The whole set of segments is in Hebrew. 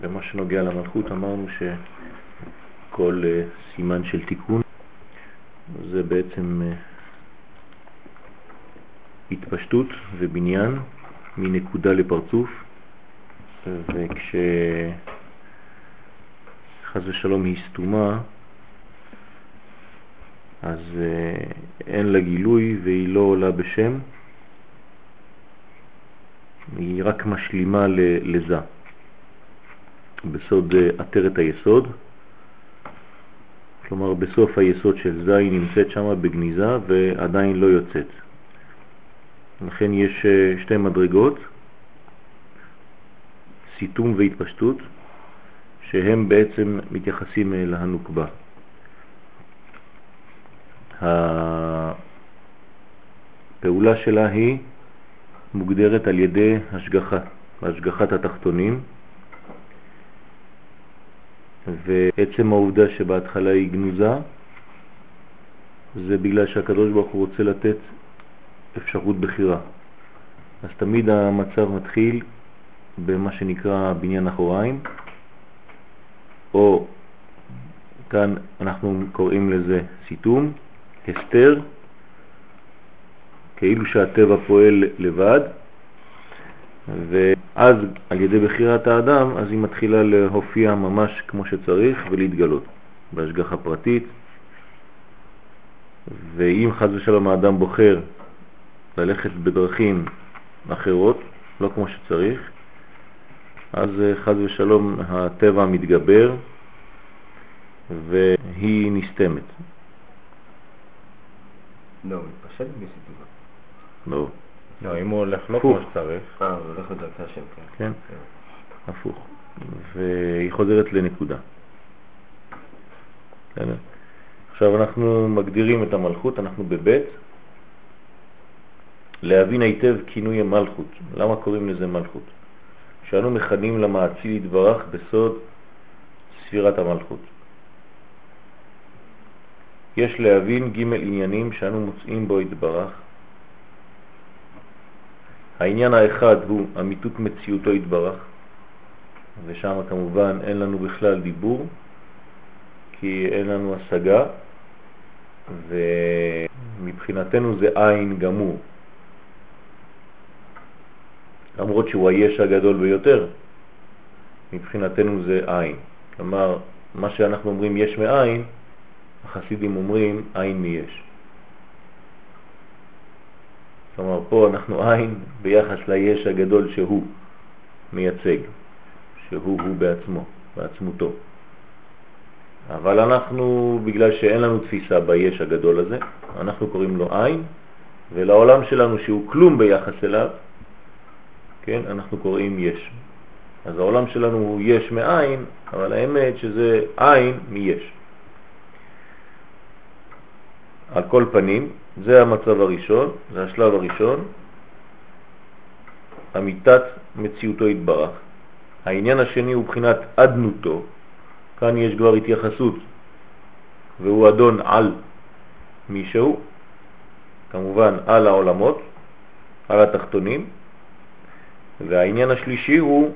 ובמה שנוגע למלכות אמרנו שכל אה, סימן של תיקון זה בעצם אה, התפשטות ובניין מנקודה לפרצוף, וכשחז ושלום היא סתומה, אז אה, אין לה גילוי והיא לא עולה בשם, היא רק משלימה לזה. בסוד אה, עטרת היסוד, כלומר בסוף היסוד של זה היא נמצאת שם בגניזה ועדיין לא יוצאת. לכן יש אה, שתי מדרגות, סיתום והתפשטות, שהם בעצם מתייחסים להנוקבה. הפעולה שלה היא מוגדרת על ידי השגחה, השגחת התחתונים, ועצם העובדה שבהתחלה היא גנוזה, זה בגלל שהקדוש ברוך הוא רוצה לתת אפשרות בחירה. אז תמיד המצב מתחיל במה שנקרא בניין אחוריים, או כאן אנחנו קוראים לזה סיתום, הסתר, כאילו שהטבע פועל לבד, ואז על ידי בחירת האדם, אז היא מתחילה להופיע ממש כמו שצריך ולהתגלות בהשגחה פרטית. ואם חז ושלום האדם בוחר ללכת בדרכים אחרות, לא כמו שצריך, אז חז ושלום הטבע מתגבר והיא נסתמת. לא, הוא מתפשט. לא. לא, אם הוא הולך לא כמו שצריך. אה, הוא הולך לדרכה של כן. כן, הפוך. והיא חוזרת לנקודה. עכשיו אנחנו מגדירים את המלכות, אנחנו בבית. להבין היטב כינוי המלכות. למה קוראים לזה מלכות? שאנו מכנים למעציל יתברך בסוד ספירת המלכות. יש להבין ג' עניינים שאנו מוצאים בו יתברך. העניין האחד הוא אמיתות מציאותו יתברך, ושם כמובן אין לנו בכלל דיבור, כי אין לנו השגה, ומבחינתנו זה עין גמור. למרות שהוא היש הגדול ביותר, מבחינתנו זה עין. כלומר, מה שאנחנו אומרים יש מאין, החסידים אומרים עין מיש. כלומר, פה אנחנו עין ביחס ליש הגדול שהוא מייצג, שהוא הוא בעצמו, בעצמותו. אבל אנחנו, בגלל שאין לנו תפיסה ביש הגדול הזה, אנחנו קוראים לו עין, ולעולם שלנו שהוא כלום ביחס אליו, כן, אנחנו קוראים יש. אז העולם שלנו הוא יש מאין, אבל האמת שזה עין מיש. על כל פנים, זה המצב הראשון, זה השלב הראשון, אמיתת מציאותו התברך. העניין השני הוא בחינת אדנותו, כאן יש כבר התייחסות, והוא אדון על מישהו, כמובן על העולמות, על התחתונים, והעניין השלישי הוא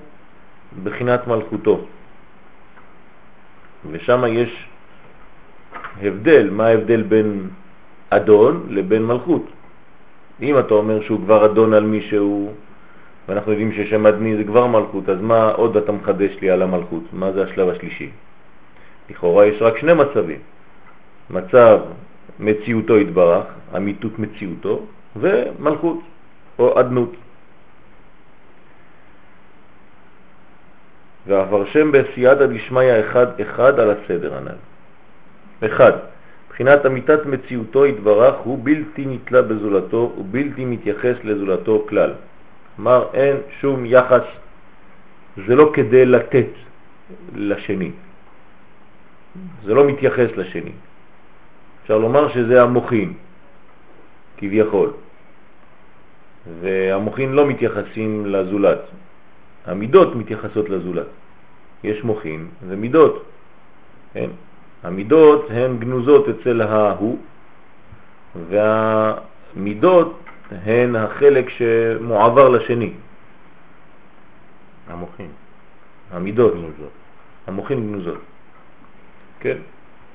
בחינת מלכותו. ושם יש הבדל, מה ההבדל בין אדון לבין מלכות. אם אתה אומר שהוא כבר אדון על מישהו, ואנחנו יודעים ששם אדני זה כבר מלכות, אז מה עוד אתה מחדש לי על המלכות? מה זה השלב השלישי? לכאורה יש רק שני מצבים. מצב מציאותו התברך, אמיתות מציאותו, ומלכות או אדנות. ועבר בסייעתא דשמיא אחד אחד על הסדר הנ"ל. אחד, מבחינת אמיתת מציאותו התברך הוא בלתי נתלה בזולתו ובלתי מתייחס לזולתו כלל. כלומר אין שום יחס, זה לא כדי לתת לשני, זה לא מתייחס לשני. אפשר לומר שזה המוחין, כביכול, והמוחין לא מתייחסים לזולת, המידות מתייחסות לזולת. יש מוחין ומידות, כן? המידות הן גנוזות אצל ההוא, והמידות הן החלק שמועבר לשני. המוחים. המידות, גנוזות. המוחין גנוזות. כן?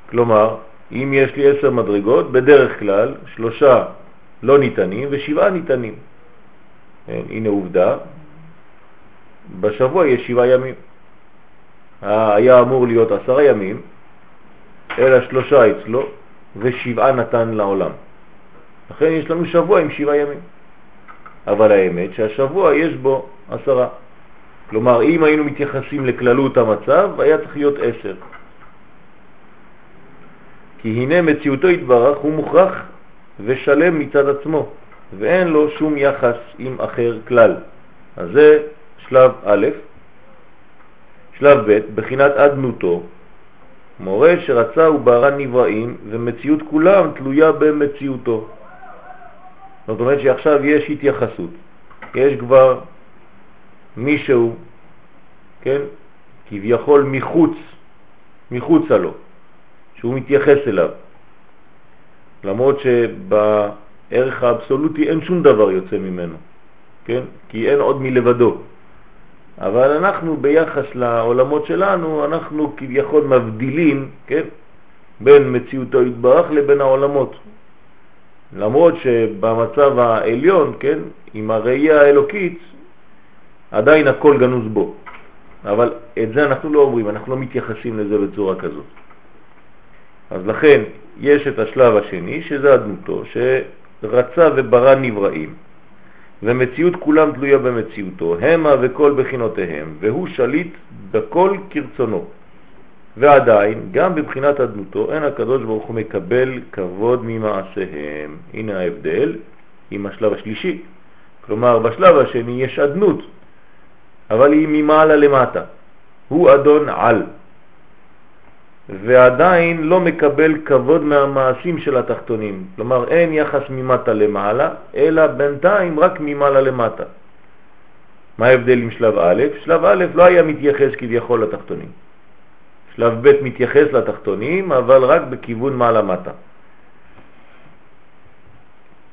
כלומר, אם יש לי עשר מדרגות, בדרך כלל שלושה לא ניתנים ושבעה ניתנים. כן, הנה עובדה, בשבוע יש שבעה ימים. היה אמור להיות עשרה ימים, אלא שלושה אצלו ושבעה נתן לעולם. לכן יש לנו שבוע עם שבעה ימים. אבל האמת שהשבוע יש בו עשרה. כלומר, אם היינו מתייחסים לכללות המצב, היה צריך להיות עשר. כי הנה מציאותו התברך הוא מוכרח ושלם מצד עצמו, ואין לו שום יחס עם אחר כלל. אז זה שלב א', שלב ב', בחינת אדנותו, מורה שרצה וברא נבראים, ומציאות כולם תלויה במציאותו. זאת אומרת שעכשיו יש התייחסות, יש כבר מישהו, כן, כביכול מחוץ, מחוץ לו, שהוא מתייחס אליו. למרות שבערך האבסולוטי אין שום דבר יוצא ממנו, כן? כי אין עוד מלבדו. אבל אנחנו ביחס לעולמות שלנו, אנחנו כביכול מבדילים, כן? בין מציאותו יתברך לבין העולמות. למרות שבמצב העליון, כן, עם הראייה האלוקית, עדיין הכל גנוז בו. אבל את זה אנחנו לא אומרים, אנחנו לא מתייחסים לזה בצורה כזאת. אז לכן יש את השלב השני, שזה אדמותו, שרצה וברא נבראים, ומציאות כולם תלויה במציאותו, המה וכל בחינותיהם, והוא שליט בכל כרצונו. ועדיין, גם בבחינת אדנותו, אין הקדוש ברוך הוא מקבל כבוד ממעשיהם. הנה ההבדל עם השלב השלישי. כלומר, בשלב השני יש אדנות, אבל היא ממעלה למטה. הוא אדון על, ועדיין לא מקבל כבוד מהמעשים של התחתונים. כלומר, אין יחס ממטה למעלה, אלא בינתיים רק ממעלה למטה. מה ההבדל עם שלב א'? שלב א' לא היה מתייחס כביכול לתחתונים. שלב ב' מתייחס לתחתונים, אבל רק בכיוון מעלה-מטה.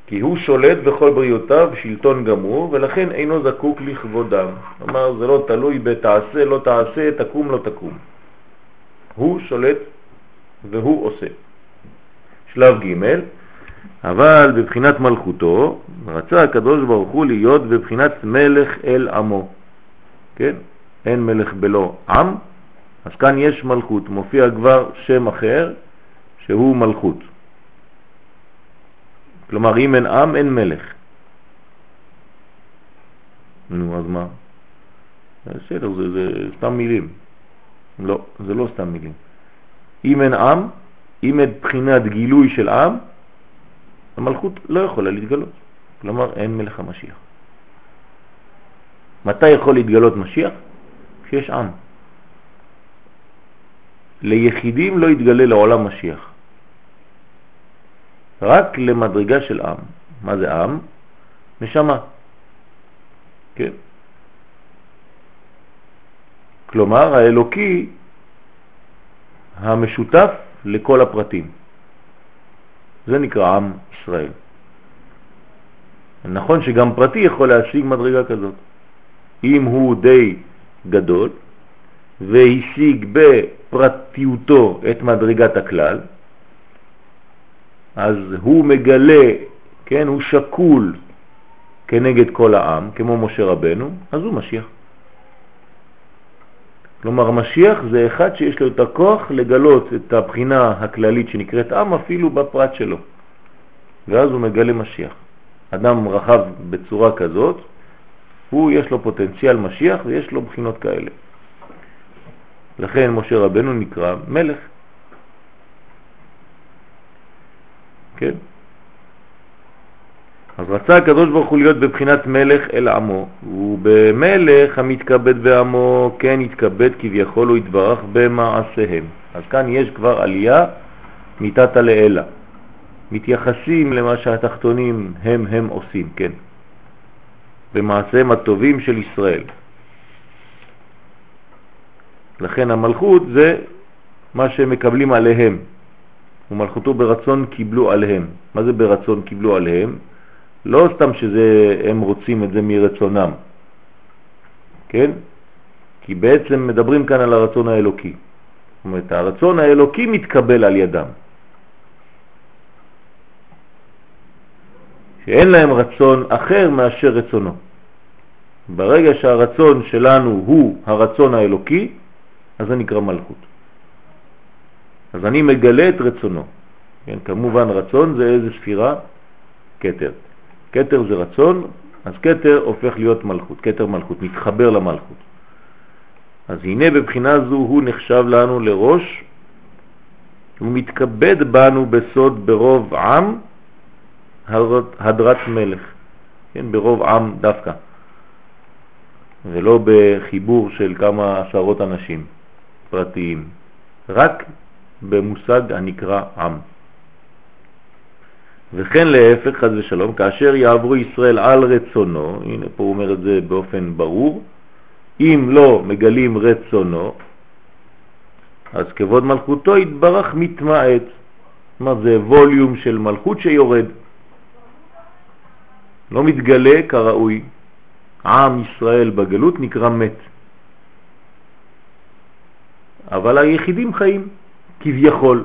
כי הוא שולט בכל בריאותיו שלטון גמור, ולכן אינו זקוק לכבודם. כלומר, זה לא תלוי בתעשה, לא תעשה, תקום, לא תקום. הוא שולט והוא עושה. שלב ג' אבל בבחינת מלכותו רצה הקדוש ברוך הוא להיות בבחינת מלך אל עמו. כן? אין מלך בלא עם, אז כאן יש מלכות, מופיע כבר שם אחר שהוא מלכות. כלומר, אם אין עם, אין מלך. נו, אז מה? בסדר, זה, זה סתם מילים. לא, זה לא סתם מילים. אם אין עם, אם אין בחינת גילוי של עם, המלכות לא יכולה להתגלות. כלומר, אין מלך המשיח. מתי יכול להתגלות משיח? כשיש עם. ליחידים לא יתגלה לעולם משיח. רק למדרגה של עם. מה זה עם? נשמה. כן? כלומר, האלוקי המשותף לכל הפרטים. זה נקרא עם ישראל. נכון שגם פרטי יכול להשיג מדרגה כזאת. אם הוא די גדול והשיג בפרטיותו את מדרגת הכלל, אז הוא מגלה, כן, הוא שקול כנגד כל העם, כמו משה רבנו, אז הוא משיח. כלומר, משיח זה אחד שיש לו את הכוח לגלות את הבחינה הכללית שנקראת עם אפילו בפרט שלו. ואז הוא מגלה משיח. אדם רחב בצורה כזאת, הוא יש לו פוטנציאל משיח ויש לו בחינות כאלה. לכן משה רבנו נקרא מלך. כן? אז רצה הקדוש ברוך הוא להיות בבחינת מלך אל עמו, ובמלך המתכבד בעמו כן יתכבד כביכול הוא יתברך במעשיהם. אז כאן יש כבר עלייה מתתה לאלה. מתייחסים למה שהתחתונים הם הם עושים, כן, במעשיהם הטובים של ישראל. לכן המלכות זה מה שהם מקבלים עליהם, ומלכותו ברצון קיבלו עליהם. מה זה ברצון קיבלו עליהם? לא סתם שהם רוצים את זה מרצונם, כן? כי בעצם מדברים כאן על הרצון האלוקי. זאת אומרת, הרצון האלוקי מתקבל על ידם. שאין להם רצון אחר מאשר רצונו. ברגע שהרצון שלנו הוא הרצון האלוקי, אז זה נקרא מלכות. אז אני מגלה את רצונו. כן, כמובן רצון זה איזה ספירה? קטר. קטר זה רצון, אז קטר הופך להיות מלכות, קטר מלכות, מתחבר למלכות. אז הנה בבחינה זו הוא נחשב לנו לראש, הוא מתכבד בנו בסוד ברוב עם הדרת מלך, כן, ברוב עם דווקא, ולא בחיבור של כמה עשרות אנשים פרטיים, רק במושג הנקרא עם. וכן להפך, חז ושלום, כאשר יעברו ישראל על רצונו, הנה פה הוא אומר את זה באופן ברור, אם לא מגלים רצונו, אז כבוד מלכותו יתברך מתמעט. מה זה ווליום של מלכות שיורד. לא מתגלה כראוי. עם ישראל בגלות נקרא מת. אבל היחידים חיים, כביכול.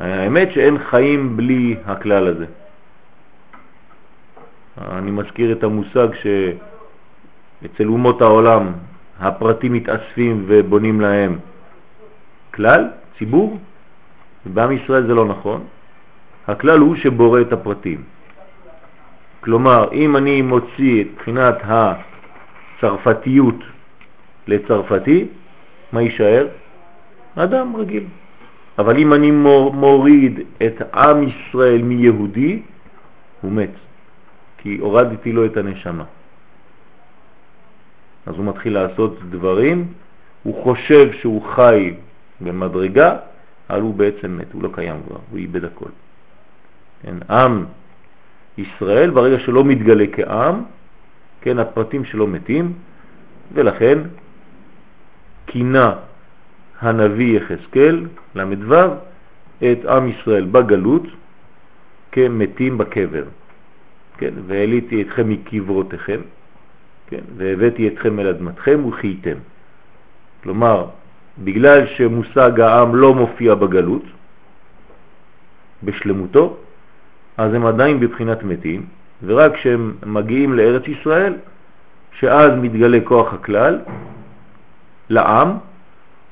האמת שאין חיים בלי הכלל הזה. אני מזכיר את המושג שאצל אומות העולם הפרטים מתאספים ובונים להם כלל, ציבור, ובעם ישראל זה לא נכון. הכלל הוא שבורא את הפרטים. כלומר, אם אני מוציא את בחינת הצרפתיות לצרפתי, מה יישאר? אדם רגיל. אבל אם אני מוריד את עם ישראל מיהודי, הוא מת, כי הורדתי לו את הנשמה. אז הוא מתחיל לעשות דברים, הוא חושב שהוא חי במדרגה, אבל הוא בעצם מת, הוא לא קיים כבר, הוא איבד הכל. כן, עם ישראל, ברגע שלא מתגלה כעם, כן, הפרטים שלו מתים, ולכן קינה הנביא יחזקאל, ל"ו, את עם ישראל בגלות כמתים בקבר. כן, והעליתי אתכם מקברותיכם, כן, והבאתי אתכם אל אדמתכם וחייתם. כלומר, בגלל שמושג העם לא מופיע בגלות, בשלמותו, אז הם עדיין בבחינת מתים, ורק כשהם מגיעים לארץ ישראל, שאז מתגלה כוח הכלל לעם,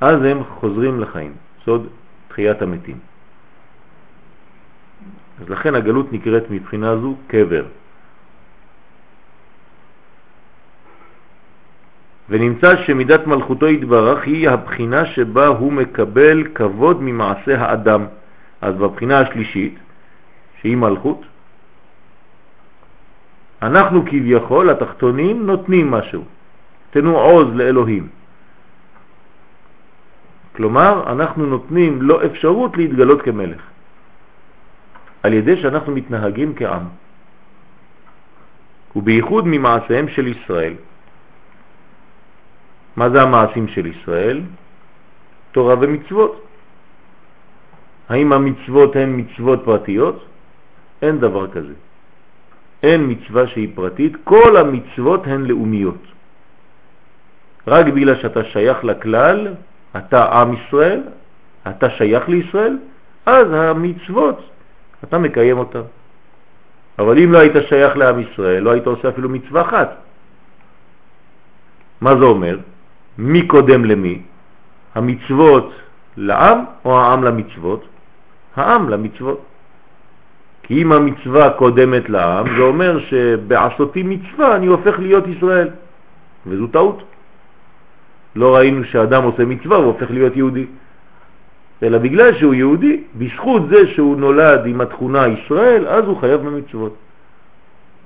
אז הם חוזרים לחיים, סוד תחיית המתים. אז לכן הגלות נקראת מבחינה זו קבר. ונמצא שמידת מלכותו יתברך היא הבחינה שבה הוא מקבל כבוד ממעשה האדם. אז בבחינה השלישית, שהיא מלכות, אנחנו כביכול, התחתונים, נותנים משהו. תנו עוז לאלוהים. כלומר, אנחנו נותנים לו אפשרות להתגלות כמלך, על ידי שאנחנו מתנהגים כעם. ובייחוד ממעשיהם של ישראל. מה זה המעשים של ישראל? תורה ומצוות. האם המצוות הן מצוות פרטיות? אין דבר כזה. אין מצווה שהיא פרטית, כל המצוות הן לאומיות. רק בגלל שאתה שייך לכלל, אתה עם ישראל, אתה שייך לישראל, אז המצוות, אתה מקיים אותן. אבל אם לא היית שייך לעם ישראל, לא היית עושה אפילו מצווה אחת. מה זה אומר? מי קודם למי? המצוות לעם או העם למצוות? העם למצוות. כי אם המצווה קודמת לעם, זה אומר שבעשותי מצווה אני הופך להיות ישראל, וזו טעות. לא ראינו שאדם עושה מצווה, הוא הופך להיות יהודי. אלא בגלל שהוא יהודי, בזכות זה שהוא נולד עם התכונה ישראל, אז הוא חייב במצוות.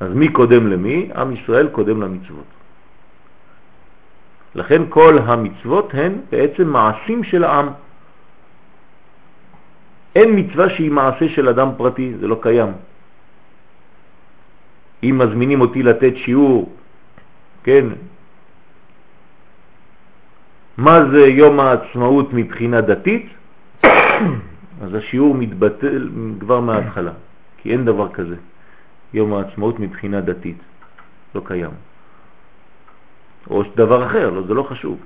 אז מי קודם למי? עם ישראל קודם למצוות. לכן כל המצוות הן בעצם מעשים של העם. אין מצווה שהיא מעשה של אדם פרטי, זה לא קיים. אם מזמינים אותי לתת שיעור, כן, מה זה יום העצמאות מבחינה דתית, אז השיעור מתבטל כבר מההתחלה, כי אין דבר כזה. יום העצמאות מבחינה דתית, לא קיים. או דבר אחר, לא, זה לא חשוב.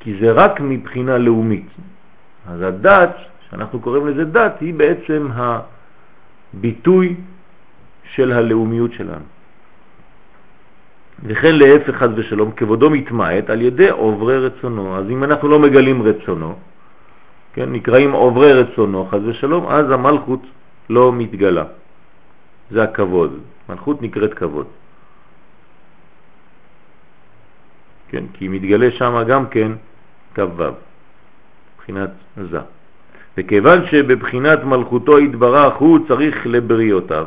כי זה רק מבחינה לאומית. אז הדת, שאנחנו קוראים לזה דת, היא בעצם הביטוי של הלאומיות שלנו. וכן להפך חס ושלום, כבודו מתמעט על ידי עוברי רצונו. אז אם אנחנו לא מגלים רצונו, כן, נקראים עוברי רצונו חס ושלום, אז המלכות לא מתגלה. זה הכבוד. מלכות נקראת כבוד. כן, כי מתגלה שם גם כן כ"ו, מבחינת זה. וכיוון שבבחינת מלכותו התברך הוא צריך לבריאותיו,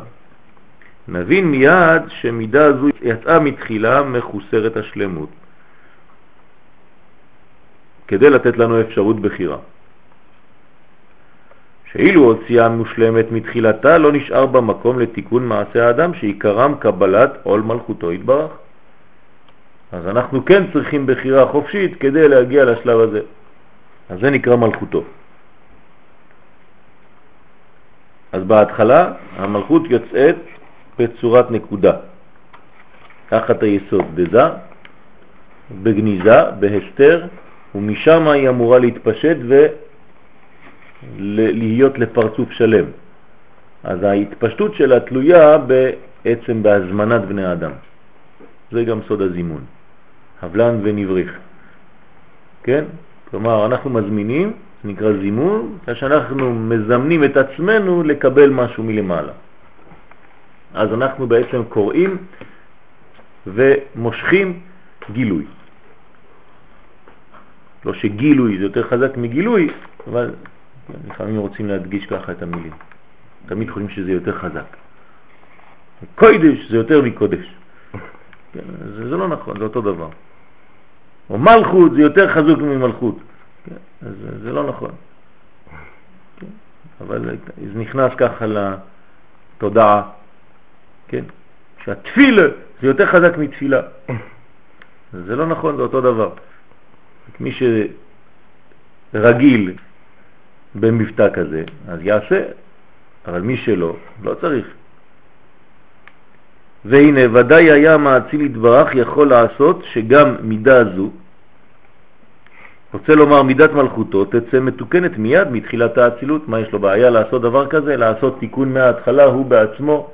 נבין מיד שמידה זו יצאה מתחילה מחוסרת השלמות, כדי לתת לנו אפשרות בחירה. שאילו הוציאה מושלמת מתחילתה לא נשאר במקום לתיקון מעשה האדם שעיקרם קבלת עול מלכותו התברך. אז אנחנו כן צריכים בחירה חופשית כדי להגיע לשלב הזה. אז זה נקרא מלכותו. אז בהתחלה המלכות יוצאת בצורת נקודה, תחת היסוד בזה, בגניזה, בהסתר, ומשם היא אמורה להתפשט ולהיות לפרצוף שלם. אז ההתפשטות שלה תלויה בעצם בהזמנת בני האדם. זה גם סוד הזימון. הבלן ונבריך. כן? כלומר, אנחנו מזמינים, זה נקרא זימון, כשאנחנו מזמנים את עצמנו לקבל משהו מלמעלה. אז אנחנו בעצם קוראים ומושכים גילוי. לא שגילוי זה יותר חזק מגילוי, אבל לפעמים רוצים להדגיש ככה את המילים. תמיד חושבים שזה יותר חזק. קוידש זה יותר מקודש. זה, זה לא נכון, זה אותו דבר. או מלכות זה יותר חזוק ממלכות. אז זה לא נכון. אבל זה נכנס ככה לתודעה, כן? שהתפילה זה יותר חזק מתפילה. זה לא נכון, זה אותו דבר. מי שרגיל במבטא כזה, אז יעשה, אבל מי שלא, לא צריך. והנה ודאי היה מעציל יתברך יכול לעשות שגם מידה זו, רוצה לומר מידת מלכותו, תצא מתוקנת מיד מתחילת האצילות. מה יש לו בעיה לעשות דבר כזה? לעשות תיקון מההתחלה הוא בעצמו,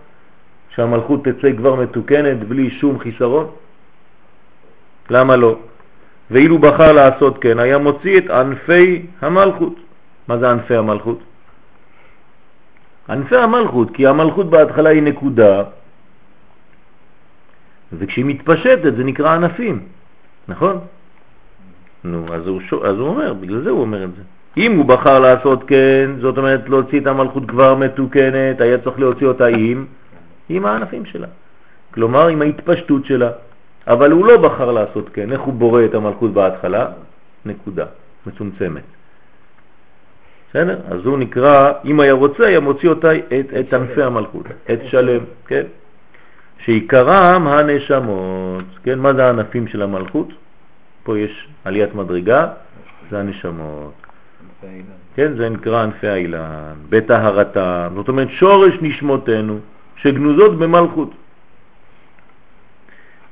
שהמלכות תצא כבר מתוקנת בלי שום חיסרון? למה לא? ואילו בחר לעשות כן, היה מוציא את ענפי המלכות. מה זה ענפי המלכות? ענפי המלכות, כי המלכות בהתחלה היא נקודה, וכשהיא מתפשטת זה נקרא ענפים, נכון? נו, אז הוא, אז הוא אומר, בגלל זה הוא אומר את זה. אם הוא בחר לעשות כן, זאת אומרת להוציא את המלכות כבר מתוקנת, היה צריך להוציא אותה עם, עם הענפים שלה. כלומר, עם ההתפשטות שלה. אבל הוא לא בחר לעשות כן. איך הוא בורא את המלכות בהתחלה? נקודה, מצומצמת. בסדר? אז הוא נקרא, אם היה רוצה, היה מוציא אותה, את, את ענפי המלכות, את שלם, כן? שעיקרם הנשמות, כן? מה זה הענפים של המלכות? פה יש עליית מדרגה, זה הנשמות. כן, זה נקרא ענפי האילן, בטהרתם, זאת אומרת שורש נשמותינו שגנוזות במלכות.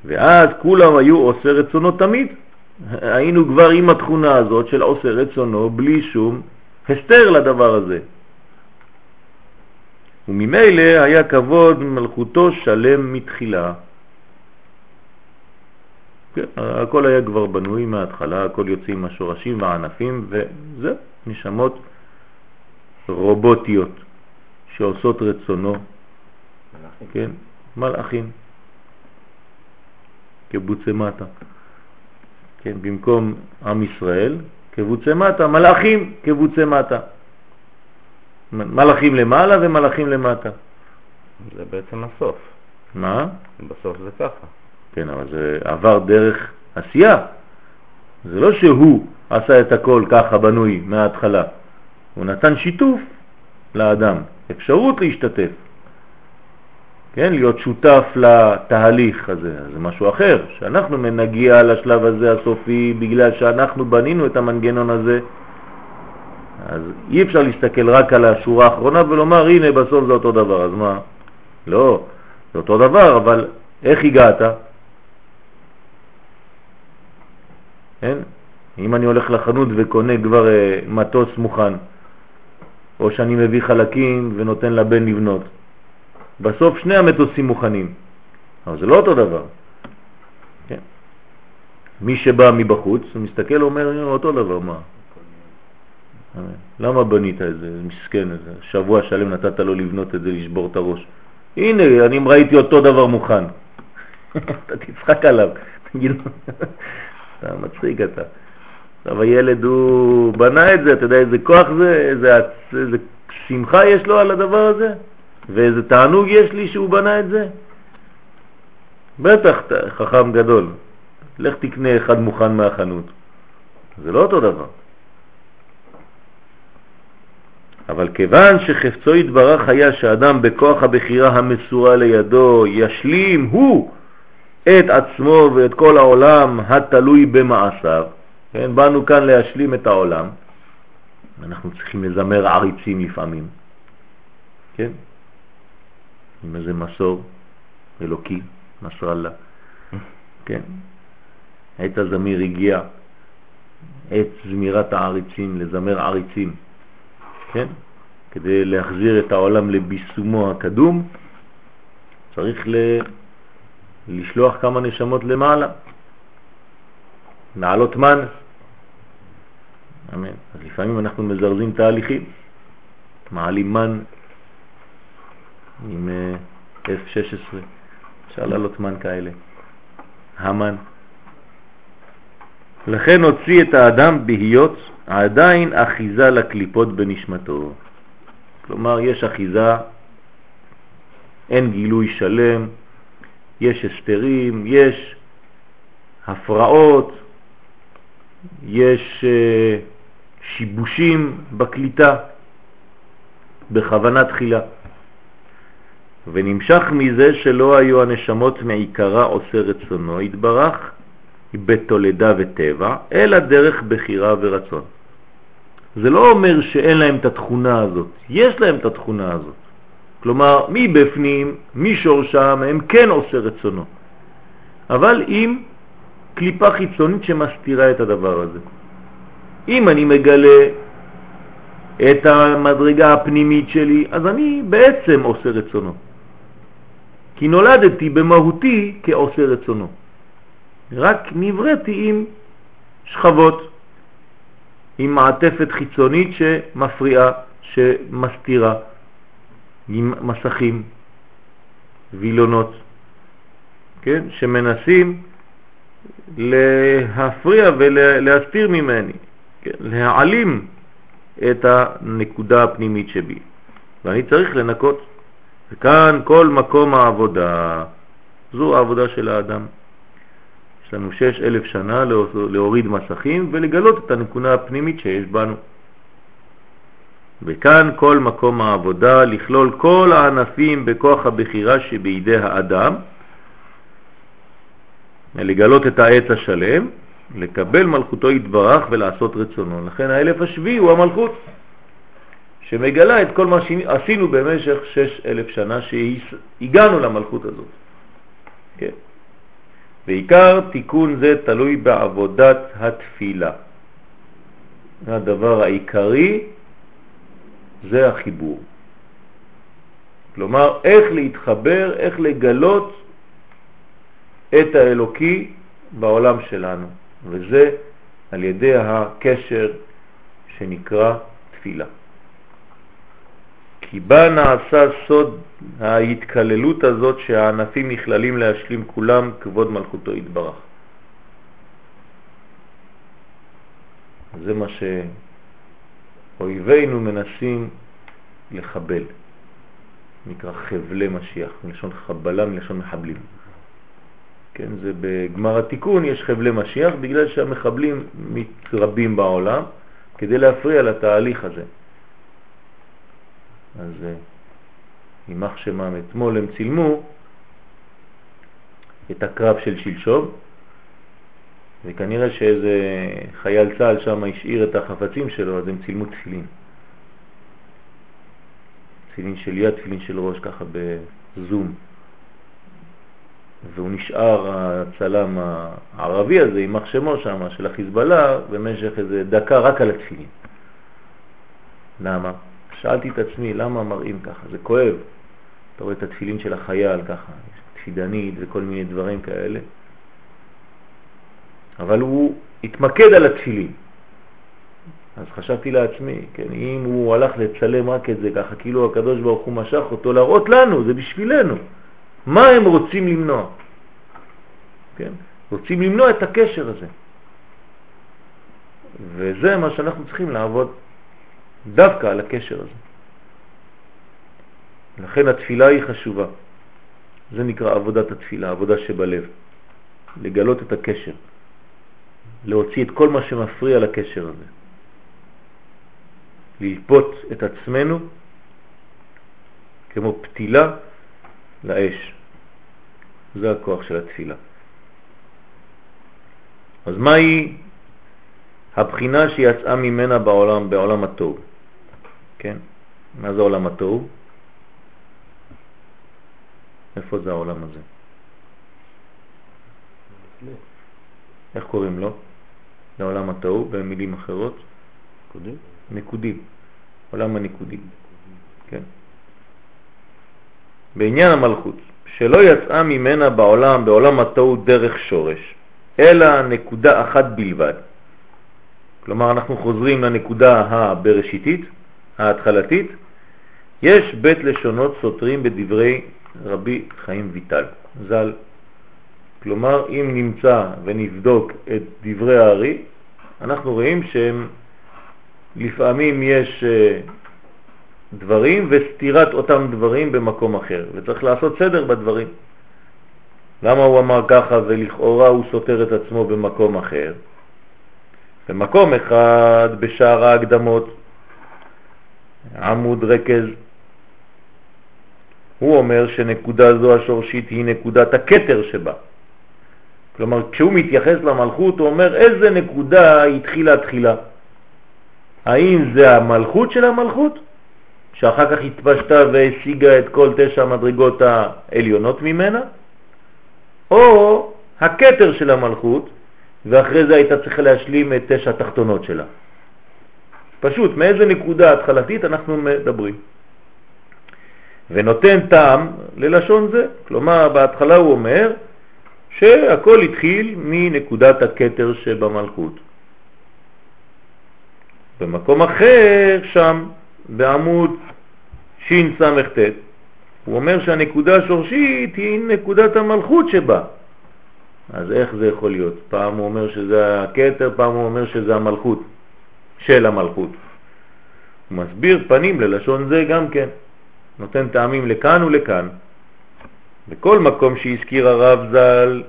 ואז כולם היו עושה רצונו תמיד. היינו כבר עם התכונה הזאת של עושה רצונו בלי שום הסתר לדבר הזה. וממילא היה כבוד מלכותו שלם מתחילה. כן, הכל היה כבר בנוי מההתחלה, הכל יוצאים מהשורשים והענפים, וזה נשמות רובוטיות שעושות רצונו. כן, מלאכים. כבוצי מטה. כן, במקום עם ישראל, כבוצי מטה, מלאכים כבוצי מטה. מלאכים למעלה ומלאכים למטה. זה בעצם הסוף. מה? בסוף זה ככה. כן, אבל זה עבר דרך עשייה. זה לא שהוא עשה את הכל ככה בנוי מההתחלה. הוא נתן שיתוף לאדם, אפשרות להשתתף. כן, להיות שותף לתהליך הזה, זה משהו אחר, שאנחנו נגיע לשלב הזה הסופי בגלל שאנחנו בנינו את המנגנון הזה, אז אי אפשר להסתכל רק על השורה האחרונה ולומר הנה בסוף זה אותו דבר, אז מה? לא, זה אותו דבר, אבל איך הגעת? כן? אם אני הולך לחנות וקונה כבר אה, מטוס מוכן, או שאני מביא חלקים ונותן לבן לבנות, בסוף שני המטוסים מוכנים. אבל זה לא אותו דבר. כן? מי שבא מבחוץ, הוא מסתכל ואומר, אותו דבר, מה? למה בנית את זה? מסכן, איזה שבוע שלם נתת לו לבנות את זה, לשבור את הראש. הנה, אני ראיתי אותו דבר מוכן. אתה תצחק עליו, תגיד לו, אתה מצחיק אתה. עכשיו הילד הוא בנה את זה, אתה יודע איזה כוח זה, איזה, איזה שמחה יש לו על הדבר הזה, ואיזה תענוג יש לי שהוא בנה את זה. בטח חכם גדול, לך תקנה אחד מוכן מהחנות. זה לא אותו דבר. אבל כיוון שחפצו יתברך היה שאדם בכוח הבחירה המסורה לידו ישלים הוא את עצמו ואת כל העולם התלוי במעשיו, כן, באנו כאן להשלים את העולם, אנחנו צריכים לזמר עריצים לפעמים, כן, עם איזה מסור אלוקי, נסראללה, כן, עת הזמיר הגיע, עת זמירת העריצים, לזמר עריצים, כן? כדי להחזיר את העולם לביסומו הקדום, צריך ל... לשלוח כמה נשמות למעלה, לעלות מן. אמן. אז לפעמים אנחנו מזרזים תהליכים, מעלים מן עם uh, F-16, אפשר לעלות מן כאלה, המן. לכן הוציא את האדם בהיות עדיין אחיזה לקליפות בנשמתו. כלומר, יש אחיזה, אין גילוי שלם, יש הסתרים, יש הפרעות, יש uh, שיבושים בקליטה בכוונה תחילה. ונמשך מזה שלא היו הנשמות מעיקרה עושה רצונו התברך בתולדה וטבע, אלא דרך בחירה ורצון. זה לא אומר שאין להם את התכונה הזאת, יש להם את התכונה הזאת. כלומר, מבפנים, משורשם, הם כן עושה רצונו. אבל עם קליפה חיצונית שמסתירה את הדבר הזה. אם אני מגלה את המדרגה הפנימית שלי, אז אני בעצם עושה רצונו. כי נולדתי במהותי כעושה רצונו. רק נבראתי עם שכבות. עם מעטפת חיצונית שמפריעה, שמסתירה, עם מסכים, וילונות, כן? שמנסים להפריע ולהסתיר ממני, כן? להעלים את הנקודה הפנימית שבי. ואני צריך לנקות. וכאן כל מקום העבודה, זו העבודה של האדם. יש לנו שש אלף שנה להוריד מסכים ולגלות את הנקודה הפנימית שיש בנו. וכאן כל מקום העבודה, לכלול כל הענפים בכוח הבחירה שבידי האדם, לגלות את העץ השלם, לקבל מלכותו יתברך ולעשות רצונו. לכן האלף השביעי הוא המלכות, שמגלה את כל מה שעשינו במשך שש אלף שנה שהגענו למלכות הזאת. כן. ועיקר תיקון זה תלוי בעבודת התפילה. הדבר העיקרי זה החיבור. כלומר, איך להתחבר, איך לגלות את האלוקי בעולם שלנו, וזה על ידי הקשר שנקרא תפילה. כי בה נעשה סוד ההתקללות הזאת שהענפים נכללים להשלים כולם כבוד מלכותו יתברך. זה מה שאויבינו מנסים לחבל, נקרא חבלי משיח, מלשון חבלה, מלשון מחבלים. כן, זה בגמר התיקון יש חבלי משיח בגלל שהמחבלים מתרבים בעולם כדי להפריע לתהליך הזה. אז יימח אה, שמם, אתמול הם צילמו את הקרב של שלשום, וכנראה שאיזה חייל צה"ל שם השאיר את החפצים שלו, אז הם צילמו תפילין. תפילין של יד, תפילין של ראש, ככה בזום. והוא נשאר הצלם הערבי הזה, עם מחשמו שם, של החיזבאללה, במשך איזה דקה רק על התפילין. למה? שאלתי את עצמי, למה מראים ככה? זה כואב. אתה רואה את התפילין של החייל ככה, תפידנית וכל מיני דברים כאלה. אבל הוא התמקד על התפילין. אז חשבתי לעצמי, כן, אם הוא הלך לצלם רק את זה ככה, כאילו הקדוש ברוך הוא משך אותו להראות לנו, זה בשבילנו. מה הם רוצים למנוע? כן? רוצים למנוע את הקשר הזה. וזה מה שאנחנו צריכים לעבוד דווקא על הקשר הזה. לכן התפילה היא חשובה. זה נקרא עבודת התפילה, עבודה שבלב. לגלות את הקשר, להוציא את כל מה שמפריע לקשר הזה. ללפות את עצמנו כמו פתילה לאש. זה הכוח של התפילה. אז מהי הבחינה שיצאה ממנה בעולם, בעולם התוהו? כן? מה זה עולם התוהו? איפה זה העולם הזה? איך קוראים לו? לעולם התוהו, במילים אחרות? נקודים. נקודים, עולם הנקודים. כן. בעניין המלכות, שלא יצאה ממנה בעולם, בעולם התוהו דרך שורש, אלא נקודה אחת בלבד. כלומר, אנחנו חוזרים לנקודה הבראשיתית, ההתחלתית. יש בית לשונות סותרים בדברי רבי חיים ויטל, ז"ל. כלומר, אם נמצא ונבדוק את דברי הארי, אנחנו רואים שהם לפעמים יש אה, דברים וסתירת אותם דברים במקום אחר, וצריך לעשות סדר בדברים. למה הוא אמר ככה ולכאורה הוא סותר את עצמו במקום אחר? במקום אחד, בשער ההקדמות, עמוד רכז, הוא אומר שנקודה זו השורשית היא נקודת הקטר שבה. כלומר, כשהוא מתייחס למלכות, הוא אומר איזה נקודה התחילה תחילה. האם זה המלכות של המלכות, שאחר כך התפשטה והשיגה את כל תשע המדרגות העליונות ממנה, או הקטר של המלכות, ואחרי זה הייתה צריכה להשלים את תשע התחתונות שלה. פשוט, מאיזה נקודה התחלתית אנחנו מדברים. ונותן טעם ללשון זה, כלומר בהתחלה הוא אומר שהכל התחיל מנקודת הקטר שבמלכות. במקום אחר שם, בעמוד שס"ט, הוא אומר שהנקודה השורשית היא נקודת המלכות שבה. אז איך זה יכול להיות? פעם הוא אומר שזה הקטר, פעם הוא אומר שזה המלכות, של המלכות. הוא מסביר פנים ללשון זה גם כן, נותן טעמים לכאן ולכאן. בכל מקום שהזכיר הרב ז"ל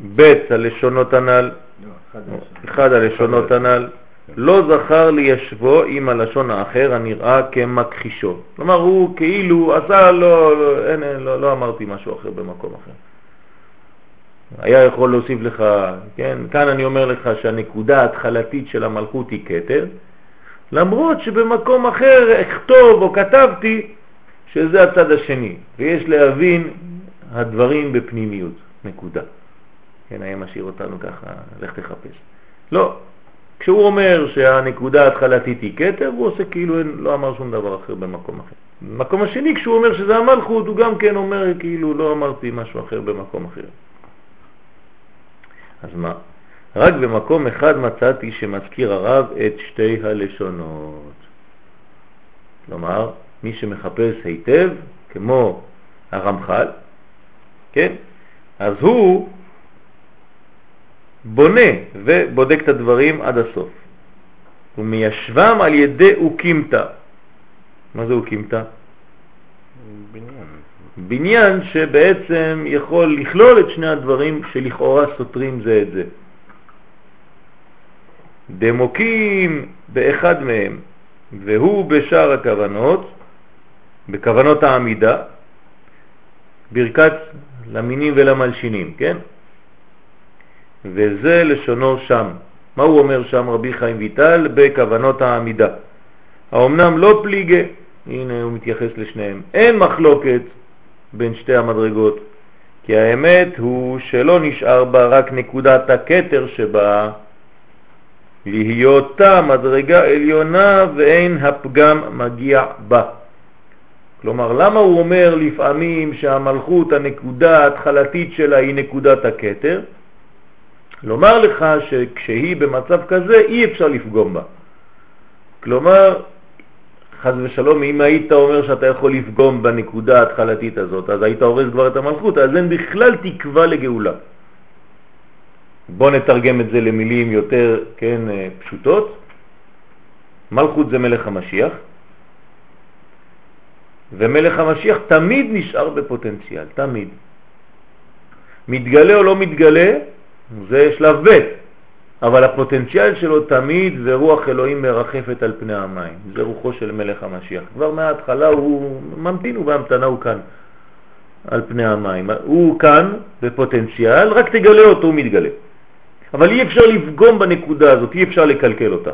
בית הלשונות הנ"ל, לא, אחד הלשונות הנ"ל, לא זכר לישבו עם הלשון האחר הנראה כמכחישו. כלומר, הוא כאילו עשה, לא, לא, אין, לא, לא אמרתי משהו אחר במקום אחר. היה יכול להוסיף לך, כן, כאן אני אומר לך שהנקודה ההתחלתית של המלכות היא כתר, למרות שבמקום אחר אכתוב או כתבתי שזה הצד השני, ויש להבין הדברים בפנימיות, נקודה. כן, היה משאיר אותנו ככה, לך תחפש. לא, כשהוא אומר שהנקודה ההתחלתית היא כתר, הוא עושה כאילו לא אמר שום דבר אחר במקום אחר. במקום השני, כשהוא אומר שזה המלכות, הוא גם כן אומר כאילו לא אמרתי משהו אחר במקום אחר. אז מה? רק במקום אחד מצאתי שמזכיר הרב את שתי הלשונות. כלומר, מי שמחפש היטב, כמו הרמח"ל, כן? אז הוא בונה ובודק את הדברים עד הסוף. ומיישבם על ידי אוקימתא. מה זה אוקימתא? בניין. בניין שבעצם יכול לכלול את שני הדברים שלכאורה סותרים זה את זה. דמוקים באחד מהם, והוא בשאר הכוונות, בכוונות העמידה, ברכת למינים ולמלשינים, כן? וזה לשונו שם. מה הוא אומר שם רבי חיים ויטל? בכוונות העמידה. האומנם לא פליגה, הנה הוא מתייחס לשניהם, אין מחלוקת בין שתי המדרגות, כי האמת הוא שלא נשאר בה רק נקודת הקטר שבה, להיותה מדרגה עליונה ואין הפגם מגיע בה. כלומר, למה הוא אומר לפעמים שהמלכות, הנקודה ההתחלתית שלה היא נקודת הקטר? לומר לך שכשהיא במצב כזה אי אפשר לפגום בה. כלומר, חז ושלום, אם היית אומר שאתה יכול לפגום בנקודה ההתחלתית הזאת, אז היית הורס כבר את המלכות, אז אין בכלל תקווה לגאולה. בוא נתרגם את זה למילים יותר כן, אה, פשוטות. מלכות זה מלך המשיח, ומלך המשיח תמיד נשאר בפוטנציאל, תמיד. מתגלה או לא מתגלה, זה שלב ב', אבל הפוטנציאל שלו תמיד ורוח אלוהים מרחפת על פני המים. זה רוחו של מלך המשיח. כבר מההתחלה הוא ממתין, הוא בהמתנה, הוא כאן, על פני המים. הוא כאן בפוטנציאל, רק תגלה אותו, הוא מתגלה. אבל אי אפשר לפגום בנקודה הזאת, אי אפשר לקלקל אותה.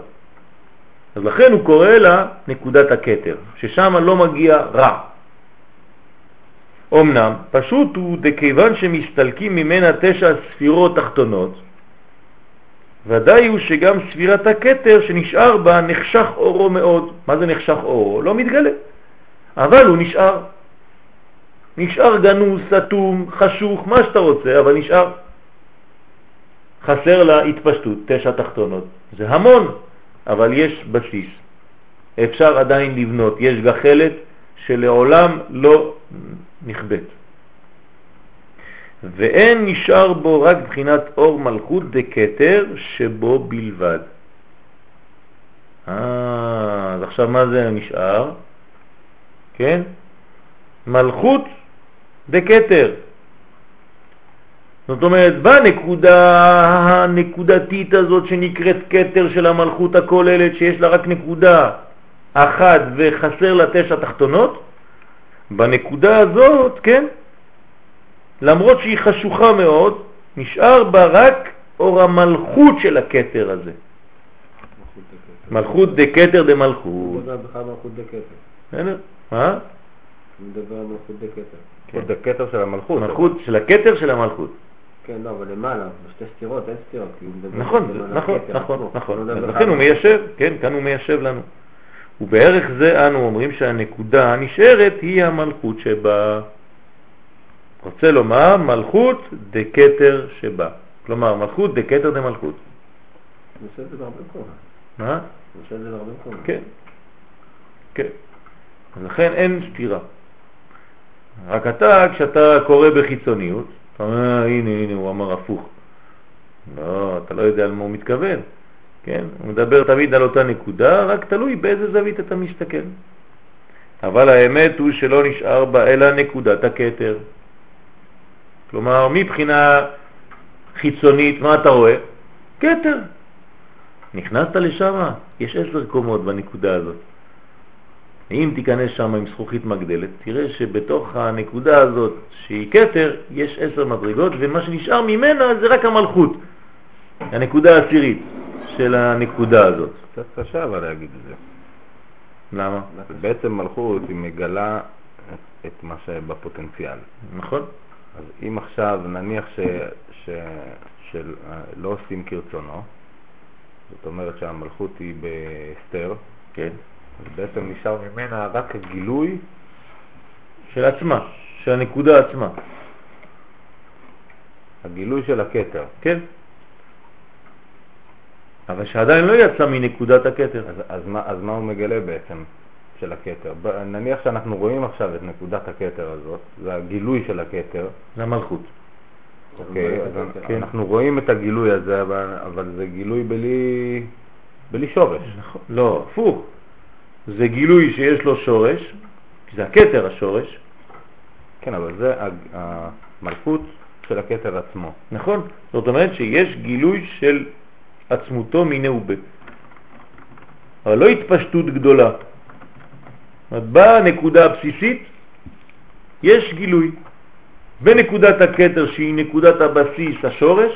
אז לכן הוא קורא לה נקודת הקטר, ששם לא מגיע רע. אמנם, פשוט הוא דכיוון שמסתלקים ממנה תשע ספירות תחתונות, ודאי הוא שגם ספירת הקטר שנשאר בה נחשך אורו מאוד. מה זה נחשך אורו? לא מתגלה. אבל הוא נשאר. נשאר גנוז, סתום, חשוך, מה שאתה רוצה, אבל נשאר. חסר לה התפשטות, תשע תחתונות. זה המון, אבל יש בסיס. אפשר עדיין לבנות. יש גחלת שלעולם לא נכבט. ואין נשאר בו רק בחינת אור מלכות דקטר שבו בלבד. אה, אז עכשיו מה זה נשאר? כן? מלכות דקטר. זאת אומרת, בנקודה הנקודתית הזאת שנקראת קטר של המלכות הכוללת, שיש לה רק נקודה אחת וחסר לה תשע תחתונות, בנקודה הזאת, כן, למרות שהיא חשוכה מאוד, נשאר בה רק אור המלכות של הכתר הזה. מלכות דקתר דמלכות. הוא מדבר בכלל מלכות דקתר. בסדר? מה? הוא מדבר על מלכות דקתר. של המלכות. מלכות של הכתר של המלכות. כן, לא, אבל למעלה, בשתי סתירות, אין סתירות. נכון, נכון, נכון. נכון. בכלל לכן הוא מיישב, כן, כאן הוא מיישב לנו. ובערך זה אנו אומרים שהנקודה הנשארת היא המלכות שבה. רוצה לומר מלכות דקתר שבה. כלומר, מלכות דקתר דמלכות. הוא עושה את זה בהרבה מקומות. מה? הוא עושה את זה בהרבה מקומות. כן, כן. לכן אין סתירה. רק אתה, כשאתה קורא בחיצוניות, אתה אומר, "אה, הנה, הנה, הוא אמר הפוך. לא, אתה לא יודע על מה הוא מתכוון. כן? הוא מדבר תמיד על אותה נקודה, רק תלוי באיזה זווית אתה מסתכל. אבל האמת הוא שלא נשאר בה אלא נקודת הכתר. כלומר, מבחינה חיצונית, מה אתה רואה? כתר. נכנסת לשם, יש עשר קומות בנקודה הזאת. אם תיכנס שם עם זכוכית מגדלת, תראה שבתוך הנקודה הזאת, שהיא כתר, יש עשר מדרגות, ומה שנשאר ממנה זה רק המלכות, הנקודה העשירית של הנקודה הזאת. קצת קשה אבל להגיד את זה. למה? בעצם מלכות היא מגלה את- את מה שבפוטנציאל. נכון? אז אם עכשיו נניח ש, ש, שלא עושים כרצונו, זאת אומרת שהמלכות היא בהסתר, כן. אז בעצם נשאר ממנה רק הגילוי של עצמה, של הנקודה עצמה. הגילוי של הכתר. כן. אבל שעדיין לא יצא מנקודת הכתר. אז, אז, מה, אז מה הוא מגלה בעצם של הכתר? ב- נניח שאנחנו רואים עכשיו את נקודת הכתר הזאת, זה הגילוי של הכתר, זה המלכות. אוקיי, אז כן. כן. אנחנו רואים את הגילוי הזה, אבל, אבל זה גילוי בלי, בלי שורש. נכון. לא, הפוך. זה גילוי שיש לו שורש, כי זה הכתר השורש, כן, אבל זה המלכות של הכתר עצמו. נכון? זאת אומרת שיש גילוי של עצמותו מיני ובה. אבל לא התפשטות גדולה. זאת הנקודה הבסיסית, יש גילוי. בנקודת הכתר שהיא נקודת הבסיס, השורש,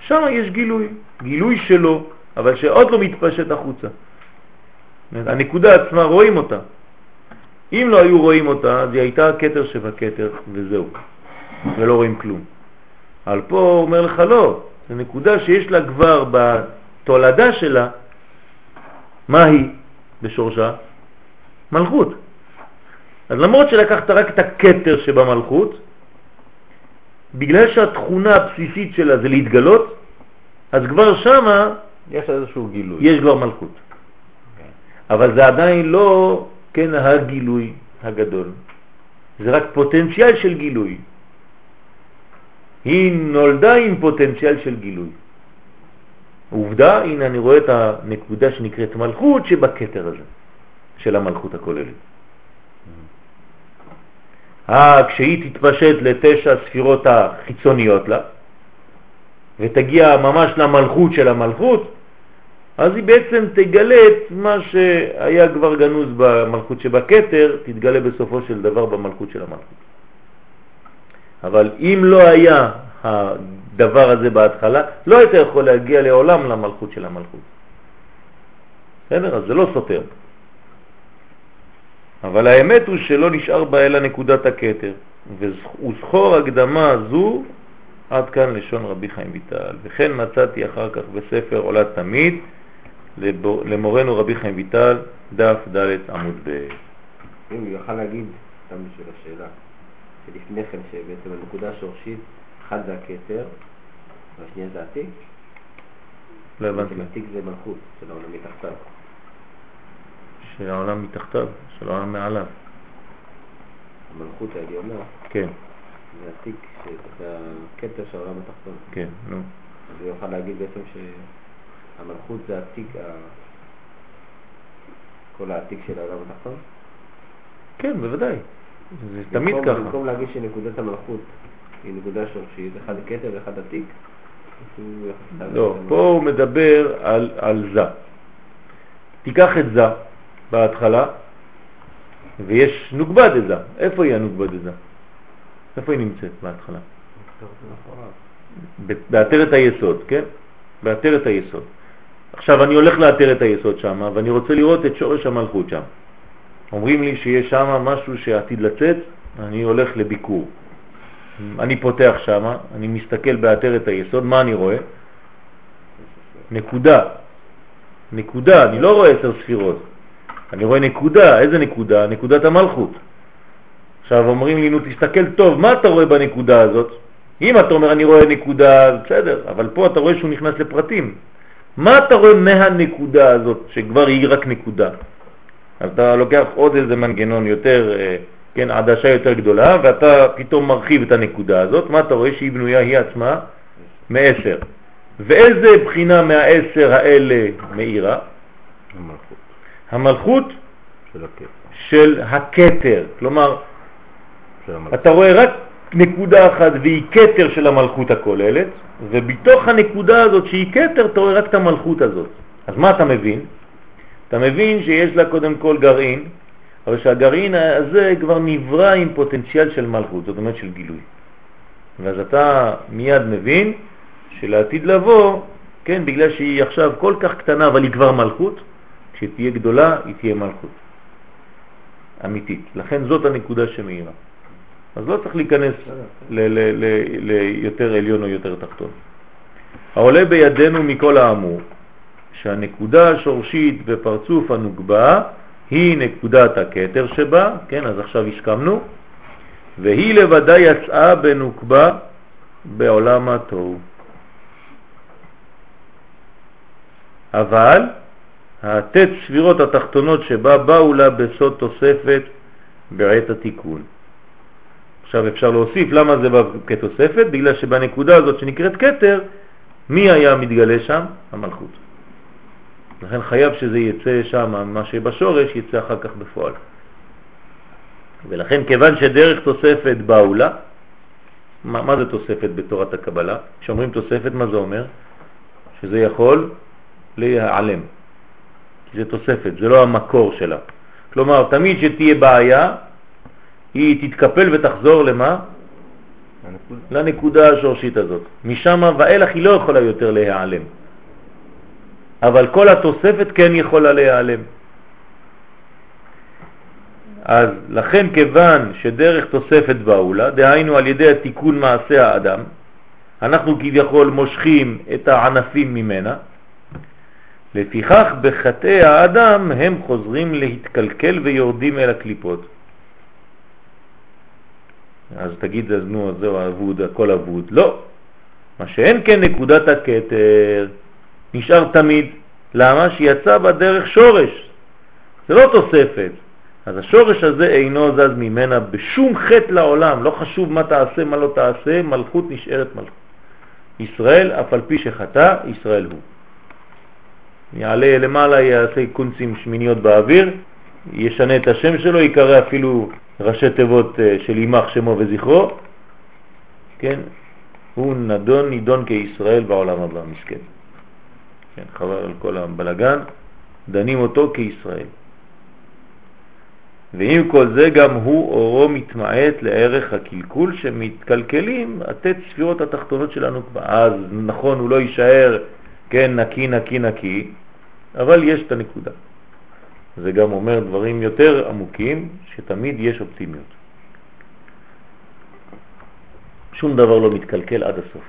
שם יש גילוי, גילוי שלו, אבל שעוד לא מתפשט החוצה. הנקודה עצמה רואים אותה, אם לא היו רואים אותה, אז היא הייתה כתר שבכתר, וזהו, ולא רואים כלום. אבל פה הוא אומר לך לא, זו נקודה שיש לה כבר בתולדה שלה, מה היא בשורשה? מלכות. אז למרות שלקחת רק את הכתר שבמלכות, בגלל שהתכונה הבסיסית שלה זה להתגלות, אז כבר שמה יש איזשהו גילוי. יש כבר מלכות. אבל זה עדיין לא, כן, הגילוי הגדול. זה רק פוטנציאל של גילוי. היא נולדה עם פוטנציאל של גילוי. עובדה, הנה אני רואה את הנקודה שנקראת מלכות שבכתר הזה, של המלכות הכוללת. אה, כשהיא תתפשט לתשע ספירות החיצוניות לה, ותגיע ממש למלכות של המלכות, אז היא בעצם תגלה את מה שהיה כבר גנוז במלכות שבכתר, תתגלה בסופו של דבר במלכות של המלכות. אבל אם לא היה הדבר הזה בהתחלה, לא היית יכול להגיע לעולם למלכות של המלכות. בסדר? אז זה לא סותר. אבל האמת הוא שלא נשאר בה אלא נקודת הכתר, וזכור הקדמה זו עד כאן לשון רבי חיים ויטל. וכן מצאתי אחר כך בספר עולה תמיד למורנו רבי חיים ויטל, דף ד' עמוד ב'. אם הוא יוכל להגיד, סתם בשביל השאלה, שלפני כן שבעצם הנקודה השורשית, אחד זה הכתר, והשנייה זה עתיק. לא הבנתי. עתיק זה מלכות של העולם מתחתיו. של העולם מתחתיו, של העולם מעליו. המלכות העליונה. כן. זה עתיק, זה הכתר של העולם התחתון. כן, נו. אז הוא יוכל להגיד בעצם שהמלכות זה עתיק, כל העתיק של העולם התחתון? כן, בוודאי. זה תמיד ככה. במקום להגיד שנקודת המלכות היא נקודה שורשית, אחד כתר ואחד עתיק, לא, פה הוא מדבר על, על זה. תיקח את זה בהתחלה, ויש נוגבד את זה. איפה היא הנוגבד את זה? איפה היא נמצאת בהתחלה? בעטרת היסוד, כן? בעטרת היסוד. עכשיו אני הולך לאתר את היסוד שם, ואני רוצה לראות את שורש המלכות שם. אומרים לי שיש שם משהו שעתיד לצאת, אני הולך לביקור. אני פותח שם, אני מסתכל באתרת היסוד, מה אני רואה? נקודה. נקודה, אני לא רואה עשר ספירות. אני רואה נקודה, איזה נקודה? נקודת המלכות. עכשיו אומרים לי, נו תסתכל טוב, מה אתה רואה בנקודה הזאת? אם אתה אומר אני רואה נקודה, בסדר, אבל פה אתה רואה שהוא נכנס לפרטים. מה אתה רואה מהנקודה הזאת, שכבר היא רק נקודה? אז אתה לוקח עוד איזה מנגנון יותר, אה, כן, עדשה יותר גדולה, ואתה פתאום מרחיב את הנקודה הזאת, מה אתה רואה שהיא בנויה היא עצמה? מעשר. ואיזה בחינה מהעשר האלה מאירה? המלכות המלכות של. של הכתר. כלומר, של. אתה רואה רק נקודה אחת והיא כתר של המלכות הכוללת, ובתוך הנקודה הזאת שהיא כתר אתה רואה רק את המלכות הזאת. אז מה אתה מבין? אתה מבין שיש לה קודם כל גרעין, אבל שהגרעין הזה כבר נברא עם פוטנציאל של מלכות, זאת אומרת של גילוי. ואז אתה מיד מבין שלעתיד לבוא, כן, בגלל שהיא עכשיו כל כך קטנה אבל היא כבר מלכות, כשתהיה גדולה היא תהיה מלכות. אמיתית. לכן זאת הנקודה שמאירה. אז לא צריך להיכנס ליותר עליון או יותר תחתון. העולה בידינו מכל האמור, שהנקודה השורשית בפרצוף הנוגבה היא נקודת הכתר שבה, כן, אז עכשיו הסכמנו, והיא לבדה יצאה בנוקבה בעולם התוהו. אבל התת ספירות התחתונות שבה באו לה בסוד תוספת בעת התיקון. עכשיו אפשר להוסיף למה זה בא כתוספת, בגלל שבנקודה הזאת שנקראת כתר, מי היה מתגלה שם? המלכות. לכן חייב שזה יצא שם, מה שבשורש יצא אחר כך בפועל. ולכן כיוון שדרך תוספת באו לה, מה, מה זה תוספת בתורת הקבלה? כשאומרים תוספת, מה זה אומר? שזה יכול להיעלם. זה תוספת, זה לא המקור שלה. כלומר, תמיד שתהיה בעיה, היא תתקפל ותחזור למה? הנקודה. לנקודה השורשית הזאת. משם ואילך היא לא יכולה יותר להיעלם. אבל כל התוספת כן יכולה להיעלם. אז לכן כיוון שדרך תוספת באולה, דהיינו על ידי התיקון מעשה האדם, אנחנו כביכול מושכים את הענפים ממנה, לפיכך בחטאי האדם הם חוזרים להתקלקל ויורדים אל הקליפות. אז תגיד, אז נו, זהו אבוד, הכל אבוד. לא. מה שאין כן נקודת הקטר נשאר תמיד. למה? שיצא בדרך שורש. זה לא תוספת. אז השורש הזה אינו זז ממנה בשום חטא לעולם, לא חשוב מה תעשה, מה לא תעשה, מלכות נשארת מלכות. ישראל, אף על פי שחטא, ישראל הוא. יעלה למעלה, יעשה קונצים שמיניות באוויר, ישנה את השם שלו, יקרא אפילו ראשי תיבות אה, של יימח שמו וזכרו, כן, הוא נדון, נידון כישראל בעולם הבא, מסכן. כן, חבל על כל הבלגן, דנים אותו כישראל. ועם כל זה גם הוא אורו מתמעט לערך הקלקול שמתקלקלים התת ספירות התחתונות של הנוקבה. אז נכון, הוא לא יישאר, כן, נקי, נקי, נקי, אבל יש את הנקודה. זה גם אומר דברים יותר עמוקים, שתמיד יש אופטימיות. שום דבר לא מתקלקל עד הסוף.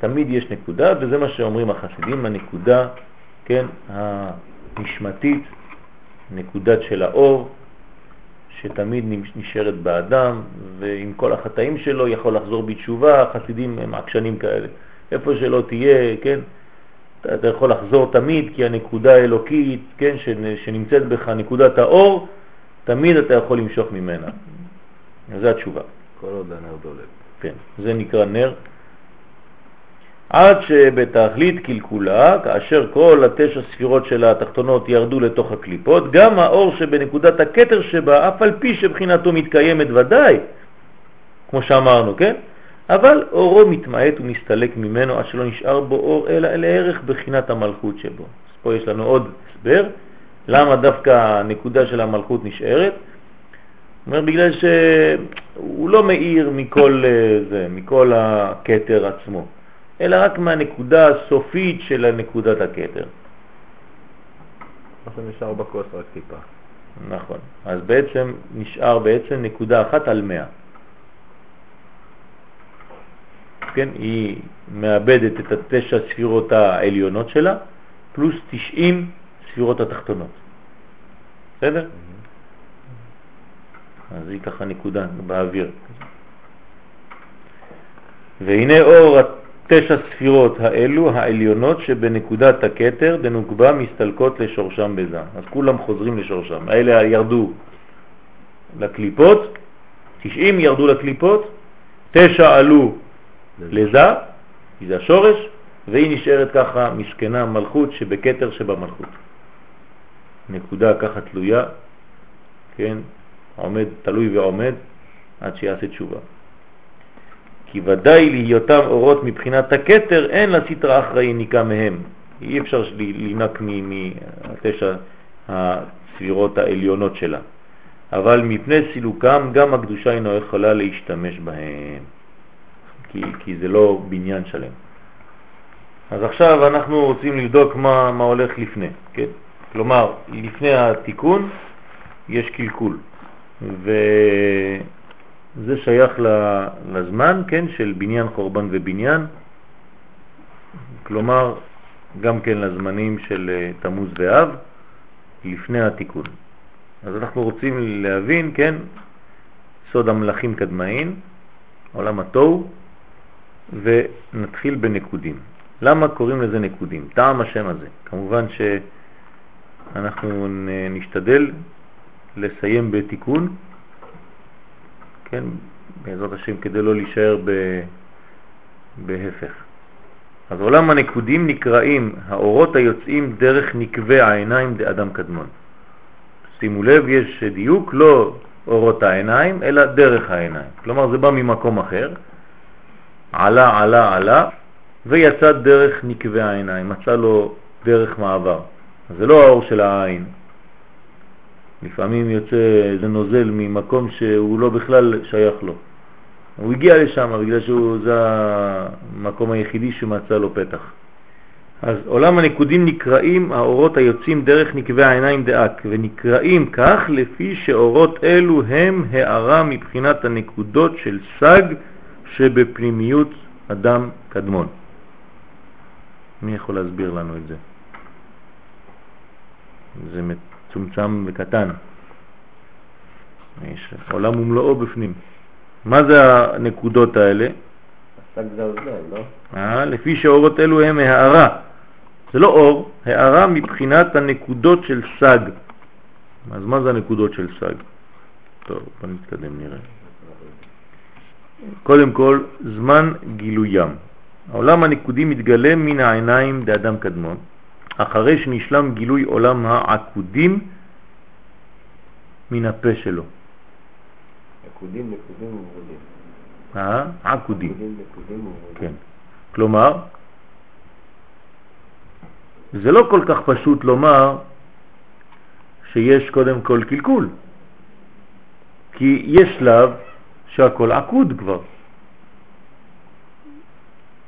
תמיד יש נקודה, וזה מה שאומרים החסידים, הנקודה, כן, הנשמתית, נקודת של האור, שתמיד נשארת באדם, ועם כל החטאים שלו יכול לחזור בתשובה, החסידים הם עקשנים כאלה. איפה שלא תהיה, כן, אתה, אתה יכול לחזור תמיד, כי הנקודה האלוקית, כן, שנמצאת בך, נקודת האור, תמיד אתה יכול למשוך ממנה. זו התשובה. כל עוד הנר דולק. כן, זה נקרא נר. עד שבתכלית קלקולה, כאשר כל התשע ספירות של התחתונות ירדו לתוך הקליפות, גם האור שבנקודת הקטר שבה, אף על פי שבחינתו מתקיימת ודאי, כמו שאמרנו, כן? אבל אורו מתמעט ומסתלק ממנו עד שלא נשאר בו אור אלא לערך בחינת המלכות שבו. אז פה יש לנו עוד הסבר, למה דווקא הנקודה של המלכות נשארת. אומר בגלל שהוא לא מאיר מכל אה, זה, מכל הקטר עצמו, אלא רק מהנקודה הסופית של נקודת הקטר. מה שנשאר בכוס רק טיפה. נכון. אז בעצם נשאר בעצם נקודה אחת על מאה. כן, היא מאבדת את התשע ספירות העליונות שלה, פלוס 90 ספירות התחתונות. בסדר? אז היא ככה נקודה באוויר. והנה אור התשע ספירות האלו, העליונות שבנקודת הקטר דנוקבה מסתלקות לשורשם בזה. אז כולם חוזרים לשורשם. האלה ירדו לקליפות, 90 ירדו לקליפות, תשע עלו לזה, כי זה השורש, והיא נשארת ככה מסכנה מלכות שבקטר שבמלכות. נקודה ככה תלויה, כן, עומד, תלוי ועומד עד שיעשה תשובה. כי ודאי להיותם אורות מבחינת הקטר, אין לסתרה אחראי ניקה מהם. אי אפשר לנק מתשע הספירות העליונות שלה. אבל מפני סילוקם גם הקדושה אינו יכולה להשתמש בהם. כי, כי זה לא בניין שלם. אז עכשיו אנחנו רוצים לבדוק מה, מה הולך לפני, כן? כלומר, לפני התיקון יש קלקול, וזה שייך לזמן, כן, של בניין, חורבן ובניין, כלומר, גם כן לזמנים של אה, תמוז ואב, לפני התיקון. אז אנחנו רוצים להבין, כן, סוד המלאכים קדמאין, עולם התוהו, ונתחיל בנקודים. למה קוראים לזה נקודים? טעם השם הזה. כמובן שאנחנו נשתדל לסיים בתיקון, כן, בעזרת השם, כדי לא להישאר ב... בהפך. אז עולם הנקודים נקראים האורות היוצאים דרך נקבי העיניים דאדם קדמון. שימו לב, יש דיוק, לא אורות העיניים, אלא דרך העיניים. כלומר, זה בא ממקום אחר, עלה, עלה, עלה, ויצא דרך נקבי העיניים, מצא לו דרך מעבר. זה לא האור של העין. לפעמים יוצא איזה נוזל ממקום שהוא לא בכלל שייך לו. הוא הגיע לשם בגלל שזה המקום היחידי שמצא לו פתח. אז עולם הנקודים נקראים האורות היוצאים דרך נקבי העיניים דאק, ונקראים כך לפי שאורות אלו הם הערה מבחינת הנקודות של סג שבפנימיות אדם קדמון. מי יכול להסביר לנו את זה? זה מצומצם וקטן. יש עולם ומלואו בפנים. מה זה הנקודות האלה? לא? אה, לפי שהאורות אלו הם הערה. זה לא אור, הערה מבחינת הנקודות של סג. אז מה זה הנקודות של סג? טוב, בוא נתקדם נראה. קודם כל, זמן גילוים. העולם הנקודי מתגלה מן העיניים דאדם קדמון, אחרי שנשלם גילוי עולם העקודים מן הפה שלו. נקודים, נקודים וברודים. אה? עקודים. נקודים, נקודים וברודים. כן. כלומר, זה לא כל כך פשוט לומר שיש קודם כל קלקול, כי יש שלב שהכל עקוד כבר.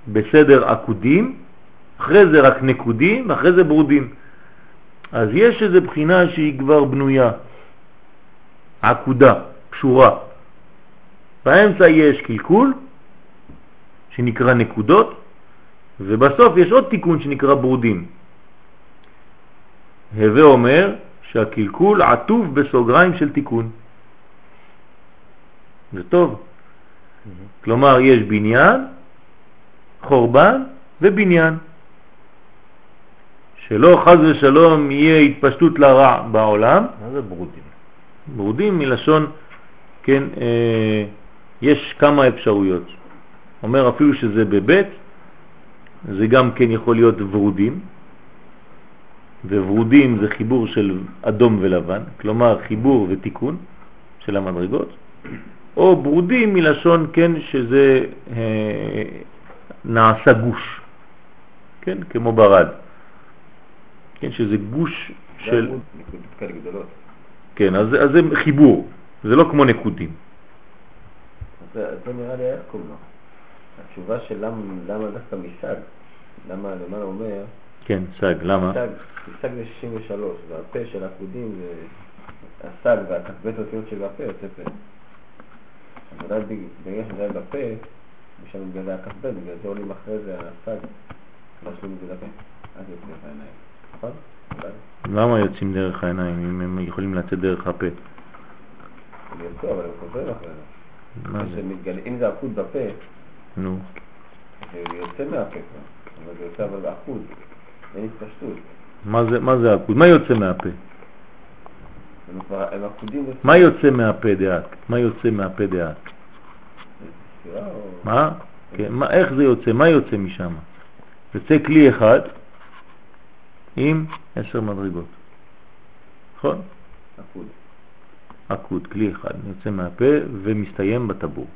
בסדר עקודים, אחרי זה רק נקודים, אחרי זה ברודים. אז יש איזו בחינה שהיא כבר בנויה, עקודה, קשורה. באמצע יש קלקול, שנקרא נקודות, ובסוף יש עוד תיקון שנקרא ברודים. הווה אומר שהקלקול עטוב בסוגריים של תיקון. זה טוב. כלומר, יש בניין, חורבן ובניין. שלא חז ושלום יהיה התפשטות לרע בעולם. מה זה ברודים? ברודים מלשון, כן, אה, יש כמה אפשרויות. אומר אפילו שזה בבית, זה גם כן יכול להיות ורודים, וורודים זה חיבור של אדום ולבן, כלומר חיבור ותיקון של המדרגות, או ברודים מלשון כן שזה אה, נעשה גוש, כן, כמו ברד, כן, שזה גוש של... כן, אז, אז זה חיבור, זה לא כמו נקודים. אז זה- זה נראה לי איך קוראים לו. התשובה של למה למה דווקא מסג, למה למעלה אומר, כן, סג, למה? סג, סג זה 63, והפה של העקודים זה הסג והכ"ב אותיות של הפה יוצא פה. בגלל שזה היה בפה, משם מתגלה הכ"ב, בגלל זה עולים אחרי זה הסג, משלים את זה לפה, אז יוצא דרך העיניים, נכון? למה יוצאים דרך העיניים אם הם יכולים לצאת דרך הפה? הם יוצאו, אבל הם חוזרים אחרי זה. זה? אם זה עקוד בפה, נו, זה יוצא מהפה כבר, אבל זה יוצא אבל עקוד, אין התפשטות. זה, מה זה עקוד? מה יוצא מהפה? הם כבר, הם עקודים בספירה מה יוצא מהפה דעת? מה יוצא מהפה דעת? מה? כן, מה, איך זה יוצא? מה יוצא משם? יוצא כלי אחד עם עשר מדרגות. נכון? עקוד. עקוד, כלי אחד, יוצא מהפה ומסתיים בטבור.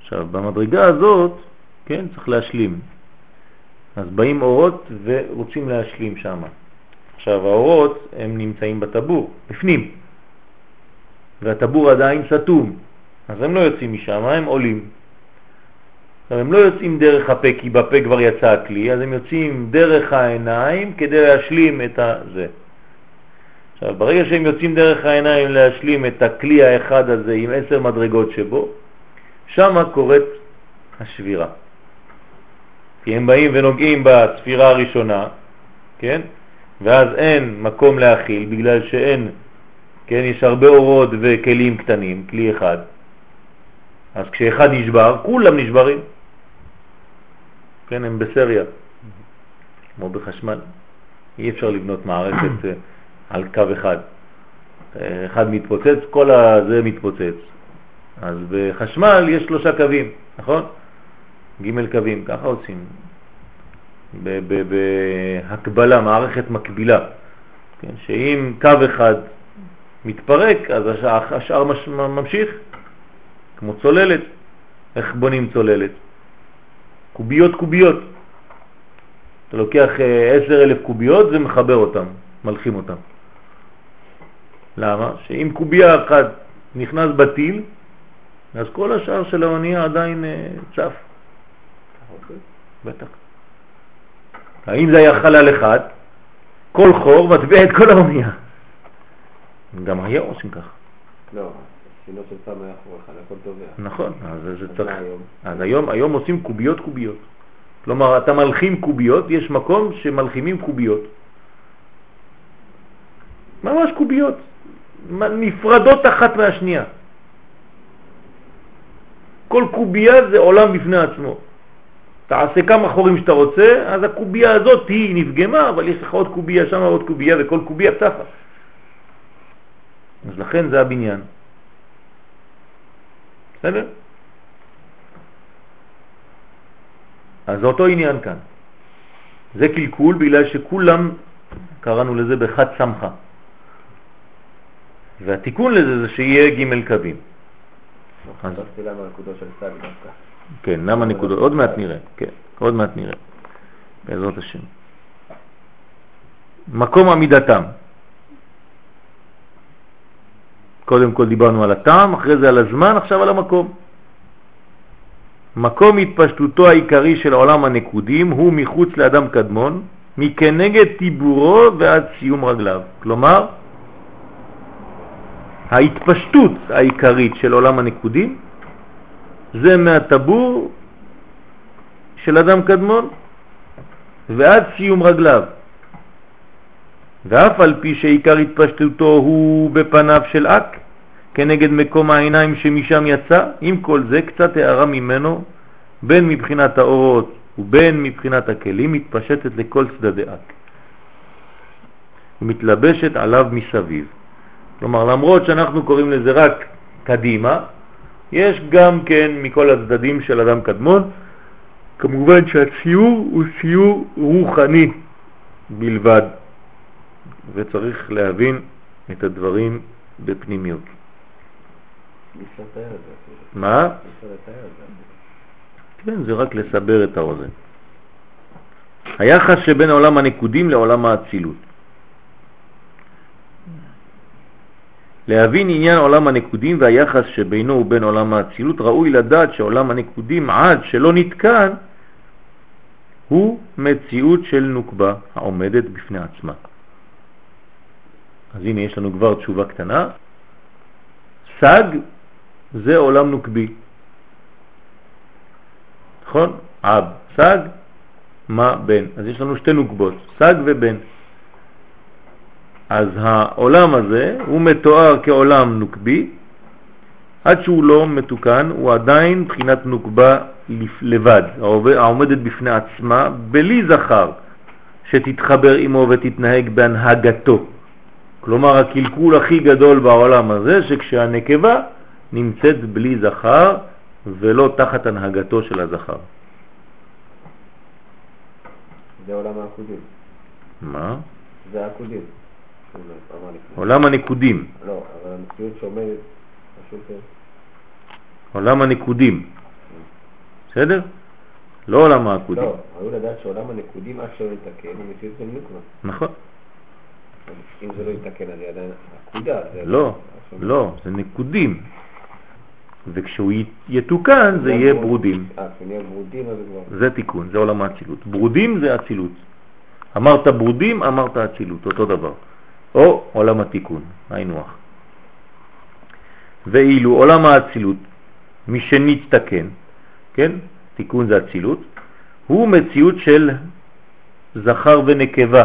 עכשיו, במדרגה הזאת, כן, צריך להשלים. אז באים אורות ורוצים להשלים שם. עכשיו, האורות הם נמצאים בטבור, בפנים, והטבור עדיין סתום, אז הם לא יוצאים משם, הם עולים. עכשיו, הם לא יוצאים דרך הפה, כי בפה כבר יצא הכלי, אז הם יוצאים דרך העיניים כדי להשלים את זה. עכשיו, ברגע שהם יוצאים דרך העיניים להשלים את הכלי האחד הזה עם עשר מדרגות שבו, שם קורית השבירה. כי הם באים ונוגעים בספירה הראשונה, כן? ואז אין מקום להכיל בגלל שאין, כן? יש הרבה אורות וכלים קטנים, כלי אחד. אז כשאחד נשבר, כולם נשברים. כן, הם בסריה, כמו בחשמל. אי אפשר לבנות מערכת אה, על קו אחד. אה, אחד מתפוצץ, כל הזה מתפוצץ. אז בחשמל יש שלושה קווים, נכון? ג' קווים, ככה עושים. בהקבלה, מערכת מקבילה. כן, שאם קו אחד מתפרק, אז השאר, השאר מש, ממשיך, כמו צוללת. איך בונים צוללת? קוביות קוביות. אתה לוקח אה, עשר אלף קוביות ומחבר אותם, מלחים אותם. למה? שאם קוביה אחת נכנס בטיל, אז כל השאר של האונייה עדיין אה, צף. בטח. האם זה היה חלל אחד, כל חור מטביע את כל האונייה. גם היום עושים ככה. לא, שינו של פעם היה חור אחד, הכל טובע. נכון, אז זה צריך... אז היום, היום עושים קוביות קוביות. כלומר, אתה מלחים קוביות, יש מקום שמלחימים קוביות. ממש קוביות, נפרדות אחת מהשנייה. כל קובייה זה עולם בפני עצמו. תעשה כמה חורים שאתה רוצה, אז הקובייה הזאת היא נפגמה, אבל יש לך עוד קובייה שם, עוד קובייה, וכל קובייה צפה. אז לכן זה הבניין. בסדר? אז זה אותו עניין כאן. זה קלקול בגלל שכולם, קראנו לזה בחד סמכה. והתיקון לזה זה שיהיה ג' קווים. אז- חשבתי למה הנקודות של סג דווקא. כן, למה נקודות? עוד מעט נראה, כן, עוד מעט נראה, בעזרת השם. מקום עמידתם. קודם כל דיברנו על הטעם, אחרי זה על הזמן, עכשיו על המקום. מקום התפשטותו העיקרי של העולם הנקודים הוא מחוץ לאדם קדמון, מכנגד טיבורו ועד סיום רגליו. כלומר, ההתפשטות העיקרית של עולם הנקודים זה מהטבור של אדם קדמון ועד סיום רגליו. ואף על פי שעיקר התפשטותו הוא בפניו של אק, כנגד מקום העיניים שמשם יצא, עם כל זה קצת הערה ממנו, בין מבחינת האורות ובין מבחינת הכלים, מתפשטת לכל צדדי אק. ומתלבשת עליו מסביב. כלומר, למרות שאנחנו קוראים לזה רק קדימה, יש גם כן מכל הצדדים של אדם קדמון, כמובן שהציור הוא ציור רוחני בלבד, וצריך להבין את הדברים בפנימיות. מה? כן, זה רק לסבר את האוזן. היחס שבין העולם הנקודים לעולם האצילות. להבין עניין עולם הנקודים והיחס שבינו ובין עולם האצילות, ראוי לדעת שעולם הנקודים עד שלא נתקן הוא מציאות של נוקבה העומדת בפני עצמה. אז הנה יש לנו כבר תשובה קטנה. סג זה עולם נוקבי. נכון? אב, סג, מה, בן. אז יש לנו שתי נוקבות, סג ובן. אז העולם הזה הוא מתואר כעולם נוקבי, עד שהוא לא מתוקן, הוא עדיין בחינת נוקבה לבד, העומדת בפני עצמה, בלי זכר שתתחבר עמו ותתנהג בהנהגתו. כלומר, הקלקול הכי גדול בעולם הזה, שכשהנקבה נמצאת בלי זכר ולא תחת הנהגתו של הזכר. זה עולם העקודים. מה? זה העקודים. עולם הנקודים. לא, אבל המציאות שעומדת, פשוט... אה, עולם הנקודים. בסדר? לא עולם העקודים. לא, ראוי לדעת שעולם הנקודים עד שלא יתקן, הוא מציאות של נוקבה. נכון. אם זה לא יתקן, זה עדיין עקודה. לא, לא, זה נקודים. וכשהוא יתוקן זה יהיה ברודים. אה. זה תיקון, זה עולם האצילות. ברודים זה אצילות. אמרת ברודים, אמרת אצילות, אותו דבר. או עולם התיקון, היינו. ואילו עולם האצילות, מי שנתתקן, כן, תיקון זה אצילות, הוא מציאות של זכר ונקבה,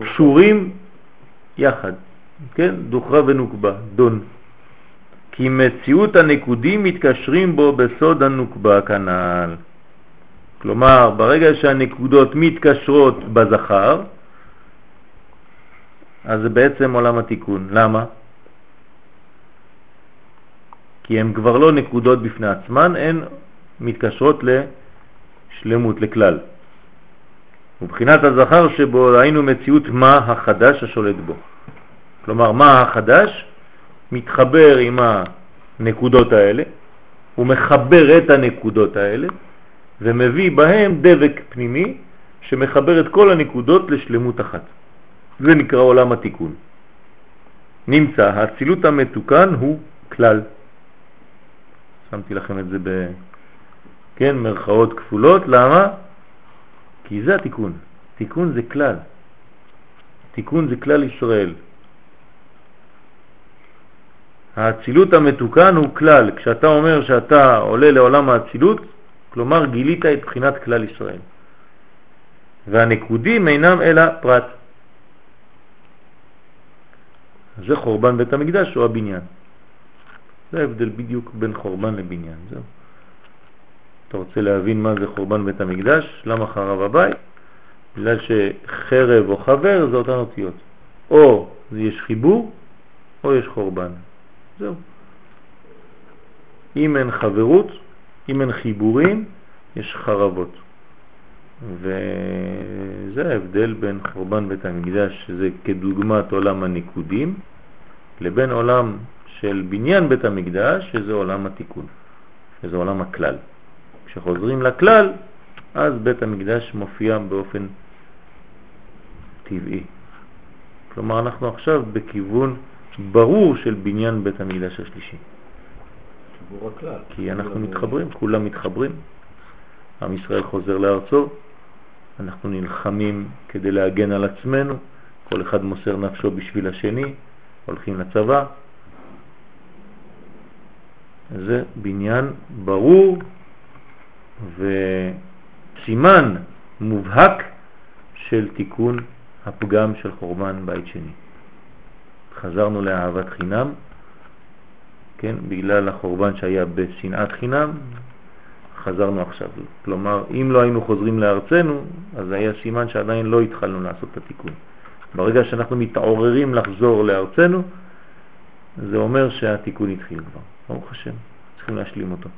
קשורים יחד, כן, דוחרה ונוקבה, דון. כי מציאות הנקודים מתקשרים בו בסוד הנוקבה כנ"ל. כלומר, ברגע שהנקודות מתקשרות בזכר, אז זה בעצם עולם התיקון. למה? כי הן כבר לא נקודות בפני עצמן, הן מתקשרות לשלמות, לכלל. ובחינת הזכר שבו ראינו מציאות מה החדש השולט בו. כלומר, מה החדש? מתחבר עם הנקודות האלה, הוא מחבר את הנקודות האלה ומביא בהם דבק פנימי שמחבר את כל הנקודות לשלמות אחת. זה נקרא עולם התיקון. נמצא, האצילות המתוקן הוא כלל. שמתי לכם את זה כן, מרכאות כפולות, למה? כי זה התיקון. תיקון זה כלל. תיקון זה כלל ישראל. האצילות המתוקן הוא כלל. כשאתה אומר שאתה עולה לעולם האצילות, כלומר גילית את בחינת כלל ישראל. והנקודים אינם אלא פרט. זה חורבן בית המקדש או הבניין. זה ההבדל בדיוק בין חורבן לבניין. זהו. אתה רוצה להבין מה זה חורבן בית המקדש? למה חרב הבית? בגלל שחרב או חבר זה אותן אותיות. או יש חיבור או יש חורבן. זהו. אם אין חברות, אם אין חיבורים, יש חרבות. וזה ההבדל בין חורבן בית המקדש, שזה כדוגמת עולם הניקודים, לבין עולם של בניין בית המקדש, שזה עולם התיקון, שזה עולם הכלל. כשחוזרים לכלל, אז בית המקדש מופיע באופן טבעי. כלומר, אנחנו עכשיו בכיוון ברור של בניין בית המקדש השלישי. כי אנחנו מתחברים, כולם מתחברים. עם ישראל חוזר לארצו, אנחנו נלחמים כדי להגן על עצמנו, כל אחד מוסר נפשו בשביל השני, הולכים לצבא. זה בניין ברור וסימן מובהק של תיקון הפגם של חורבן בית שני. חזרנו לאהבת חינם, כן, בגלל החורבן שהיה בשנאת חינם, חזרנו עכשיו. כלומר, אם לא היינו חוזרים לארצנו, אז היה סימן שעדיין לא התחלנו לעשות את התיקון. ברגע שאנחנו מתעוררים לחזור לארצנו, זה אומר שהתיקון התחיל כבר. ברוך השם, צריכים להשלים אותו.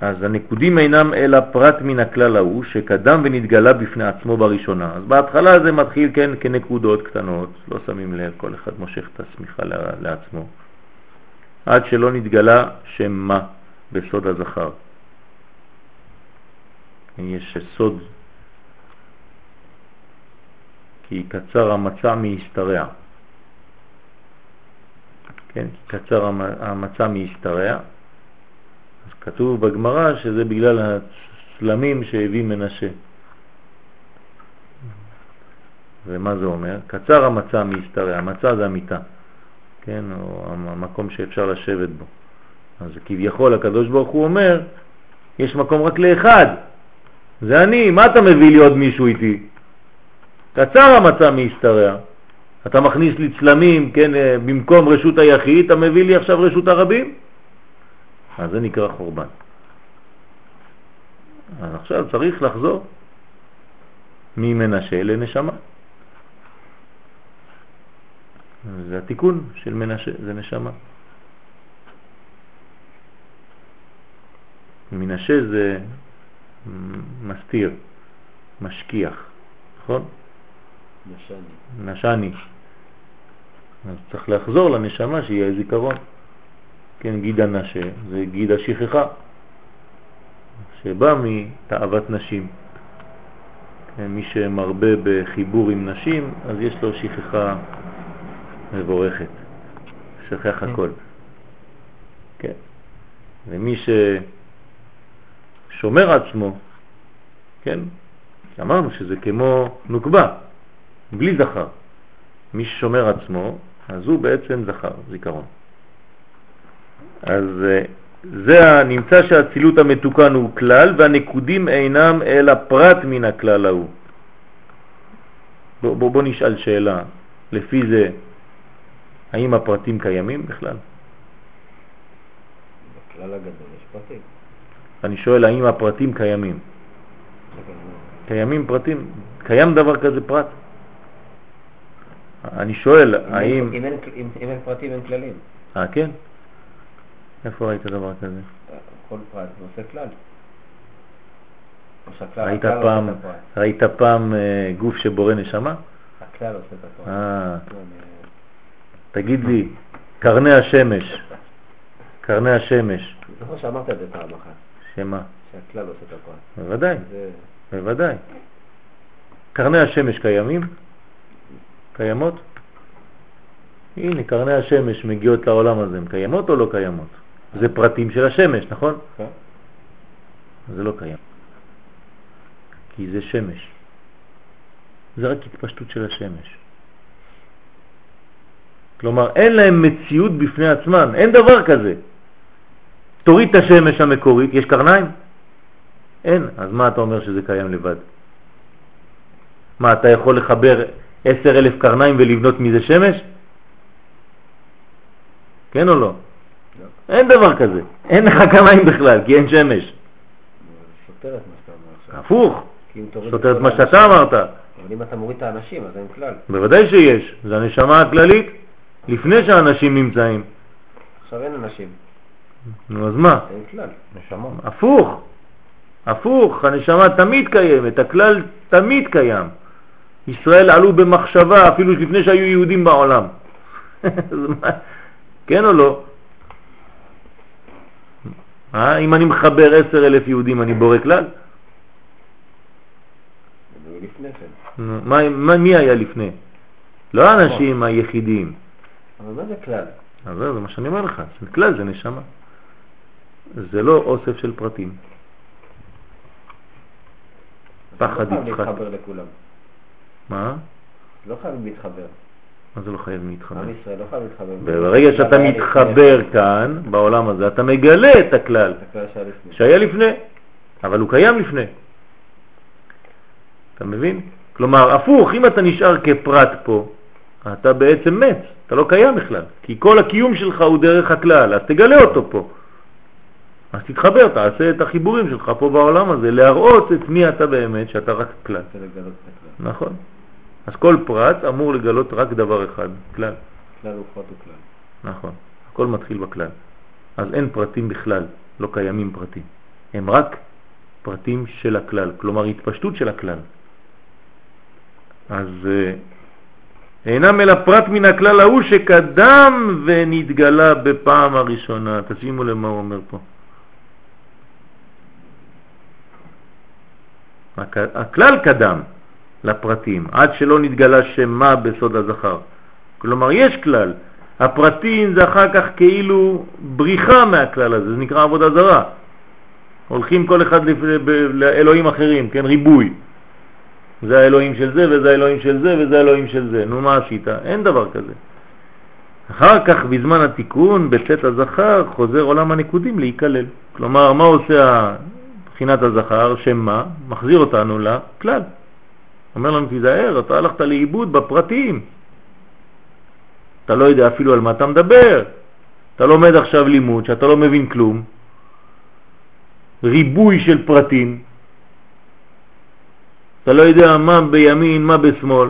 אז הנקודים אינם אלא פרט מן הכלל ההוא שקדם ונתגלה בפני עצמו בראשונה. אז בהתחלה זה מתחיל כן כנקודות קטנות, לא שמים לב, כל אחד מושך את הסמיכה לעצמו, עד שלא נתגלה שם מה בסוד הזכר. יש סוד כי קצר המצע מהשתרע. כן, כי קצר המצע מהשתרע. אז כתוב בגמרא שזה בגלל הצלמים שהביא מנשה. ומה זה אומר? קצר המצע מהשתרע, המצע זה המיטה, כן, או המקום שאפשר לשבת בו. אז כביכול הקדוש ברוך הוא אומר, יש מקום רק לאחד, זה אני, מה אתה מביא לי עוד מישהו איתי? קצר המצע מהשתרע. אתה מכניס לי צלמים, כן, אה, במקום רשות היחיד, אתה מביא לי עכשיו רשות הרבים. אז זה נקרא חורבן. אז עכשיו צריך לחזור ממנשה לנשמה. זה התיקון של מנשה, זה נשמה. מנשה זה מסתיר, משכיח, נכון? נשני. נשני. אז צריך לחזור לנשמה שיהיה זיכרון. כן, גיד הנשה זה גיד השכחה, שבא מתאוות נשים. כן, מי שמרבה בחיבור עם נשים, אז יש לו שכחה מבורכת, שכח כן. הכל. כן. ומי ששומר עצמו, כן, אמרנו שזה כמו נוקבה, בלי זכר. מי ששומר עצמו, אז הוא בעצם זכר, זיכרון. אז אה, זה נמצא שהצילות המתוקן הוא כלל והנקודים אינם אלא פרט מן הכלל ההוא. בוא, בוא, בוא נשאל שאלה, לפי זה, האם הפרטים קיימים בכלל? בכלל הגדול יש פרטים. אני שואל האם הפרטים קיימים. קיימים פרטים? קיים דבר כזה פרט? אני שואל, אם האם... אם אין- אם- אם אין פרטים אין כללים. אה, כן? איפה ראית דבר כזה? כל פרט עושה כלל. ראית פעם. ראית פעם אה, גוף שבורא נשמה? הכלל עושה את הפרט. אה, אני- תגיד לי, קרני השמש, קרני השמש, זוכר שאמרת את זה פעם אחת, שמה? שהכלל עושה את הפרט. בוודאי, זה... בוודאי. קרני השמש קיימים? קיימות? הנה, קרני השמש מגיעות לעולם הזה, הן קיימות או לא קיימות? זה פרטים של השמש, נכון? כן. זה לא קיים. כי זה שמש. זה רק התפשטות של השמש. כלומר, אין להם מציאות בפני עצמם, אין דבר כזה. תוריד את השמש המקורית, יש קרניים? אין. אז מה אתה אומר שזה קיים לבד? מה, אתה יכול לחבר עשר אלף קרניים ולבנות מזה שמש? כן או לא? אין דבר כזה. אין לך קרניים בכלל, כי אין שמש. סותר את מה שאתה אומר עכשיו. הפוך. סותר את מה שאתה אמרת. אבל אם אתה מוריד את האנשים, אז אין כלל. בוודאי שיש. זה הנשמה הכללית לפני שהאנשים נמצאים. עכשיו אין אנשים, נו, אז מה? אין כלל. נשמות. הפוך. הפוך, הנשמה תמיד קיימת, הכלל תמיד קיים. ישראל עלו במחשבה אפילו לפני שהיו יהודים בעולם. כן או לא? אה? אם אני מחבר עשר אלף יהודים אני בורא כלל? כן. נו, מה, מה, מי היה לפני? לא האנשים היחידים. אבל מה זה כלל? אז זה מה שאני אומר לך, כלל זה נשמה. זה לא אוסף של פרטים. פחד לא חייב יצחק. להתחבר לכולם. מה? לא חייב להתחבר. מה זה לא חייב להתחבר? עם ישראל לא חייב להתחבר. ברגע שאתה מתחבר כאן, בעולם הזה, אתה מגלה את הכלל. שהיה לפני, אבל הוא קיים לפני. אתה מבין? כלומר, הפוך, אם אתה נשאר כפרט פה, אתה בעצם מת, אתה לא קיים בכלל, כי כל הקיום שלך הוא דרך הכלל, אז תגלה אותו פה. אז תתחבר, תעשה את החיבורים שלך פה בעולם הזה, להראות את מי אתה באמת, שאתה רק כלל. נכון. אז כל פרט אמור לגלות רק דבר אחד, כלל. כלל הוא פרט הוא כלל. נכון. הכל מתחיל בכלל. אז אין פרטים בכלל, לא קיימים פרטים. הם רק פרטים של הכלל, כלומר התפשטות של הכלל. אז אה, אינם אלא פרט מן הכלל ההוא שקדם ונתגלה בפעם הראשונה. תשימו למה הוא אומר פה. הכלל קדם לפרטים, עד שלא נתגלה שמה בסוד הזכר. כלומר, יש כלל. הפרטים זה אחר כך כאילו בריחה מהכלל הזה, זה נקרא עבודה זרה. הולכים כל אחד לאלוהים אחרים, כן, ריבוי. זה האלוהים של זה וזה האלוהים של זה וזה האלוהים של זה. נו, מה עשית? אין דבר כזה. אחר כך, בזמן התיקון, בצאת הזכר, חוזר עולם הנקודים להיכלל. כלומר, מה עושה בחינת הזכר? שמה? מחזיר אותנו לכלל. אומר לנו, תיזהר, אתה הלכת לאיבוד בפרטים. אתה לא יודע אפילו על מה אתה מדבר. אתה לומד עכשיו לימוד שאתה לא מבין כלום. ריבוי של פרטים. אתה לא יודע מה בימין, מה בשמאל.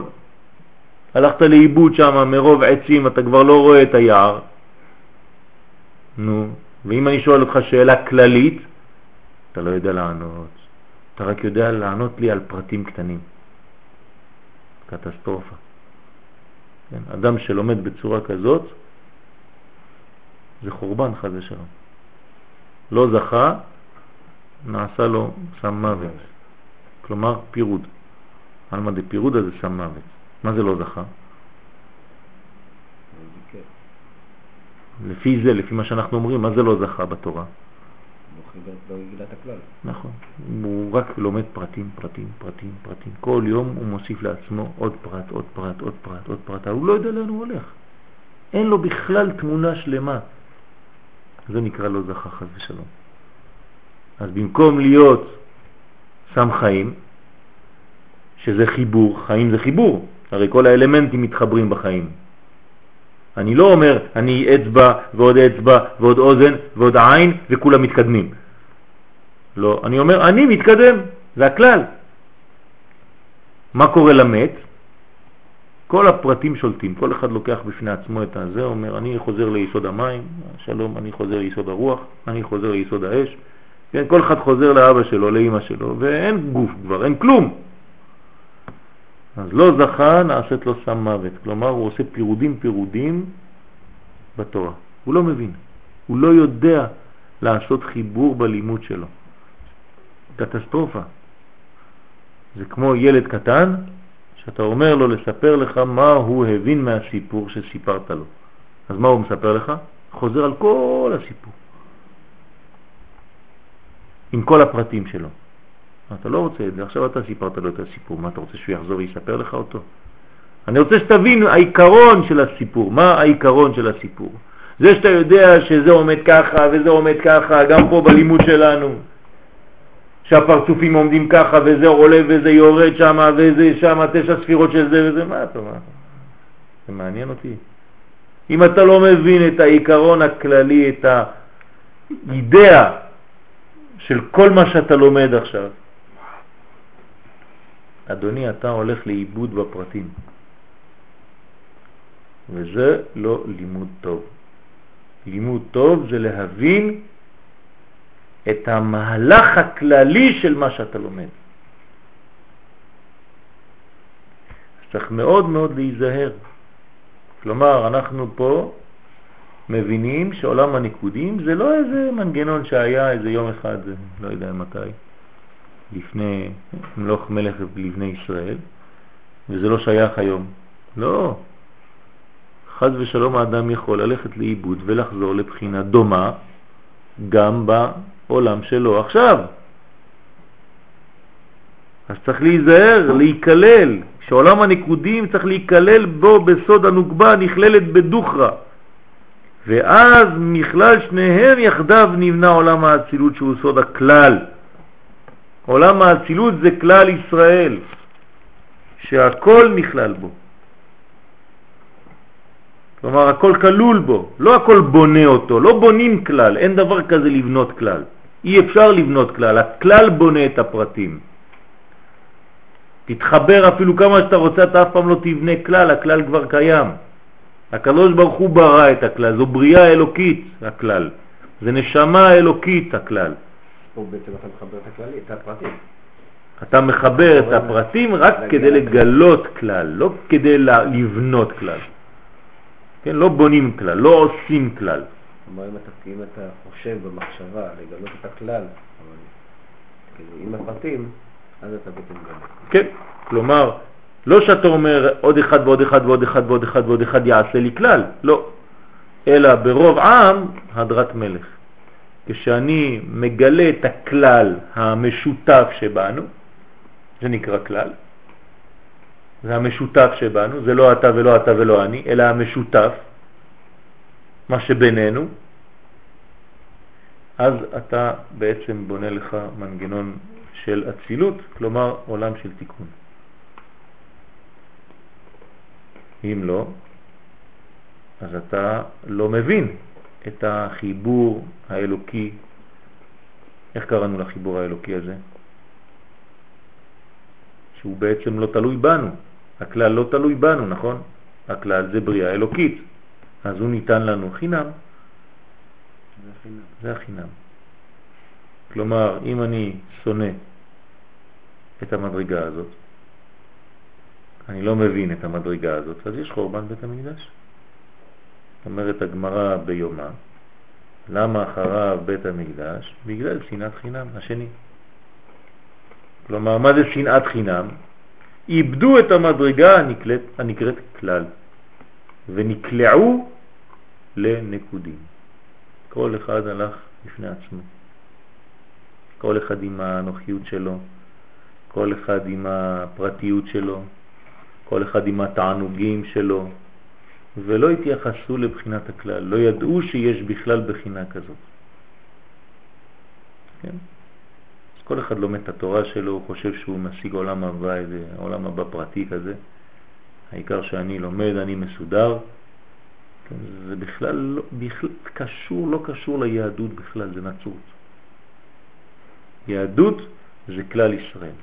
הלכת לאיבוד שם מרוב עצים, אתה כבר לא רואה את היער. נו, ואם אני שואל אותך שאלה כללית, אתה לא יודע לענות. אתה רק יודע לענות לי על פרטים קטנים. קטסטרופה. כן? אדם שלומד בצורה כזאת, זה חורבן חז ושלום. לא זכה, נעשה לו סם מוות. כלומר פירוד. על מה דפירוד הזה סם מוות. מה זה לא זכה? לפי זה, לפי מה שאנחנו אומרים, מה זה לא זכה בתורה? לא לא גילה את הכלל. נכון. הוא רק לומד פרטים, פרטים, פרטים, פרטים. כל יום הוא מוסיף לעצמו עוד פרט, עוד פרט, עוד פרט, עוד פרט. הוא לא יודע לאן הוא הולך. אין לו בכלל תמונה שלמה. זה נקרא לא זכה חס ושלום. אז במקום להיות סם חיים, שזה חיבור, חיים זה חיבור, הרי כל האלמנטים מתחברים בחיים. אני לא אומר, אני אצבע ועוד אצבע ועוד אוזן ועוד עין וכולם מתקדמים. לא, אני אומר, אני מתקדם, זה הכלל. מה קורה למת? כל הפרטים שולטים, כל אחד לוקח בפני עצמו את הזה, אומר, אני חוזר ליסוד המים, שלום, אני חוזר ליסוד הרוח, אני חוזר ליסוד האש, כן, כל אחד חוזר לאבא שלו, לאמא שלו, ואין גוף כבר, אין כלום. אז לא זכה, נעשית לו סם מוות. כלומר, הוא עושה פירודים פירודים בתורה. הוא לא מבין. הוא לא יודע לעשות חיבור בלימוד שלו. קטסטרופה. זה כמו ילד קטן, שאתה אומר לו לספר לך מה הוא הבין מהסיפור שסיפרת לו. אז מה הוא מספר לך? חוזר על כל הסיפור. עם כל הפרטים שלו. אתה לא רוצה את זה, עכשיו אתה סיפרת לו את הסיפור, מה אתה רוצה שהוא יחזור ויספר לך אותו? אני רוצה שתבין העיקרון של הסיפור, מה העיקרון של הסיפור. זה שאתה יודע שזה עומד ככה וזה עומד ככה, גם פה בלימוד שלנו, שהפרצופים עומדים ככה וזה עולה וזה יורד שם וזה שם תשע ספירות של זה וזה, מה אתה אומר? זה מעניין אותי. אם אתה לא מבין את העיקרון הכללי, את האידאה של כל מה שאתה לומד עכשיו, אדוני, אתה הולך לאיבוד בפרטים. וזה לא לימוד טוב. לימוד טוב זה להבין את המהלך הכללי של מה שאתה לומד. צריך מאוד מאוד להיזהר. כלומר, אנחנו פה מבינים שעולם הניקודים זה לא איזה מנגנון שהיה איזה יום אחד, לא יודע מתי, לפני מלוך מלך לבני ישראל, וזה לא שייך היום. לא. חז ושלום האדם יכול ללכת לאיבוד ולחזור לבחינה דומה גם בעולם שלו עכשיו. אז צריך להיזהר, להיכלל, שעולם הנקודים צריך להיכלל בו בסוד הנוגבה נכללת בדוכרה. ואז מכלל שניהם יחדיו נבנה עולם האצילות שהוא סוד הכלל. עולם האצילות זה כלל ישראל, שהכל נכלל בו. כלומר, הכל כלול בו, לא הכל בונה אותו, לא בונים כלל, אין דבר כזה לבנות כלל. אי אפשר לבנות כלל, הכלל בונה את הפרטים. תתחבר אפילו כמה שאתה רוצה, אתה אף פעם לא תבנה כלל, הכלל כבר קיים. הקדוש ברוך הוא ברא את הכלל, זו בריאה אלוקית הכלל, זה נשמה אלוקית הכלל. פה בעצם אתה מחבר את הכללי, את הפרטים. אתה מחבר את הפרטים רק כדי לגלות כלל, לא כדי לבנות כלל. כן, לא בונים כלל, לא עושים כלל. כלומר, אם אתה, חושב במחשבה לגלות את הכלל, אבל כאילו, עם הפרטים, אז אתה בעצם גלה. כן, כלומר, לא שאתה אומר עוד אחד ועוד אחד ועוד אחד ועוד אחד ועוד אחד יעשה לי כלל, לא. אלא ברוב עם הדרת מלך. כשאני מגלה את הכלל המשותף שבנו, זה נקרא כלל, זה המשותף שבנו, זה לא אתה ולא אתה ולא אני, אלא המשותף, מה שבינינו, אז אתה בעצם בונה לך מנגנון של אצילות, כלומר עולם של תיקון. אם לא, אז אתה לא מבין את החיבור האלוקי. איך קראנו לחיבור האלוקי הזה? שהוא בעצם לא תלוי בנו. הכלל לא תלוי בנו, נכון? הכלל זה בריאה אלוקית, אז הוא ניתן לנו חינם. זה החינם. זה החינם. כלומר, אם אני שונא את המדרגה הזאת, אני לא מבין את המדרגה הזאת, אז יש חורבן בית המקדש. אומרת הגמרא ביומה, למה אחריו בית המקדש? בגלל שנאת חינם, השני. כלומר, מה זה שנאת חינם? איבדו את המדרגה הנקראת, הנקראת כלל ונקלעו לנקודים. כל אחד הלך לפני עצמו. כל אחד עם הנוחיות שלו, כל אחד עם הפרטיות שלו, כל אחד עם התענוגים שלו, ולא התייחסו לבחינת הכלל, לא ידעו שיש בכלל בחינה כזאת. כן? כל אחד לומד את התורה שלו, הוא חושב שהוא משיג עולם הבא, איזה עולם הבא פרטי כזה. העיקר שאני לומד, אני מסודר. כן, זה בכלל, לא, בכלל קשור, לא קשור ליהדות בכלל, זה נצרות. יהדות זה כלל ישראל,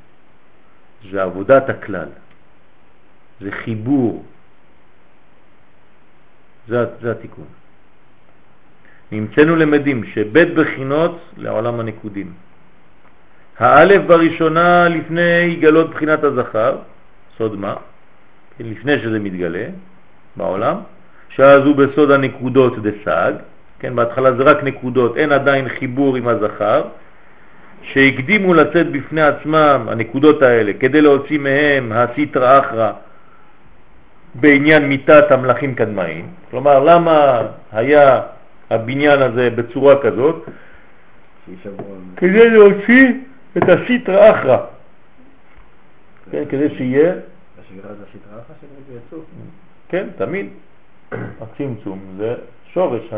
זה עבודת הכלל, זה חיבור, זה, זה התיקון. נמצאנו למדים שבית בחינות לעולם הנקודים. האלף בראשונה לפני גלות בחינת הזכר, סוד מה? כן, לפני שזה מתגלה בעולם, שאז הוא בסוד הנקודות דסג, כן, בהתחלה זה רק נקודות, אין עדיין חיבור עם הזכר, שהקדימו לצאת בפני עצמם הנקודות האלה כדי להוציא מהם הסיטרא אחרא בעניין מיטת המלאכים קדמאים. כלומר, למה היה הבניין הזה בצורה כזאת? כדי להוציא את הסיטרא אחרא. כן, כדי שיהיה. כן, תמיד, הצמצום זה שורש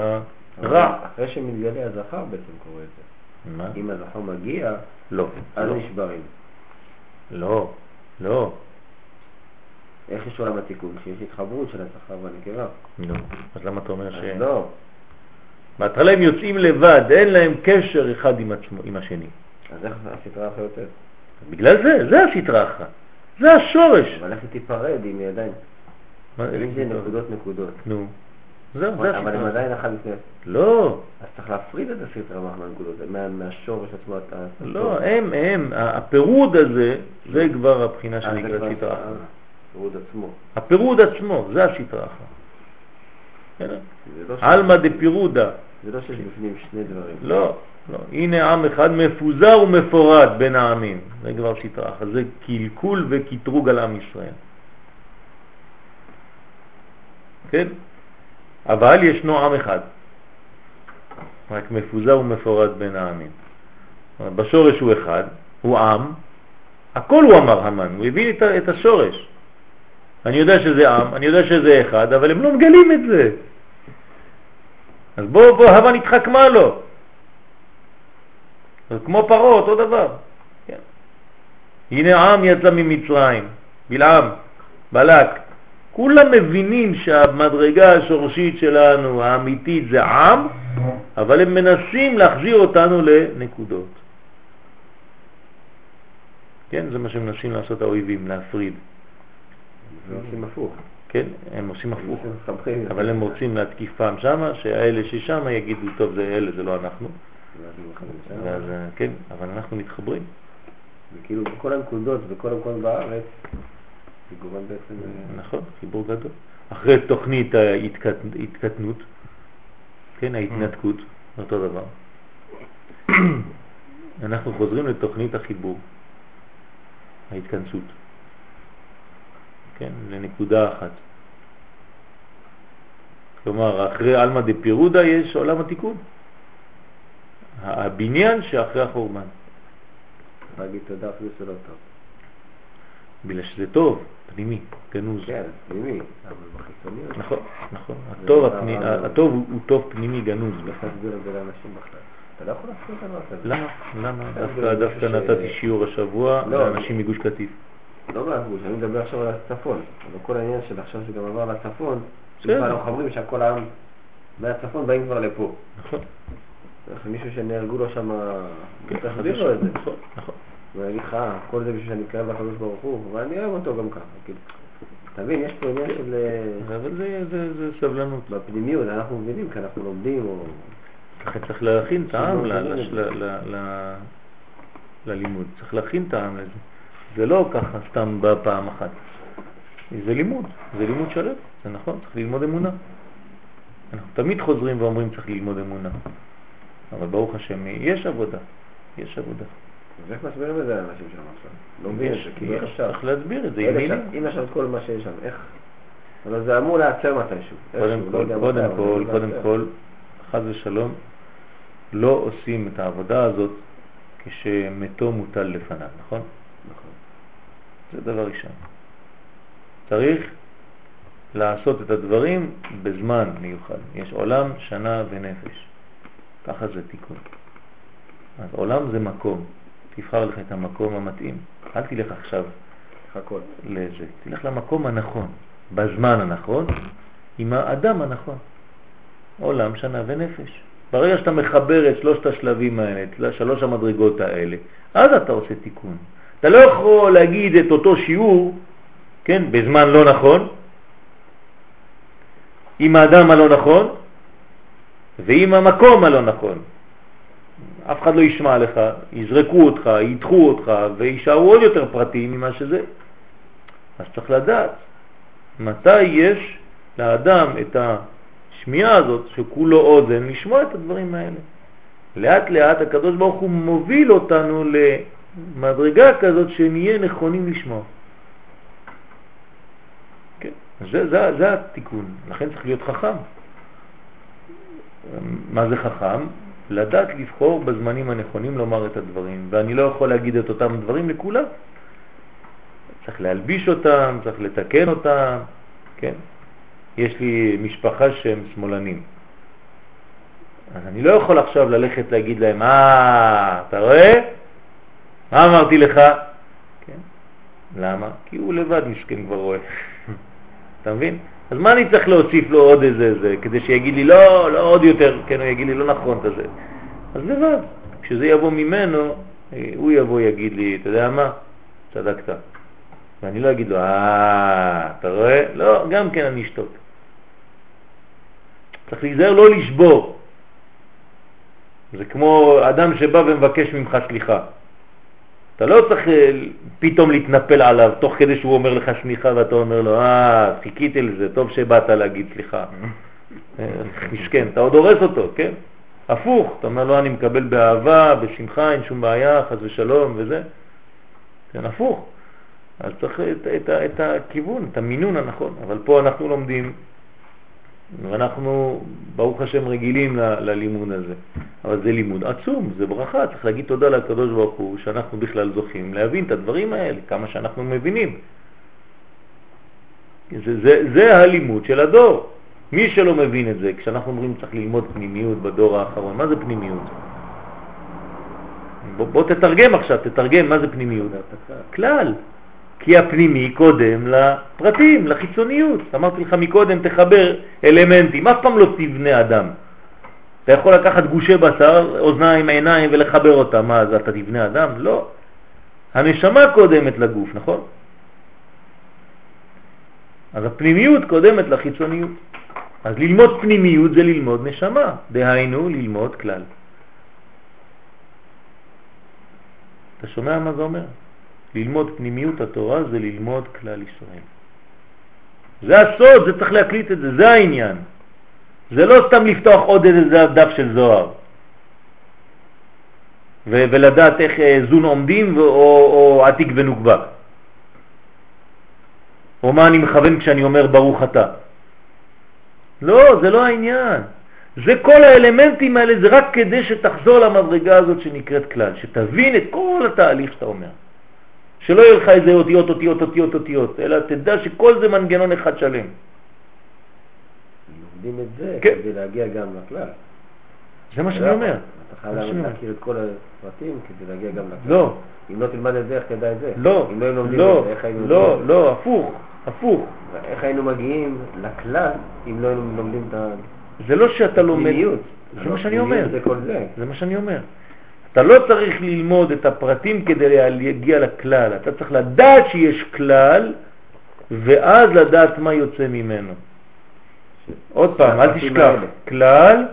הרע. אחרי שמתגלה הזכר בעצם קורה את זה. מה? אם הזכר מגיע, לא, אז נשברים. לא, לא, איך יש עולם התיקון? שיש התחברות של הזכר והנקבה. לא. אז למה אתה אומר ש... לא. בהתחלה הם יוצאים לבד, אין להם קשר אחד עם עצמו, עם השני. אז איך הסטרה אחת יוצאת? בגלל זה, זה הסטרא אחרא. זה השורש. אבל איך היא תיפרד עדיין... מה- אם זה נקודות נקודות. נו, זהו, זה אבל הם. עדיין אחד לפני... לא, אז צריך להפריד את הסטרה מהנקודות, מה- מהשורש עצמו. לא, הם, הם, הפירוד הזה, זה כבר הבחינה אה, זה שנקראת כבר סטרא אחרא. הפירוד עצמו. הפירוד עצמו, זה. בסדר? זה לא עלמא דפירודה. זה לא שיש בפנים שני דברים. לא, לא. הנה עם אחד מפוזר ומפורד בין העמים. זה כבר סטרא אחרא. זה קלקול וקטרוג על עם ישראל. כן? אבל ישנו עם אחד. רק מפוזר ומפורד בין העמים. בשורש הוא אחד, הוא עם, הכל הוא אמר המן, הוא הביא את השורש. אני יודע שזה עם, אני יודע שזה אחד, אבל הם לא מגלים את זה. אז בוא, בוא, המן התחכמה לו. אז כמו פרו, אותו דבר. כן. הנה עם יצא ממצרים, בלעם, בלק. כולם מבינים שהמדרגה השורשית שלנו, האמיתית, זה עם, אבל הם מנסים להחזיר אותנו לנקודות. כן, זה מה שמנסים לעשות האויבים, להפריד. ועושים הפוך. כן, הם עושים הפוך. אבל הם רוצים להתקיף פעם שמה, שהאלה ששמה יגידו, טוב, זה אלה, זה לא אנחנו. ואז אה, כן, אבל אנחנו מתחברים. וכאילו בכל הנקודות וכל המקומות בארץ, זה גורם בעצם... אה, נכון, חיבור גדול. אחרי תוכנית ההתקט- ההתקטנות, כן, ההתנתקות, אותו דבר. אנחנו חוזרים לתוכנית החיבור, ההתכנסות, כן, לנקודה אחת. כלומר, אחרי עלמא דפירודה יש עולם התיקון. הבניין שאחרי החורבן. להגיד תודה אפילו לא טוב. בגלל שזה טוב, פנימי, גנוז. כן, פנימי, אבל בחיצוניות. נכון, נכון. הטוב, דבר הפני. הטוב הוא, טוב פנימי גנוז. איך להסביר את זה לאנשים בכלל? אתה לא יכול להסביר דבר כזה. למה? למה? דווקא, נתתי שיעור השבוע לא. לאנשים מגוש קטיף. לא מהגוש, אני מדבר עכשיו על הצפון. אבל כל העניין של עכשיו שגם עבר לצפון. בכלל אנחנו חברים שהכל העם מהצפון באים כבר לפה. נכון. מישהו שנהרגו לו שם, כן, תחזיר לו את זה. נכון, נכון. יגיד לך, "אה, כל זה בשביל שאני אקרב לקדוש ברוך הוא, אבל אני אוהב אותו גם ככה. כאילו, אתה מבין, יש פה עניין של... אה, אבל זה, זה, זה סבלנות. בפנימיות, אנחנו מבינים כי אנחנו לומדים, או... לכן צריך להכין את העם ללימוד. צריך להכין את העם לזה. זה לא ככה סתם בא פעם אחת. זה לימוד, זה לימוד שלם, זה נכון, צריך ללמוד אמונה. אנחנו תמיד חוזרים ואומרים צריך ללמוד אמונה. אבל ברוך השם, יש עבודה, יש עבודה. אז איך מסבירים את זה לאנשים שם עכשיו? לא מבין את זה, כאילו איך יש, אפשר? צריך להסביר את זה. עם מילים. אם יש את כל מה שיש שם, איך? אבל זה אמור להיעצר מתישהו. קודם לא כל, קודם כל, קודם. כל, חס ושלום, לא עושים את העבודה הזאת כשמתו מוטל לפניו, נכון? זה דבר ראשון. צריך לעשות את הדברים בזמן מיוחד. יש עולם, שנה ונפש. ככה זה תיקון. אז עולם זה מקום. תבחר לך את המקום המתאים. אל תלך עכשיו לחכות. לזה. תלך למקום הנכון, בזמן הנכון, עם האדם הנכון. עולם, שנה ונפש. ברגע שאתה מחבר את שלושת השלבים האלה, את שלוש המדרגות האלה, אז אתה עושה תיקון. אתה לא יכול להגיד את אותו שיעור, כן, בזמן לא נכון, עם האדם הלא נכון, ועם המקום הלא נכון. אף אחד לא ישמע לך, יזרקו אותך, ידחו אותך, וישארו עוד יותר פרטים ממה שזה. אז צריך לדעת מתי יש לאדם את השמיעה הזאת, שכולו אוזן, לשמוע את הדברים האלה. לאט לאט הקדוש ברוך הוא מוביל אותנו למדרגה כזאת שנהיה נכונים לשמוע. כן, זה, זה, זה התיקון, לכן צריך להיות חכם. מה זה חכם? לדעת לבחור בזמנים הנכונים לומר את הדברים, ואני לא יכול להגיד את אותם דברים לכולם. צריך להלביש אותם, צריך לתקן אותם, כן? יש לי משפחה שהם שמאלנים. אז אני לא יכול עכשיו ללכת להגיד להם, אה, אתה רואה? מה אמרתי לך? כן? למה? כי הוא לבד משכן כבר רואה. אתה מבין? אז מה אני צריך להוסיף לו עוד איזה זה, כדי שיגיד לי לא, לא עוד יותר, כן, הוא יגיד לי לא נכון את זה. אז לבד, כשזה יבוא ממנו, הוא יבוא יגיד לי, אתה יודע מה? צדקת. ואני לא אגיד לו, אה, אתה רואה? לא, גם כן אני אשתוק. צריך להיזהר לא לשבור. זה כמו אדם שבא ומבקש ממך סליחה. אתה לא צריך אה, פתאום להתנפל עליו תוך כדי שהוא אומר לך סליחה ואתה אומר לו, אה, חיכיתי לזה, טוב שבאת להגיד סליחה. אה, מסכן, אתה עוד הורס אותו, כן? הפוך, אתה אומר לו, אני מקבל באהבה, בשמחה, אין שום בעיה, חס ושלום וזה. כן, הפוך. אז צריך את, את, את הכיוון, את המינון הנכון. אבל פה אנחנו לומדים ואנחנו, ברוך השם, רגילים ל, ללימוד הזה. אבל זה לימוד עצום, זה ברכה, צריך להגיד תודה לקדוש ברוך הוא שאנחנו בכלל זוכים להבין את הדברים האלה, כמה שאנחנו מבינים. זה, זה, זה הלימוד של הדור. מי שלא מבין את זה, כשאנחנו אומרים צריך ללמוד פנימיות בדור האחרון, מה זה פנימיות? בוא, בוא תתרגם עכשיו, תתרגם מה זה פנימיות. כלל. כי הפנימי קודם לפרטים, לחיצוניות. אמרתי לך מקודם, תחבר אלמנטים, אף פעם לא תבנה אדם. אתה יכול לקחת גושי בשר, אוזניים, עיניים ולחבר אותם. מה, אז אתה תבנה אדם? לא. הנשמה קודמת לגוף, נכון? אז הפנימיות קודמת לחיצוניות. אז ללמוד פנימיות זה ללמוד נשמה, דהיינו ללמוד כלל. אתה שומע מה זה אומר? ללמוד פנימיות התורה זה ללמוד כלל ישראל. זה הסוד, זה צריך להקליט את זה, זה העניין. זה לא סתם לפתוח עוד איזה דף של זוהר ולדעת איך אה, זון עומדים או, או עתיק ונוקבה. או מה אני מכוון כשאני אומר ברוך אתה. לא, זה לא העניין. זה כל האלמנטים האלה, זה רק כדי שתחזור למדרגה הזאת שנקראת כלל, שתבין את כל התהליך שאתה אומר. שלא יהיה לך איזה אותיות, אותיות, אותיות, אותיות, אלא תדע שכל זה מנגנון אחד שלם. לומדים את זה כן. כדי להגיע גם לכלל. זה מה שאני אומר. אתה חייב. להכיר את כל הפרטים כדי להגיע גם לכלל. לא, אם לא תלמד את זה, איך תדע את זה? לא, אם לא היינו לומדים לא, את זה, איך היינו לא, לא, הפוך, הפוך. איך היינו מגיעים לכלל אם לא היינו לומדים את זה לא שאתה לומד, הפנימיות? זה מה שאני אומר. הפנימיות זה כל זה. זה מה שאני אומר. אתה לא צריך ללמוד את הפרטים כדי להגיע לכלל, אתה צריך לדעת שיש כלל, ואז לדעת מה יוצא ממנו. עוד פעם, אל תשכח, האלה. כלל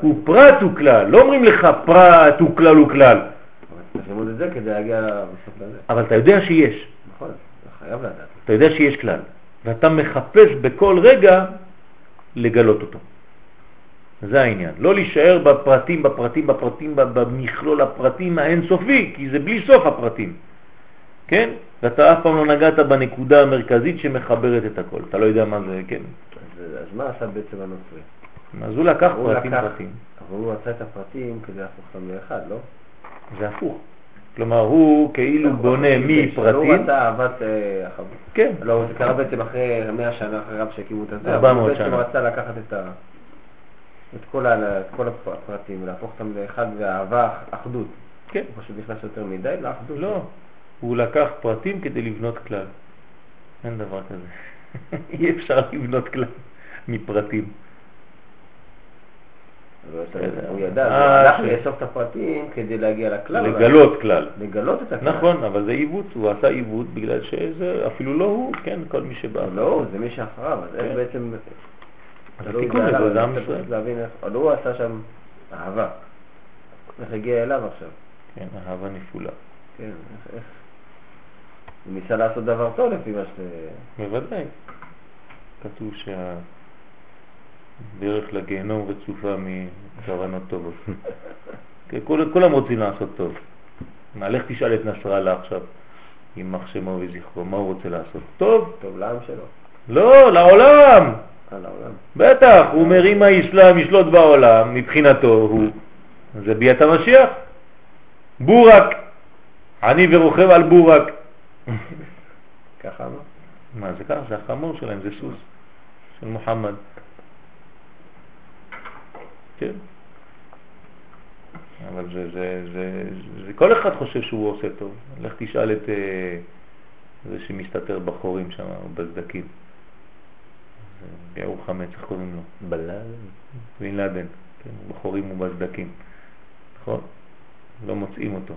הוא פרט הוא כלל, לא אומרים לך פרט הוא כלל הוא כלל. אבל אתה יודע שיש, נכון, אתה חייב לדעת. אתה יודע שיש כלל, ואתה מחפש בכל רגע לגלות אותו. זה העניין. לא להישאר בפרטים, בפרטים, בפרטים, במכלול הפרטים האינסופי, כי זה בלי סוף הפרטים. כן? ואתה אף פעם לא נגעת בנקודה המרכזית שמחברת את הכל. אתה לא יודע מה זה, כן. אז, אז מה עשה בעצם הנוצרי? אז הוא לקח הוא פרטים לקח- פרטים. אבל הוא רצה את הפרטים כדי להפוך אותם לאחד, לא? זה הפוך. כלומר, הוא כאילו בונה הוא מפרטים, רצה אהבת אה, החבר. כן, לא, זה קרה בעצם אחרי 100 שנה אחרי רב שהקימו את הזה. 400 אבל הוא שנה. בעצם רצה לקחת את ה... את כל, ה... את כל הפרטים ולהפוך אותם לאחד ואהבה, אחדות. כן. הוא פשוט נכנס יותר מדי לאחדות. לא, הוא לקח פרטים כדי לבנות כלל. אין דבר כזה. אי אפשר לבנות כלל מפרטים. הוא ידע, אה, הלך לאסוף את הפרטים כדי להגיע לכלל. לגלות כלל. לגלות את הכלל. נכון, אבל זה עיוות, הוא עשה עיוות בגלל שזה אפילו לא הוא, כן, כל מי שבא. לא, זה מי שאחריו, אז כן. בעצם... התיקון הזה זה עם ישראל. להבין איך... אבל הוא עשה שם אהבה. איך הגיע אליו עכשיו? כן, אהבה נפולה. כן, איך... הוא ניסה לעשות דבר טוב לפי מה ש... בוודאי. כתוב שהדרך לגיהנום רצופה מכוונות טובות. כן, כול- כולם רוצים לעשות טוב. לך תשאל את נסראללה עכשיו, יימח שמו וזכרו, מה הוא רוצה לעשות? טוב, טוב לעם שלו, לא, לעולם. בטח, הוא אומר אם האסלאם ישלוט בעולם, מבחינתו הוא, זה ביאת המשיח. בורק, אני ורוכב על בורק. ככה אמר? מה זה ככה? זה החמור שלהם, זה סוס של מוחמד. כן. אבל זה, זה, זה, זה, כל אחד חושב שהוא עושה טוב. לך תשאל את אה, זה שמסתתר בחורים שם, בסדקים. יאור חמץ, איך קוראים לו? בלאדן. בן לאדן, כן, בחורים ובסדקים. נכון? לא מוצאים אותו.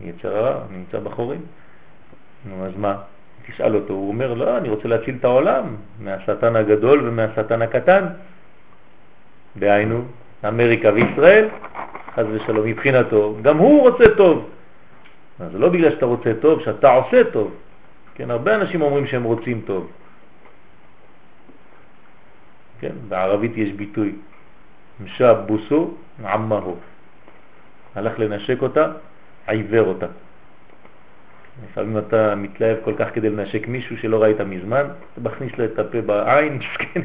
יצר הרע נמצא בחורים. נו, אז מה? תשאל אותו, הוא אומר, לא, אני רוצה להציל את העולם מהשטן הגדול ומהשטן הקטן. דהיינו, אמריקה וישראל, חז ושלום, מבחינתו, גם הוא רוצה טוב. אז לא בגלל שאתה רוצה טוב, שאתה עושה טוב. כן, הרבה אנשים אומרים שהם רוצים טוב. כן, בערבית יש ביטוי, משאב בוסו עמהו. הלך לנשק אותה, עיוור אותה. לפעמים אתה מתלהב כל כך כדי לנשק מישהו שלא ראית מזמן, אתה מכניס לו את הפה בעין, מסכן,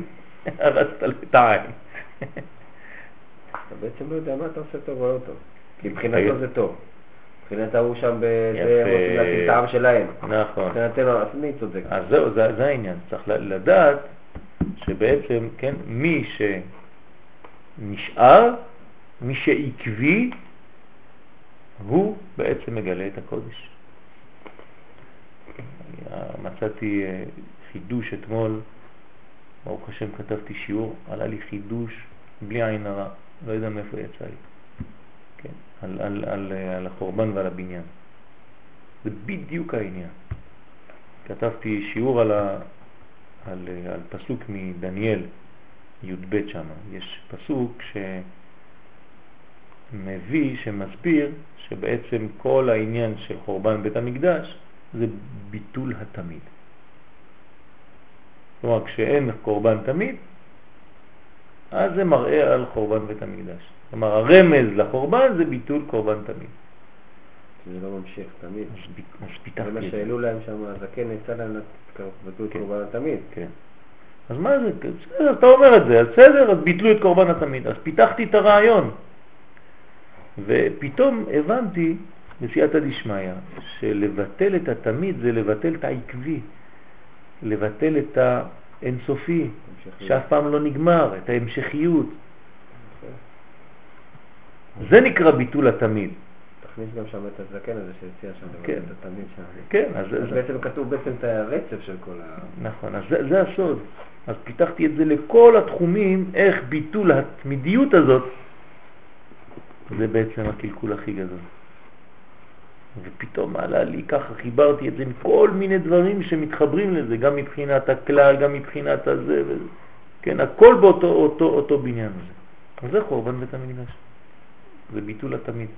הרסת לו את העין. אתה בעצם לא יודע מה אתה עושה טוב או לא טוב. כי מבחינתו זה טוב. מבחינת ההוא שם, בזה הם רוצים להציל את העם שלהם. נכון. מבחינתנו, אז מי צודק? אז זהו, זה, זה העניין. צריך לדעת שבעצם, כן, מי שנשאר, מי שעקבי, הוא בעצם מגלה את הקודש. מצאתי אה, חידוש אתמול, ברוך השם כתבתי שיעור, עלה לי חידוש בלי עין הרע, לא יודע מאיפה יצא לי, כן, על, על, על, על החורבן ועל הבניין. זה בדיוק העניין. כתבתי שיעור על, על, על פסוק מדניאל י"ב שם. יש פסוק שמביא, שמסביר שבעצם כל העניין של חורבן בית המקדש זה ביטול התמיד. כלומר, כשאין קורבן תמיד, אז זה מראה על חורבן בית המקדש. כלומר, הרמז לחורבן זה ביטול קורבן תמיד. זה לא ממשיך תמיד. אז פיתחתי זה מה את. שהעלו להם שם, הזקן יצא להם ביטול כן. קורבן תמיד. כן. אז מה זה? בסדר, אתה אומר את זה, אז בסדר, אז ביטלו את קורבן התמיד. אז פיתחתי את הרעיון. ופתאום הבנתי בסייעתא דשמיא שלבטל את התמיד זה לבטל את העקבי, לבטל את האינסופי. שאף פעם לא נגמר, את ההמשכיות. זה נקרא ביטול התמיד. תכניס גם שם את הזקן הזה שהציע שם, כן. את התמיד שם. כן, אז, אז אז בעצם כתוב בעצם את הרצף של כל ה... נכון, אז זה, זה הסוד. אז פיתחתי את זה לכל התחומים, איך ביטול התמידיות הזאת, זה בעצם הקלקול הכי גדול. ופתאום עלה לי ככה, חיברתי את זה עם כל מיני דברים שמתחברים לזה, גם מבחינת הכלל, גם מבחינת הזה, וזה. כן, הכל באותו אותו, אותו בניין הזה. אז זה חורבן בית המקדש. זה ביטול התמיד.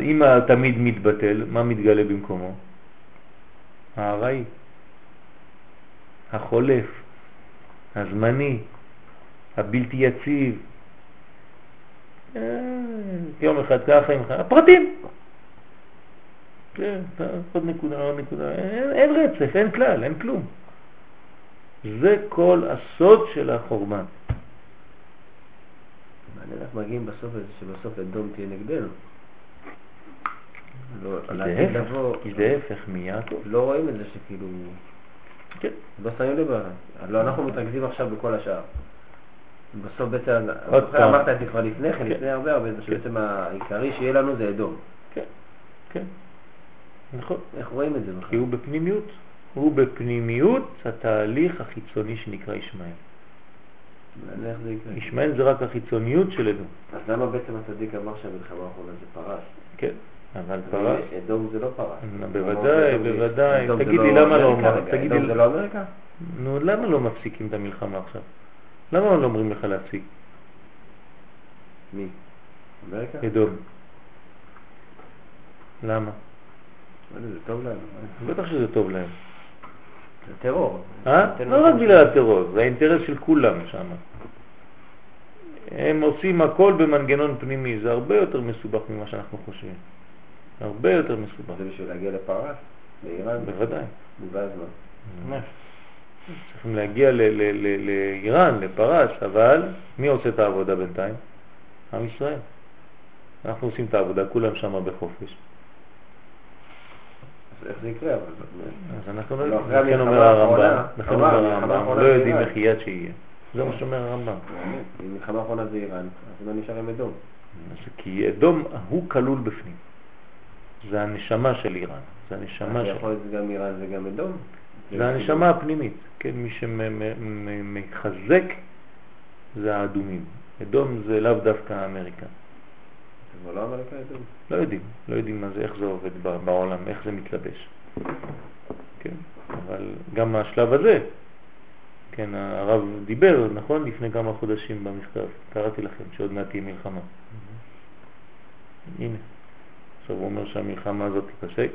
אם התמיד מתבטל, מה מתגלה במקומו? הארעי, החולף, הזמני, הבלתי יציב. אה, יום אחד ככה, יום אחד, הפרטים. כן, עוד נקודה, עוד נקודה, אין, אין רצף, אין כלל, אין כלום. זה כל הסוד של החורבן. מעניין איך מגיעים בסוף שבסוף אדום תהיה נגדנו. לא, כי זה כי זה ההפך מיעקב. לא רואים את זה שכאילו, כן. לא שמים לב, לא, אנחנו מתרכזים עכשיו בכל השאר. בסוף בעצם. אמרת את זה כבר לפני כן, כן. לפני הרבה הרבה, זמן, שבעצם העיקרי שיהיה לנו זה אדום. כן, כן, נכון. איך רואים את זה כי בכלל? הוא בפנימיות. הוא בפנימיות התהליך החיצוני שנקרא ישמעאל. זה. ישמעאל זה רק החיצוניות של אדום. אז למה בעצם הצדיק אמר שהמלחמה האחרונה זה פרס? כן, אבל פרס, אדום זה לא פרס. בוודאי, אדום זה- בוודאי. זה תגיד לי, למה לא תגיד אדום לי- זה לא אמריקה? נו, למה לא מפסיקים את המלחמה עכשיו? למה לא אומרים לך להפסיק? מי? אמריקה? אדום. למה? מה זה, טוב להם. בטח שזה טוב להם. זה טרור. אה? לא רק. בגלל הטרור, זה האינטרס של כולם שם. הם עושים הכל במנגנון פנימי, זה הרבה יותר מסובך ממה שאנחנו חושבים. הרבה יותר מסובך. זה בשביל להגיע לפרס? לאיראן? בוודאי. ואז מה? צריכים להגיע לאיראן, לפרס, אבל מי עושה את העבודה בינתיים? עם ישראל. אנחנו עושים את העבודה, כולם שם בחופש. אז איך זה יקרה? אז אנחנו לא לא, יודעים, לכן אומר הרמב"ם, לכן אומר הרמב"ם, לא יודעים. איך יד שיהיה. זה מה שאומר הרמב"ם. אם מלחמה האחרונה זה איראן, אז לא נשאר עם אדום. כי אדום הוא כלול בפנים. זה הנשמה של איראן, זה הנשמה של... יכול להיות גם איראן וגם אדום. זה הנשמה הפנימית, כן, מי שמחזק זה האדומים. אדום זה לאו דווקא אמריקה. כבר לא אמריקה אדום. לא יודעים, לא יודעים מה זה, איך זה עובד בעולם, איך זה מתלבש. כן, אבל גם השלב הזה, כן, הרב דיבר, נכון, לפני כמה חודשים במכתב, קראתי לכם שעוד מעט תהיה מלחמה. הנה, עכשיו הוא אומר שהמלחמה הזאת תיפסק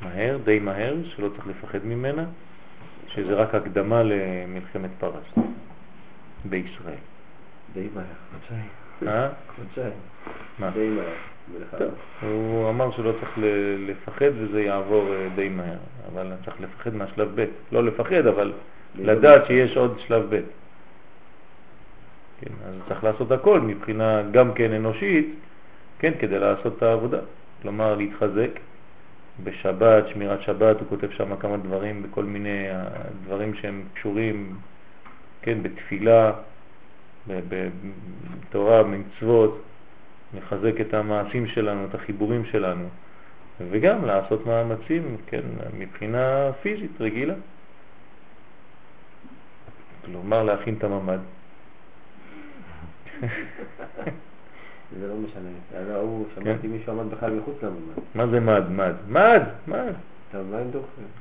מהר, די מהר, שלא צריך לפחד ממנה, שזה רק הקדמה למלחמת פרס בישראל. די מהר, חודשיים. אה? חודשיים. מה? די מהר. הוא אמר שלא צריך ל- לפחד וזה יעבור אה, די מהר, אבל צריך לפחד מהשלב ב', לא לפחד, אבל לדעת שיש עוד שלב ב'. כן, אז צריך לעשות הכל מבחינה גם כן אנושית, כן, כדי לעשות את העבודה. כלומר, להתחזק בשבת, שמירת שבת, הוא כותב שם כמה דברים, בכל מיני אה, דברים שהם קשורים, כן, בתפילה, בתורה, במצוות, לחזק את המעשים שלנו, את החיבורים שלנו, וגם לעשות מאמצים, כן, מבחינה פיזית רגילה. כלומר, להכין את הממ"ד. זה לא משנה. ההוא, שמעתי מישהו עמד בכלל מחוץ לממ"ד. מה זה מד? מד? מד? מד.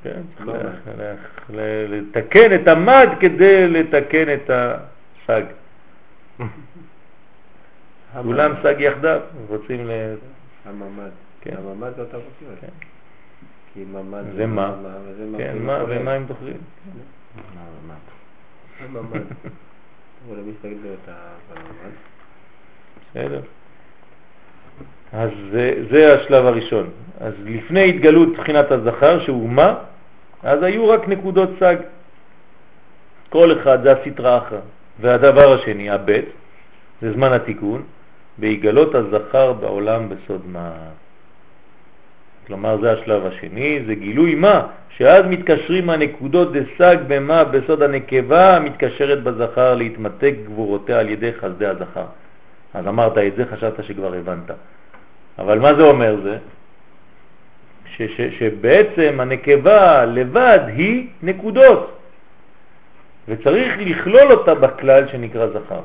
כן, צריך מה ל- מד? ל- ל- לתקן את המד כדי לתקן את הסג. כולם סג יחדיו, רוצים ל... הממ"ד. כן. הממ"ד זה אותה. כן. כי ממ"ד זה מה? כן, מה. ומה הם דוחרים? הממ"ד. בואו למי שתגיד לו את הממ"ד. בסדר. אז זה, זה השלב הראשון. אז לפני התגלות בחינת הזכר, שהוא מה? אז היו רק נקודות סג. כל אחד זה הסטרה אחרא. והדבר השני, הבית, זה זמן התיקון, בהיגלות הזכר בעולם בסוד מה. כלומר זה השלב השני, זה גילוי מה, שאז מתקשרים הנקודות דסג במה בסוד הנקבה המתקשרת בזכר להתמתק גבורותיה על ידי חסדי הזכר. אז אמרת את זה, חשבת שכבר הבנת. אבל מה זה אומר זה? ש, ש, שבעצם הנקבה לבד היא נקודות, וצריך לכלול אותה בכלל שנקרא זכר.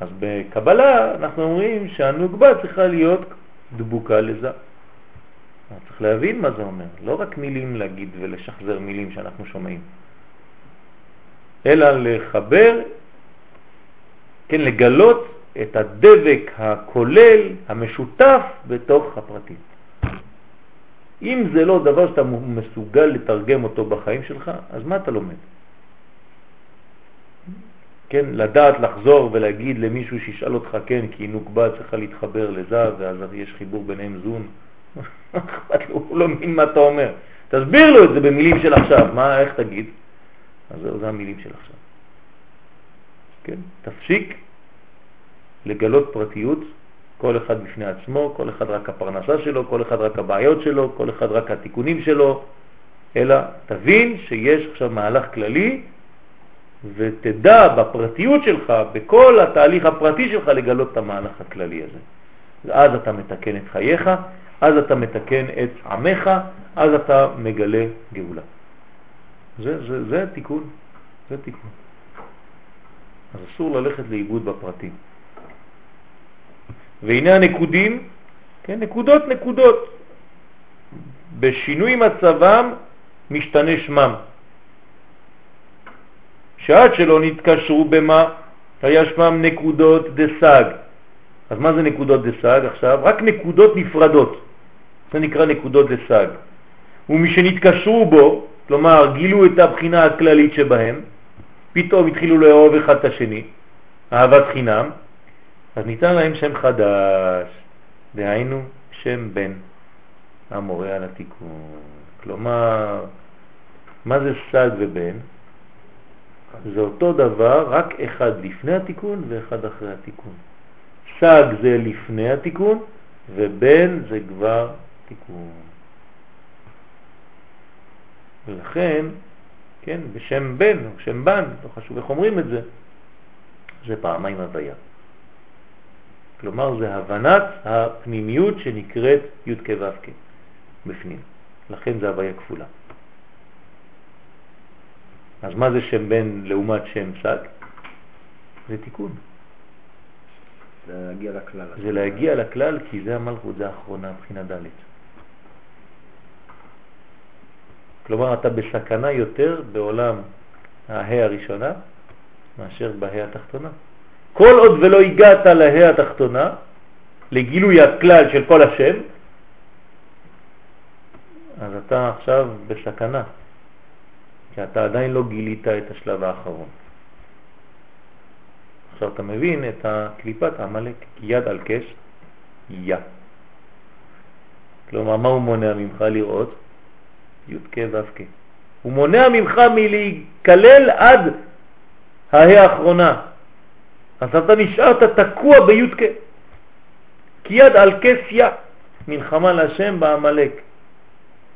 אז בקבלה אנחנו אומרים שהנוגבה צריכה להיות דבוקה לזה. צריך להבין מה זה אומר, לא רק מילים להגיד ולשחזר מילים שאנחנו שומעים, אלא לחבר, כן, לגלות את הדבק הכולל, המשותף, בתוך הפרטים. אם זה לא דבר שאתה מסוגל לתרגם אותו בחיים שלך, אז מה אתה לומד? כן, לדעת לחזור ולהגיד למישהו שישאל אותך, כן, כי נוקבה צריכה להתחבר לזה, ואז יש חיבור ביניהם זון. הוא לא מבין מה אתה אומר. תסביר לו את זה במילים של עכשיו, מה, איך תגיד? אז זה המילים של עכשיו. כן, תפסיק לגלות פרטיות, כל אחד בפני עצמו, כל אחד רק הפרנסה שלו, כל אחד רק הבעיות שלו, כל אחד רק התיקונים שלו, אלא תבין שיש עכשיו מהלך כללי ותדע בפרטיות שלך, בכל התהליך הפרטי שלך לגלות את המהלך הכללי הזה. ואז אתה מתקן את חייך, אז אתה מתקן את עמך, אז אתה מגלה גאולה. זה, זה, זה התיקון, זה התיקון. אז אסור ללכת לאיבוד בפרטים. והנה הנקודים, כן, נקודות נקודות. בשינוי מצבם משתנה שמם. שעד שלא נתקשרו במה, היה שמם נקודות דסג. אז מה זה נקודות דסג עכשיו? רק נקודות נפרדות. זה נקרא נקודות דסג. ומשנתקשרו בו, כלומר גילו את הבחינה הכללית שבהם, פתאום התחילו לאהוב אחד את השני, אהבת חינם, אז ניתן להם שם חדש, דהיינו שם בן, המורה על התיקון. כלומר, מה זה סג ובן? זה אותו דבר, רק אחד לפני התיקון ואחד אחרי התיקון. סג זה לפני התיקון, ובן זה כבר תיקון. ולכן, כן, בשם בן או שם בן, לא חשוב איך אומרים את זה, זה פעמיים הוויה. כלומר, זה הבנת הפנימיות שנקראת י' כו' בפנים. לכן זה הוויה כפולה. אז מה זה שם בן לעומת שם סג? זה תיקון. זה להגיע לכלל. זה להגיע לכלל כי זה המלכות, זה האחרונה, מבחינה ד'. כלומר, אתה בסכנה יותר בעולם ההא הראשונה מאשר בהא התחתונה. כל עוד ולא הגעת להא התחתונה, לגילוי הכלל של כל השם, אז אתה עכשיו בסכנה, כי אתה עדיין לא גילית את השלב האחרון. עכשיו אתה מבין את הקליפת עמלק, יד על קש, יא. כלומר, מה הוא מונע ממך לראות? י' כ' ו' כ'. הוא מונע ממך מלהיכלל עד ההא האחרונה. אז אתה נשארת תקוע בי' כ'. כי יד על כס יא, מלחמה להשם בעמלק.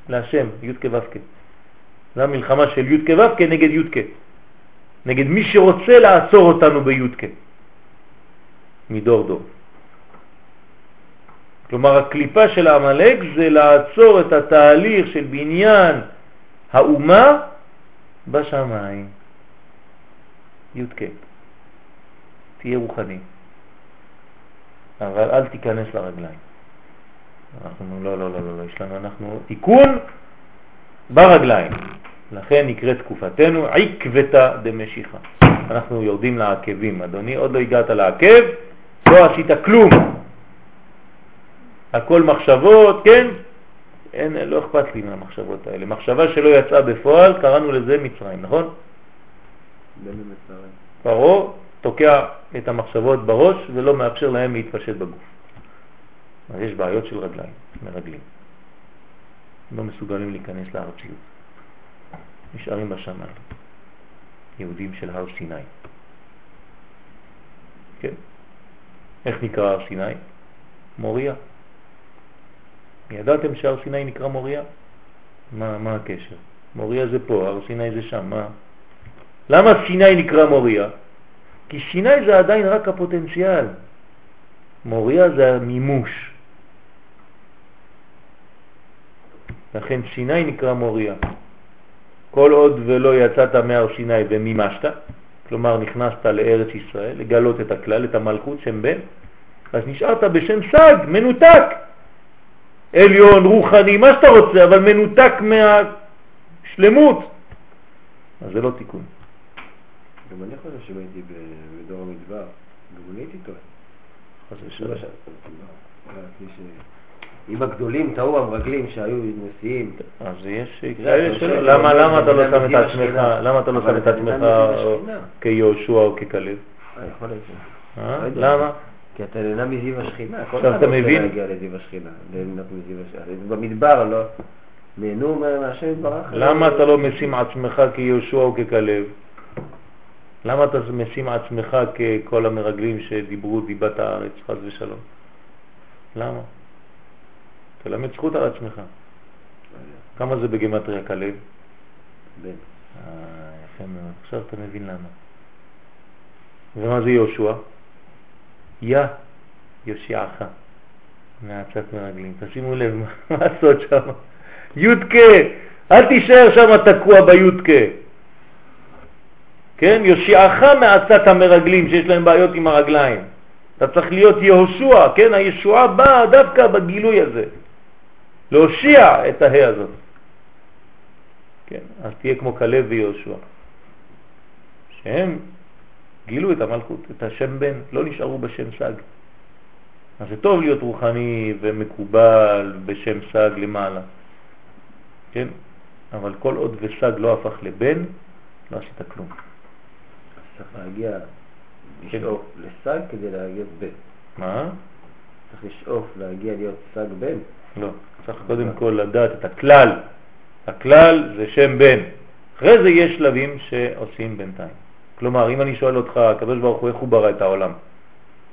להשם, י' כ' ו' כ'. זו המלחמה של י' כ' ו' כ' נגד י' כ'. נגד מי שרוצה לעצור אותנו בי' כ'. מדור דור. כלומר, הקליפה של העמלק זה לעצור את התהליך של בניין האומה בשמיים. י"ק. תהיה רוחני. אבל אל תיכנס לרגליים. אנחנו, לא, לא, לא, לא, לא, יש לנו, אנחנו תיקון ברגליים. לכן נקראת תקופתנו עקבתא דמשיחה. אנחנו יורדים לעקבים. אדוני, עוד לא הגעת לעקב, לא עשית כלום. הכל מחשבות, כן? אין, לא אכפת לי מהמחשבות האלה. מחשבה שלא יצאה בפועל, קראנו לזה מצרים, נכון? פרעה תוקע את המחשבות בראש ולא מאפשר להם להתפשט בגוף. אז יש בעיות של רגליים, מרגלים. לא מסוגלים להיכנס לארציות. נשארים בשמיים. יהודים של הר סיני. כן. איך נקרא הר סיני? מוריה. ידעתם שהר סיני נקרא מוריה? מה, מה הקשר? מוריה זה פה, הר סיני זה שם, מה? למה סיני נקרא מוריה? כי סיני זה עדיין רק הפוטנציאל. מוריה זה המימוש. לכן סיני נקרא מוריה. כל עוד ולא יצאת מהר סיני ומימשת, כלומר נכנסת לארץ ישראל, לגלות את הכלל, את המלכות שם בן, אז נשארת בשם סג, מנותק. עליון, רוחני, מה שאתה רוצה, אבל מנותק מהשלמות, אז זה לא תיקון. גם אני חושב שאם הייתי בדור המדבר, גם אני הייתי טועה. חס ושלום. אם הגדולים טעו המרגלים שהיו נשיאים. אז יש כאלה שלא. למה למה אתה לא שם את עצמך, למה אתה לא שם את עצמך כיהושע או ככלב? להיות. אה? למה? כי אתה נהנה מזיו השכינה. כל עכשיו אחד אתה רוצה מבין? להגיע לזיו השכינה. ליהנות מזיו השכינה. במדבר לא. נהנו מהשם יתברך. למה אתה לא משים עצמך כיהושע או ככלב? למה אתה משים עצמך ככל המרגלים שדיברו דיבת הארץ, חז ושלום? למה? תלמד זכות על עצמך. כמה זה בגמטריה כלב? בן. אה, יפה מאוד. עכשיו אתה מבין למה. ומה זה יהושע? יא, יושיעך, מעצת מרגלים. תשימו לב מה לעשות שם. יודקה, אל תישאר שם תקוע ביודקה. כן? יושיעך מעצת המרגלים שיש להם בעיות עם הרגליים. אתה צריך להיות יהושע, כן? הישועה באה דווקא בגילוי הזה. להושיע את ההא הזאת. כן, אז תהיה כמו כלב ויהושע. שהם גילו את המלכות, את השם בן, לא נשארו בשם סג. אז זה טוב להיות רוחני ומקובל בשם סג למעלה, כן? אבל כל עוד וסג לא הפך לבן, לא עשית כלום. צריך להגיע. לשאוף לסג כדי להגיע בן. מה? צריך לשאוף להגיע להיות סג בן. לא. צריך קודם כל לדעת את הכלל. הכלל זה שם בן. אחרי זה יש שלבים שעושים בינתיים. כלומר, אם אני שואל אותך, הקדוש ברוך הוא, איך הוא ברא את העולם?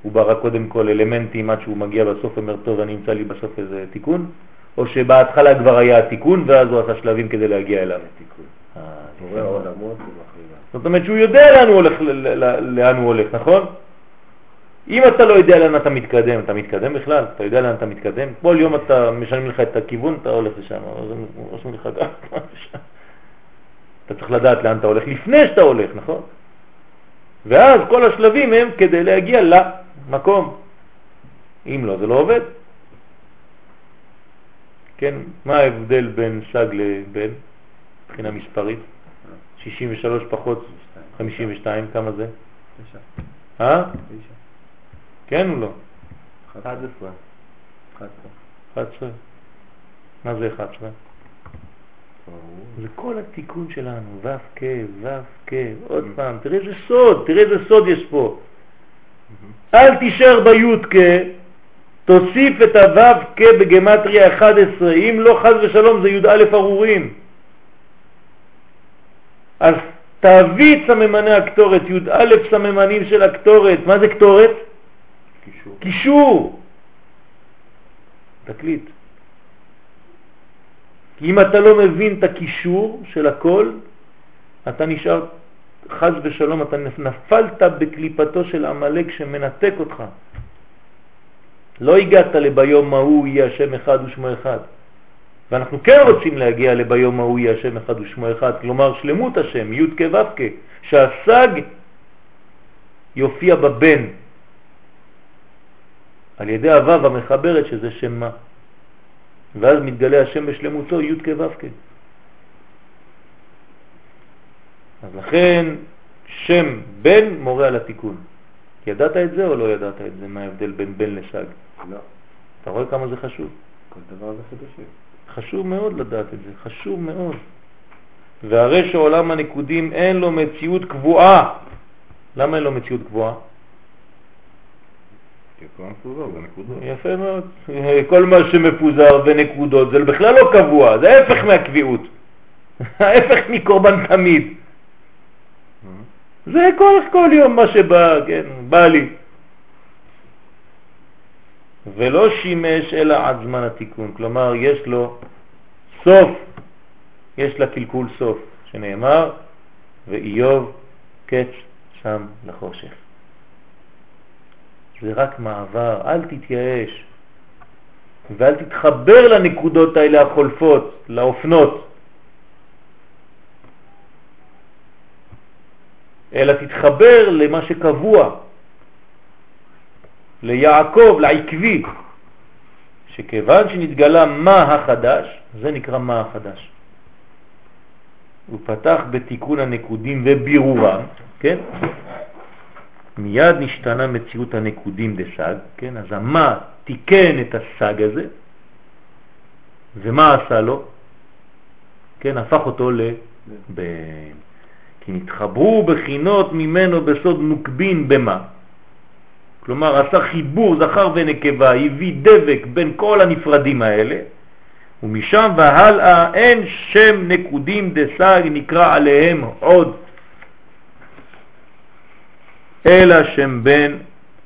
הוא ברא קודם כל אלמנטים עד שהוא מגיע בסוף, אומר, טוב, אני אמצא לי בסוף איזה תיקון, או שבהתחלה כבר היה התיקון, ואז הוא עשה שלבים כדי להגיע אליו. תיקון. אה, בורא עולמות ומחריבה. זאת אומרת שהוא יודע לאן הוא הולך, לאן הוא הולך, נכון? אם אתה לא יודע לאן אתה מתקדם, אתה מתקדם בכלל? אתה יודע לאן אתה מתקדם? כל יום אתה משלמים לך את הכיוון, אתה הולך לשם, רושמים לך גם אתה צריך לדעת לאן אתה הולך לפני שאתה הולך, נכון? ואז כל השלבים הם כדי להגיע למקום. אם לא, זה לא עובד. כן, מה ההבדל בין שג לבין, מבחינה מספרית? 63 פחות 52, כמה זה? אה? כן או לא? 11. 11. מה זה 11? זה כל התיקון שלנו, ו' כ', ו' כ', עוד Mm-hmm. פעם, תראה איזה סוד, תראה איזה סוד יש פה. אל תישאר בי' כ', תוסיף את הו' כ' בגמטריה 11, אם לא חז ושלום זה י"א ארורים. אז תביא את סממני הקטורת, י"א סממנים של הקטורת, מה זה קטורת? קישור. קישור. תקליט. כי אם אתה לא מבין את הקישור של הכל, אתה נשאר, חז ושלום, אתה נפלת בקליפתו של עמלק שמנתק אותך. לא הגעת לביום ההוא יהיה השם אחד ושמו אחד. ואנחנו כן רוצים להגיע לביום ההוא יהיה השם אחד ושמו אחד, כלומר שלמות השם, י' כ' ו' כ', שהסג יופיע בבן, על ידי הוו המחברת שזה שם מה. ואז מתגלה השם בשלמותו י' כ' ו' כ'. אז לכן שם בן מורה על התיקון. ידעת את זה או לא ידעת את זה? מה ההבדל בין בן לשג? לא. אתה רואה כמה זה חשוב? כל דבר זה חידושים. חשוב מאוד לדעת את זה, חשוב מאוד. והרי שעולם הנקודים אין לו מציאות קבועה. למה אין לו מציאות קבועה? יפה מאוד. כל מה שמפוזר בנקודות זה בכלל לא קבוע, זה ההפך מהקביעות. ההפך מקורבן תמיד. זה כל, כל יום מה שבא, כן, בא לי. ולא שימש אלא עד זמן התיקון, כלומר יש לו סוף, יש לה קלקול סוף, שנאמר, ואיוב קץ שם לחושך. זה רק מעבר, אל תתייאש ואל תתחבר לנקודות האלה החולפות, לאופנות, אלא תתחבר למה שקבוע, ליעקב, לעקבי, שכיוון שנתגלה מה החדש, זה נקרא מה החדש. הוא פתח בתיקון הנקודים ובירורם, כן? מיד נשתנה מציאות הנקודים דסג, כן? אז המה תיקן את הסג הזה, ומה עשה לו? כן, הפך אותו לבן. כי נתחברו בחינות ממנו בסוד נוקבין במה. כלומר, עשה חיבור זכר ונקבה, הביא דבק בין כל הנפרדים האלה, ומשם והלאה אין שם נקודים דסג נקרא עליהם עוד, אלא שם בן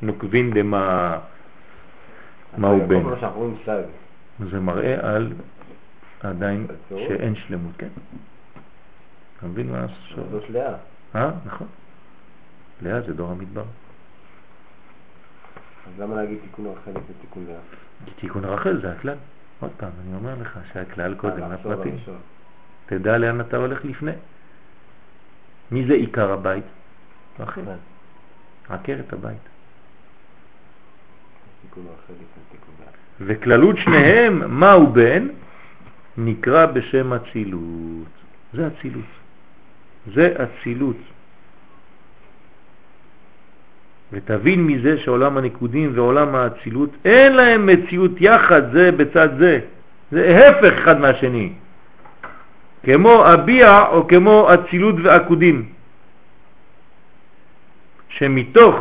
נוקבין דמה. מה הוא בן? זה מראה על עדיין. שאין שלמות, כן? אתה מבין מה השור? זאת לאה. אה, נכון. לאה זה דור המדבר. אז למה להגיד תיקון רחל ותיקון לאה? תיקון רחל זה הכלל. עוד פעם, אני אומר לך שהכלל קודם אה, לחזור לפרטים. תדע לאן אתה הולך לפני. מי זה עיקר הבית? רחל. עקרת הבית. וכללות שניהם, מה הוא בן? נקרא בשם אצילות. זה אצילות. זה אצילות. ותבין מזה שעולם הנקודים ועולם האצילות אין להם מציאות יחד זה בצד זה. זה הפך אחד מהשני. כמו אביע או כמו אצילות ועקודים. שמתוך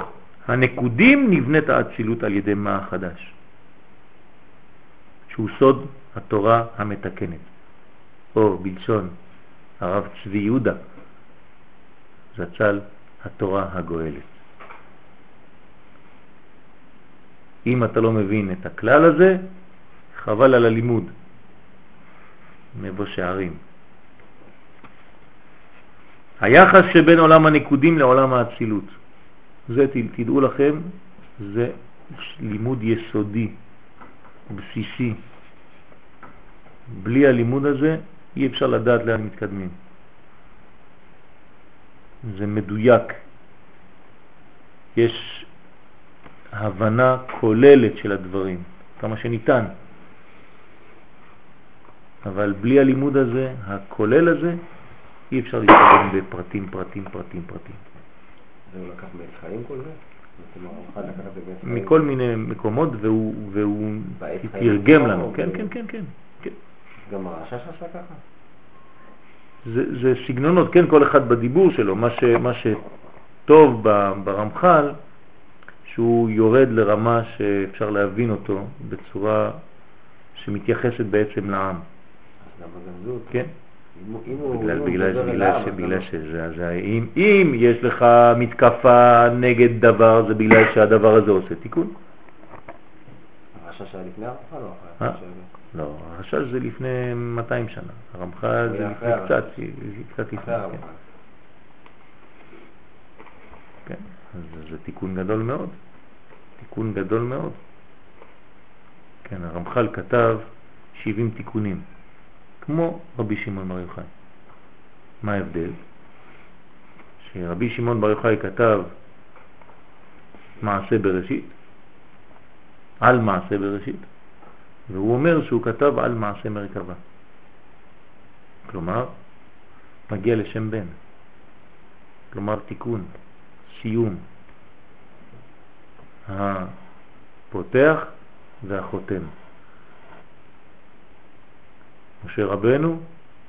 הנקודים נבנית האצילות על ידי מה החדש. שהוא סוד התורה המתקנת, או בלשון הרב צבי יהודה, זצ"ל התורה הגואלת. אם אתה לא מבין את הכלל הזה, חבל על הלימוד. מבוא שערים. היחס שבין עולם הנקודים לעולם האצילות. זה, תדעו לכם, זה לימוד יסודי, בסיסי. בלי הלימוד הזה אי אפשר לדעת לאן מתקדמים. זה מדויק. יש הבנה כוללת של הדברים, כמה שניתן. אבל בלי הלימוד הזה, הכולל הזה, אי אפשר להתקדם בפרטים, פרטים, פרטים, פרטים. זה הוא לקח מעץ חיים כל זה? מכל מיני מקומות והוא, והוא תרגם לנו, כן, כן, כן, כן, כן. גם הרשש עשה ככה? זה, זה סגנונות, כן, כל אחד בדיבור שלו, מה, ש, מה שטוב ברמח"ל, שהוא יורד לרמה שאפשר להבין אותו בצורה שמתייחסת בעצם לעם. כן. בגלל, בגלל, בגלל, שזה, זה, אם, אם יש לך מתקפה נגד דבר, זה בגלל שהדבר הזה עושה תיקון. הרשש היה לפני הרמח"ל או אחרי? אה? לא, הרשש זה לפני 200 שנה, הרמח"ל זה לפני קצת, קצת לפני, כן. כן, אז זה תיקון גדול מאוד, תיקון גדול מאוד. כן, הרמח"ל כתב 70 תיקונים. כמו רבי שמעון בר יוחאי. מה ההבדל? שרבי שמעון בר יוחאי כתב מעשה בראשית, על מעשה בראשית, והוא אומר שהוא כתב על מעשה מרכבה. כלומר, מגיע לשם בן. כלומר, תיקון, סיום. הפותח והחותם. משה רבנו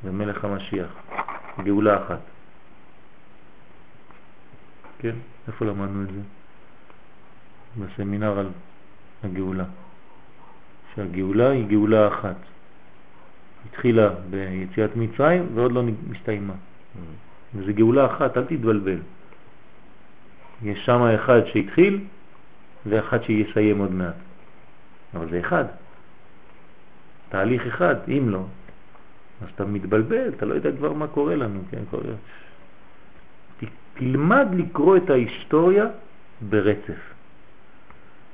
ומלך המשיח, גאולה אחת. כן, איפה למדנו את זה? בסמינר על הגאולה. שהגאולה היא גאולה אחת. התחילה ביציאת מצרים ועוד לא מסתיימה. וזו גאולה אחת, אל תתבלבל. יש שם אחד שהתחיל ואחד שיסיים עוד מעט. אבל זה אחד. תהליך אחד, אם לא, אז אתה מתבלבל, אתה לא יודע כבר מה קורה לנו, כן, קורה. תלמד לקרוא את ההיסטוריה ברצף.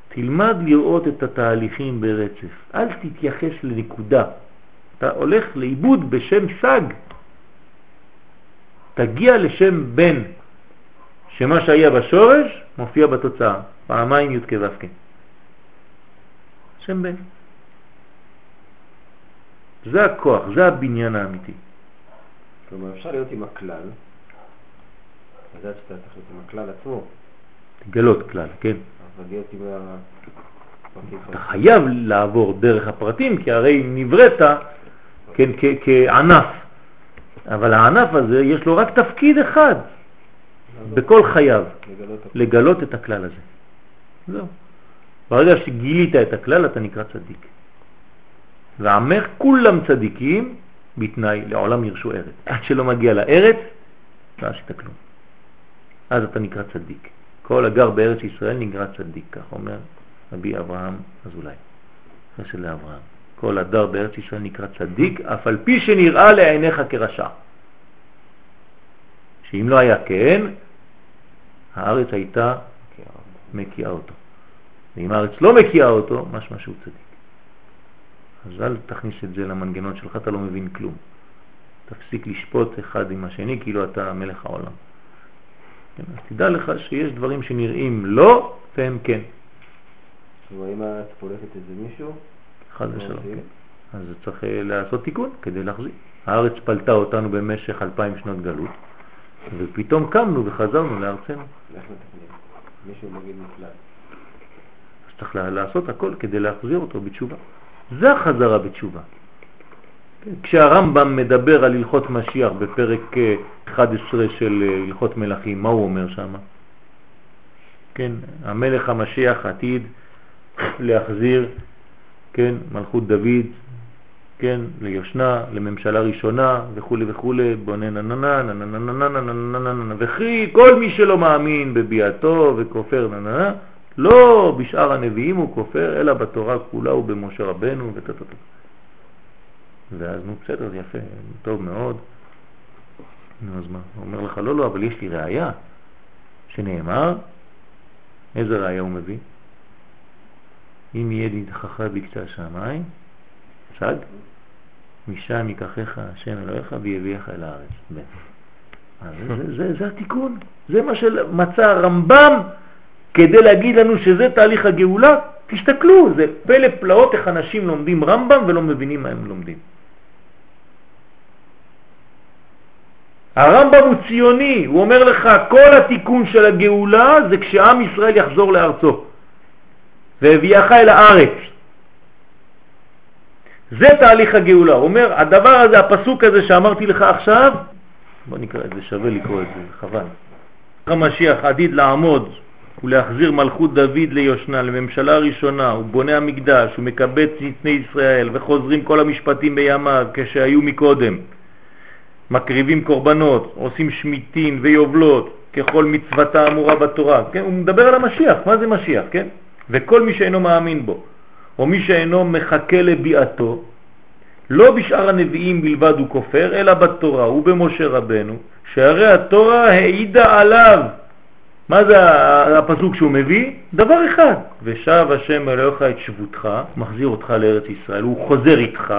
תלמד לראות את התהליכים ברצף. אל תתייחס לנקודה. אתה הולך לאיבוד בשם סג. תגיע לשם בן, שמה שהיה בשורש מופיע בתוצאה, פעמיים י' כו' שם בן. זה הכוח, זה הבניין האמיתי. כלומר, אפשר להיות עם הכלל, לדעת שאתה צריך להיות עם הכלל עצמו. תגלות כלל, כן. אבל להיות עם ה... אתה חייב לעבור דרך הפרטים, כי הרי נבראת כן, כענף. אבל הענף הזה יש לו רק תפקיד אחד בכל חייו, לגלות את הכלל הזה. זהו. ברגע שגילית את הכלל אתה נקרא צדיק. ועמך כולם צדיקים בתנאי לעולם ירשו ארץ. עד שלא מגיע לארץ, לא עשית כלום. אז אתה נקרא צדיק. כל הגר בארץ ישראל נקרא צדיק, כך אומר רבי אברהם אזולאי, חסד לאברהם. כל הדר בארץ ישראל נקרא צדיק, אף על פי שנראה לעיניך כרשע. שאם לא היה כן, הארץ הייתה מקיאה אותו. ואם הארץ לא מקיאה אותו, משמע שהוא צדיק. אז אל תכניס את זה למנגנון שלך, אתה לא מבין כלום. תפסיק לשפוט אחד עם השני כאילו אתה מלך העולם. כן, אז תדע לך שיש דברים שנראים לא והם כן. כלומר, אם את פולטת איזה מישהו, חד ושלום, כן. אז צריך אה, לעשות תיקון כדי להחזיר. הארץ פלטה אותנו במשך אלפיים שנות גלות, ופתאום קמנו וחזרנו לארצנו. מישהו מגיד נפלט. אז צריך לעשות הכל כדי להחזיר אותו בתשובה. זה החזרה בתשובה. כשהרמב"ם מדבר על הלכות משיח בפרק 11 של אה, הלכות מלכים, מה הוא אומר שם? כן, המלך המשיח עתיד להחזיר, כן, מלכות דוד, כן, ליושנה, לממשלה ראשונה וכו' וכו', בונה נננה, נננה, נננה, נננה, נננה, וכי כל מי שלא מאמין בביאתו וכופר נננה, לא בשאר הנביאים הוא כופר, אלא בתורה כולה ובמשה רבנו וטטטט. ואז נו בסדר, זה יפה, טוב מאוד. נו אז מה? הוא אומר לך, לא, לא, אבל יש לי ראייה שנאמר, איזה ראייה הוא מביא? אם יהיה נדחך בקצה השמיים, צג, משם ייקחך השם אלוהיך ויביאך אל הארץ. זה, זה, זה, התיקון, זה מה שמצא הרמב"ם כדי להגיד לנו שזה תהליך הגאולה. תסתכלו, זה פלא פלאות איך אנשים לומדים רמב"ם ולא מבינים מה הם לומדים. הרמב"ם הוא ציוני, הוא אומר לך כל התיקון של הגאולה זה כשעם ישראל יחזור לארצו והביאך אל הארץ. זה תהליך הגאולה. הוא אומר, הדבר הזה, הפסוק הזה שאמרתי לך עכשיו, בוא נקרא את זה, שווה לקרוא את זה, חבל. המשיח עתיד לעמוד ולהחזיר מלכות דוד ליושנה, לממשלה ראשונה, הוא בונה המקדש, הוא מקבץ נתני ישראל וחוזרים כל המשפטים בימיו כשהיו מקודם. מקריבים קורבנות, עושים שמיטין ויובלות, ככל מצוותה אמורה בתורה. כן? הוא מדבר על המשיח, מה זה משיח, כן? וכל מי שאינו מאמין בו, או מי שאינו מחכה לביאתו, לא בשאר הנביאים בלבד הוא כופר, אלא בתורה ובמשה רבנו, שהרי התורה העידה עליו. מה זה הפסוק שהוא מביא? דבר אחד, ושב השם אלוהיך את שבותך, מחזיר אותך לארץ ישראל, הוא חוזר איתך,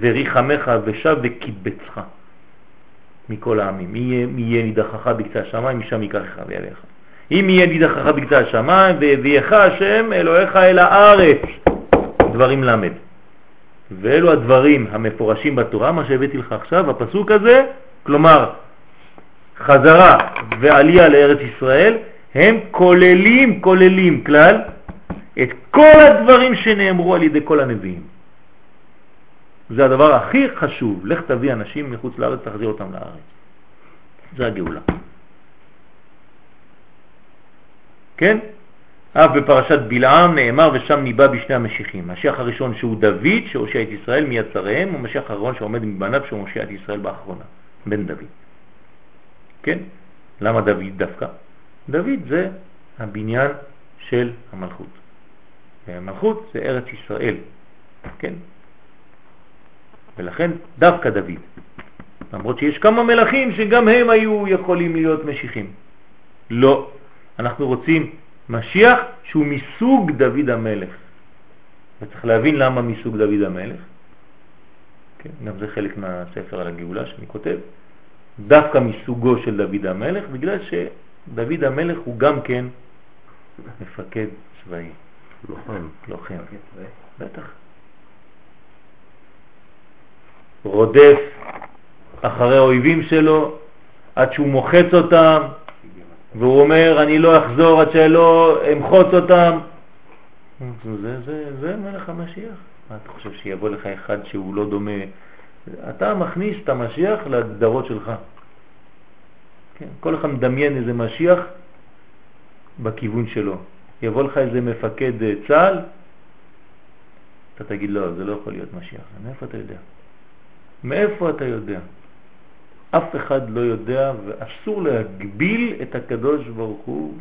וריחמך ושב וקיבצך. מכל העמים. מי יהיה נידחך בקצה השמיים, משם ייקחך ויביאך. אם יהיה נידחך בקצה השמיים, והביאך השם אלוהיך אל הארץ. דברים למד. ואלו הדברים המפורשים בתורה, מה שהבאתי לך עכשיו, הפסוק הזה, כלומר חזרה ועלייה לארץ ישראל, הם כוללים, כוללים כלל, את כל הדברים שנאמרו על ידי כל הנביאים. זה הדבר הכי חשוב. לך תביא אנשים מחוץ לארץ, תחזיר אותם לארץ. זה הגאולה. כן? אף בפרשת בלעם נאמר ושם ניבא בשני המשיחים. משיח הראשון שהוא דוד שהושיע את ישראל מיד צריהם, ומשיח האחרון שעומד מבניו שהוא מושיע את ישראל באחרונה, בן דוד. כן? למה דוד דווקא? דוד זה הבניין של המלכות. והמלכות זה ארץ ישראל, כן? ולכן דווקא דוד. למרות שיש כמה מלכים שגם הם היו יכולים להיות משיחים. לא, אנחנו רוצים משיח שהוא מסוג דוד המלך. וצריך להבין למה מסוג דוד המלך. כן, גם זה חלק מהספר על הגאולה שאני כותב. דווקא מסוגו של דוד המלך, בגלל שדוד המלך הוא גם כן מפקד צבאי. לוחם. לוחם. בטח. רודף אחרי האויבים שלו עד שהוא מוחץ אותם, והוא אומר, אני לא אחזור עד שלא אמחוץ אותם. זה, זה, זה מלך המשיח. מה אתה חושב שיבוא לך אחד שהוא לא דומה? אתה מכניס את המשיח לדרות שלך. כן? כל אחד מדמיין איזה משיח בכיוון שלו. יבוא לך איזה מפקד צה"ל, אתה תגיד, לא, זה לא יכול להיות משיח. מאיפה אתה יודע? מאיפה אתה יודע? אף אחד לא יודע ואסור להגביל את הקדוש ברוך הוא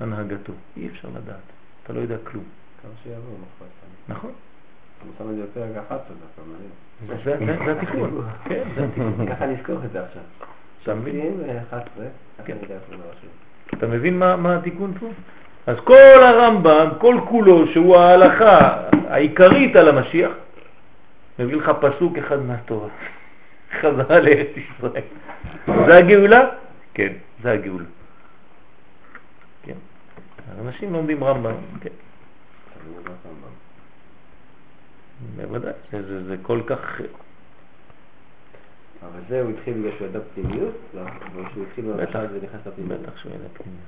בהנהגתו. אי אפשר לדעת. אתה לא יודע כלום. כמה שיעבור, נכון. הוא שם את זה בפרק 11 זה התיקון. כן, זה התיקון. ככה נזכור את זה עכשיו. אתה מבין? 11. אתה מבין מה התיקון פה? אז כל הרמב"ם, כל כולו, שהוא ההלכה העיקרית על המשיח, מביא לך פסוק אחד מהתורה. חזרה לארץ ישראל. זה הגאולה? כן, זה הגאולה. כן. אנשים לומדים רמב"ם, כן. בוודאי, זה, זה, זה כל כך... אבל זה הוא התחיל בגלל שהוא ידע פנימיות? לא, או שהוא התחיל במשל ונכנס לפנימיות? בטח שהוא ידע פנימיות.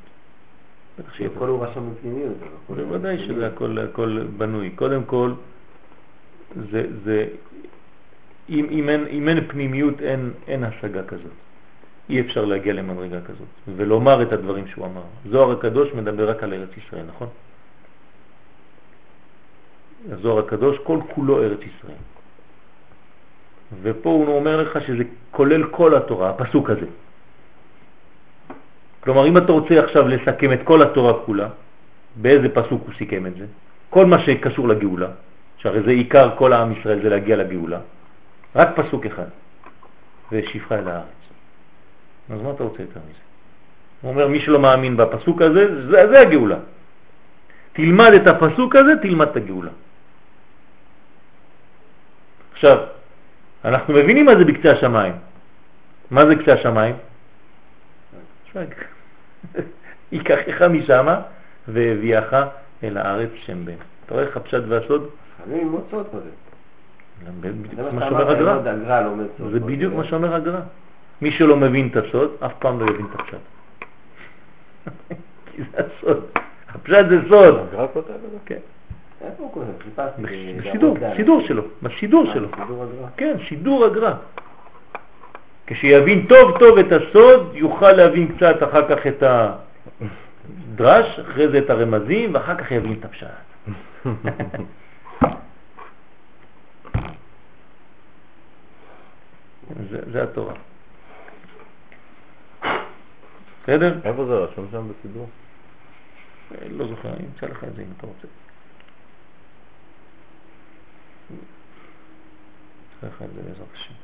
בטח שהכל הוא רשם בפנימיות. בוודאי שזה הכל, הכל בנוי. קודם כל, זה, זה אם, אם, אין, אם אין פנימיות, אין, אין השגה כזאת. אי אפשר להגיע למדרגה כזאת ולומר את הדברים שהוא אמר. זוהר הקדוש מדבר רק על ארץ ישראל, נכון? הזוהר הקדוש כל כולו ארץ ישראל. ופה הוא אומר לך שזה כולל כל התורה, הפסוק הזה. כלומר, אם אתה רוצה עכשיו לסכם את כל התורה כולה, באיזה פסוק הוא סיכם את זה? כל מה שקשור לגאולה, שהרי זה עיקר כל העם ישראל, זה להגיע לגאולה, רק פסוק אחד, ושפחה אל הארץ. אז מה אתה רוצה יותר מזה? הוא אומר, מי שלא מאמין בפסוק הזה, זה, זה הגאולה. תלמד את הפסוק הזה, תלמד את הגאולה. עכשיו, אנחנו מבינים מה זה בקצה השמיים. מה זה קצה השמיים? ייקחך משם והביאך אל הארץ שם בן. אתה רואה הפשט והסוד? אני סוד קודם. זה מה שאומר הגר"א. לא זה בדיוק מה שאומר הגר"א. מי שלא מבין את הסוד, אף פעם לא יבין את הפשט. כי זה הסוד. הפשט זה סוד. הגר"א כותב את זה? כן. איפה הוא כותב? חיפשתי. בשידור, שידור שלו, בשידור שלו. הגר"א. כן, שידור הגר"א. כשיבין טוב טוב את הסוד, יוכל להבין קצת אחר כך את הדרש, אחרי זה את הרמזים, ואחר כך יבין את הפשט. זה, זה התורה. בסדר? איפה זה רשום שם בסידור? לא זוכר, אני אמצא לך את זה אם אתה רוצה. אמצא לך את זה בעזרת השם.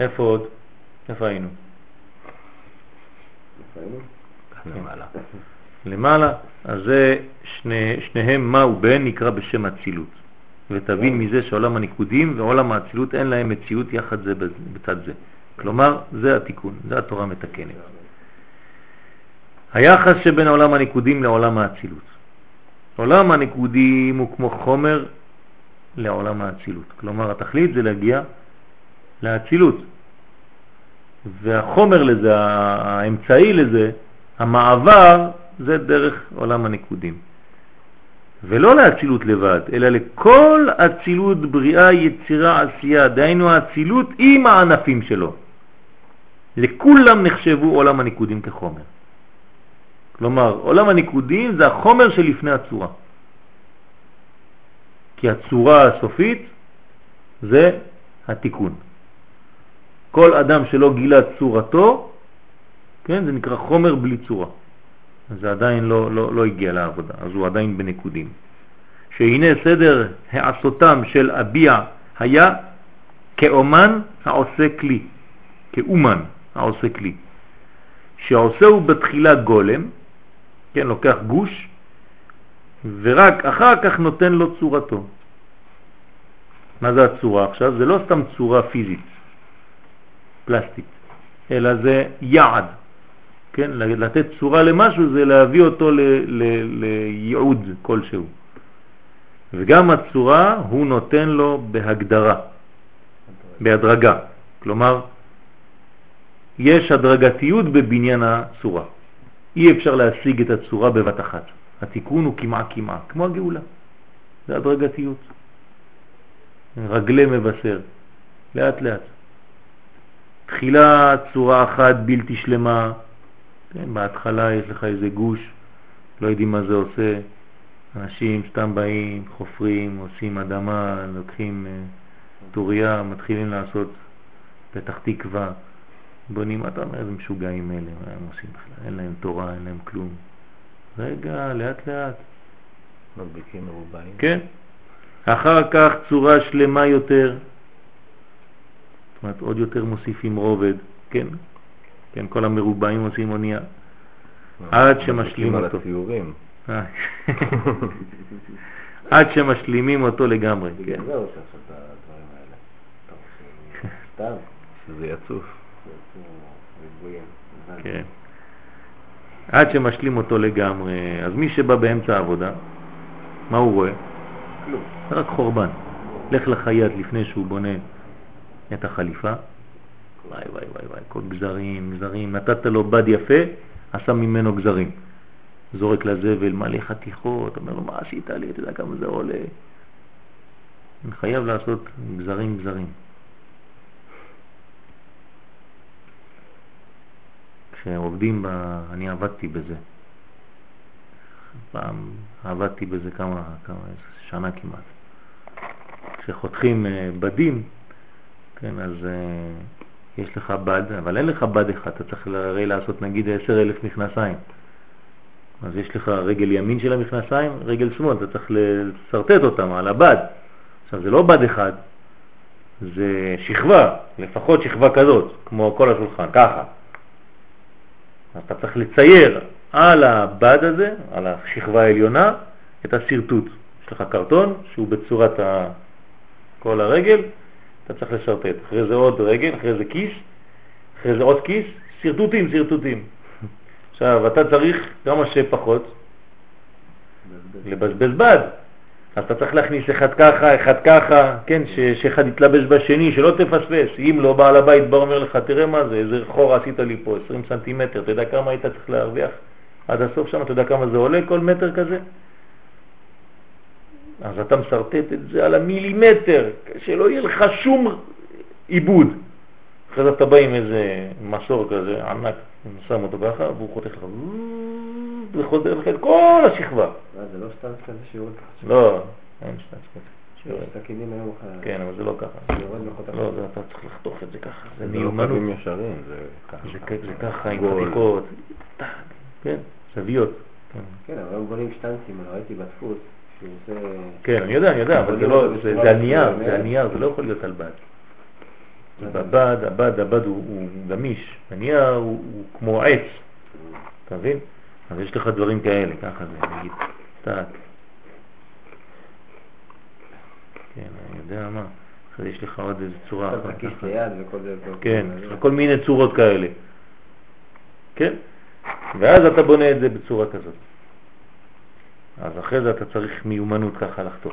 איפה עוד? איפה היינו? למעלה. למעלה, אז זה שני, שניהם מה הוא בן נקרא בשם אצילות. ותבין מזה שעולם הניקודים ועולם האצילות אין להם מציאות יחד זה בצד זה. כלומר, זה התיקון, זה התורה מתקנת. היחס שבין עולם הניקודים לעולם האצילות. עולם הניקודים הוא כמו חומר לעולם האצילות. כלומר, התכלית זה להגיע לאצילות. והחומר לזה, האמצעי לזה, המעבר, זה דרך עולם הניקודים. ולא לאצילות לבד, אלא לכל אצילות בריאה, יצירה, עשייה, דהיינו האצילות עם הענפים שלו. לכולם נחשבו עולם הניקודים כחומר. כלומר, עולם הניקודים זה החומר שלפני הצורה. כי הצורה הסופית זה התיקון. כל אדם שלא גילה צורתו, כן, זה נקרא חומר בלי צורה. זה עדיין לא, לא, לא הגיע לעבודה, אז הוא עדיין בנקודים. שהנה סדר העשותם של אביע היה כאומן העושה כלי, כאומן העושה כלי. שעושה הוא בתחילה גולם, כן, לוקח גוש, ורק אחר כך נותן לו צורתו. מה זה הצורה עכשיו? זה לא סתם צורה פיזית, פלסטית, אלא זה יעד. כן, לתת צורה למשהו זה להביא אותו לייעוד כלשהו. וגם הצורה הוא נותן לו בהגדרה, בהדרגה. כלומר, יש הדרגתיות בבניין הצורה. אי אפשר להשיג את הצורה בבת אחת. התיקון הוא כמעה כמעה, כמו הגאולה. זה הדרגתיות. רגלי מבשר, לאט לאט. תחילה צורה אחת בלתי שלמה, כן, בהתחלה יש לך איזה גוש, לא יודעים מה זה עושה, אנשים סתם באים, חופרים, עושים אדמה, לוקחים uh, טוריה, מתחילים לעשות פתח תקווה, בונים, אתה אומר, איזה משוגעים אלה, מה הם עושים בכלל? אין להם תורה, אין להם כלום. רגע, לאט לאט. מדביקים מרובעים. כן. אחר כך צורה שלמה יותר, זאת אומרת עוד יותר מוסיפים רובד, כן? כן, כל המרובעים עושים אונייה. עד שמשלים אותו. אה. עד שמשלימים אותו לגמרי, כן. סתם. שזה יצוף. כן. עד שמשלים אותו לגמרי. אז מי שבא באמצע העבודה, מה הוא רואה? כלום. רק חורבן. לך לחייט לפני שהוא בונה את החליפה. וואי וואי וואי וואי, כל גזרים, גזרים. נתת לו בד יפה, עשה ממנו גזרים. זורק לזבל מלא חתיכות, אומר לו, מה עשית לי? אתה יודע כמה זה עולה? אני חייב לעשות גזרים גזרים. כשעובדים, ב... אני עבדתי בזה. פעם עבדתי בזה כמה, כמה, שנה כמעט. כשחותכים אה, בדים, כן, אז אה, יש לך בד, אבל אין לך בד אחד, אתה צריך הרי לעשות נגיד 10,000 מכנסיים. אז יש לך רגל ימין של המכנסיים, רגל שמאל, אתה צריך לסרטט אותם על הבד. עכשיו זה לא בד אחד, זה שכבה, לפחות שכבה כזאת, כמו כל השולחן, ככה. אתה צריך לצייר על הבד הזה, על השכבה העליונה, את השרטוט. יש לך קרטון שהוא בצורת. כל הרגל, אתה צריך לשרטט. אחרי זה עוד רגל, אחרי זה כיס, אחרי זה עוד כיס, שרטוטים, שרטוטים. עכשיו, אתה צריך כמה שפחות לבזבז בד. אז אתה צריך להכניס אחד ככה, אחד ככה, כן, ש- שאחד יתלבש בשני, שלא תפספס. אם לא, בעל הבית בא אומר לך, תראה מה זה, איזה חור עשית לי פה, 20 סנטימטר, אתה יודע כמה היית צריך להרוויח עד הסוף שם, אתה יודע כמה זה עולה כל מטר כזה? אז אתה מסרטט את זה על המילימטר, שלא יהיה לך שום עיבוד. אחרי זה אתה בא עם איזה מסור כזה ענק, שם אותו ככה, והוא חותך לך, וחוזר לך את כל השכבה. זה לא סתם כזה שיורד ככה? לא, אין שטנץ כזה. סכינים היום. כן, אבל זה לא ככה. לא, זה אתה צריך לחתוך את זה ככה, זה זה לא מיומנות. ישרים, זה ככה. זה ככה עם טק, כן, זוויות. כן. אבל היום בונים שטנצים, ראיתי בדפוס. כן, אני יודע, אני יודע, אבל זה לא, זה זה הנייר, זה הנייר, זה לא יכול להיות על בד. בבד, הבד, הבד הוא גמיש, הנייר הוא כמו עץ, אתה מבין? אז יש לך דברים כאלה, ככה זה, נגיד, טק. כן, אני יודע מה, אחרי יש לך עוד איזה צורה אחת, כן, יש. לך כל מיני צורות כאלה. כן? ואז אתה בונה את זה בצורה כזאת. אז אחרי זה אתה צריך מיומנות ככה לחתוך.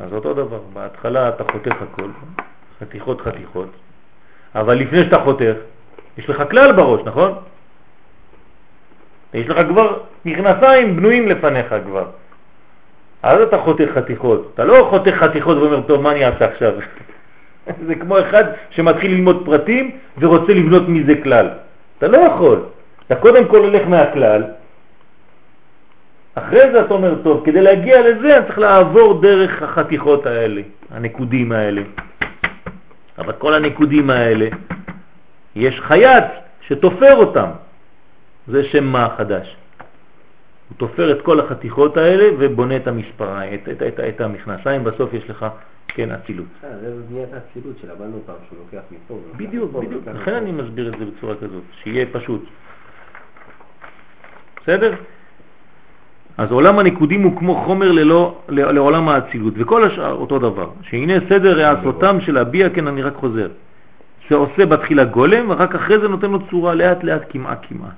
אז אותו דבר, בהתחלה אתה חותך הכל, חתיכות חתיכות, אבל לפני שאתה חותך, יש לך כלל בראש, נכון? יש לך כבר מכנסיים בנויים לפניך כבר. אז אתה חותך חתיכות. אתה לא חותך חתיכות ואומר, טוב, מה אני אעשה עכשיו? זה כמו אחד שמתחיל ללמוד פרטים ורוצה לבנות מזה כלל. אתה לא יכול. אתה קודם כל הולך מהכלל, אחרי זה אתה אומר, טוב, כדי להגיע לזה אני צריך לעבור דרך החתיכות האלה, הנקודים האלה. אבל כל הנקודים האלה, יש חייט שתופר אותם. זה שם מה חדש. הוא תופר את כל החתיכות האלה ובונה את המספריים, את, את, את, את המכנסיים, בסוף יש לך, כן, אצילות. זה בניית האצילות שלמדנו פעם, שהוא לוקח מפה. בדיוק, בדיוק. לכן. אני מסביר את זה בצורה כזאת, שיהיה פשוט. בסדר? אז עולם הנקודים הוא כמו חומר ללא, לעולם האצילות, וכל השאר אותו דבר. שהנה סדר העשותם של הביע, כן, אני רק חוזר. שעושה בתחילה גולם, ורק אחרי זה נותן לו צורה לאט לאט כמעה כמעה.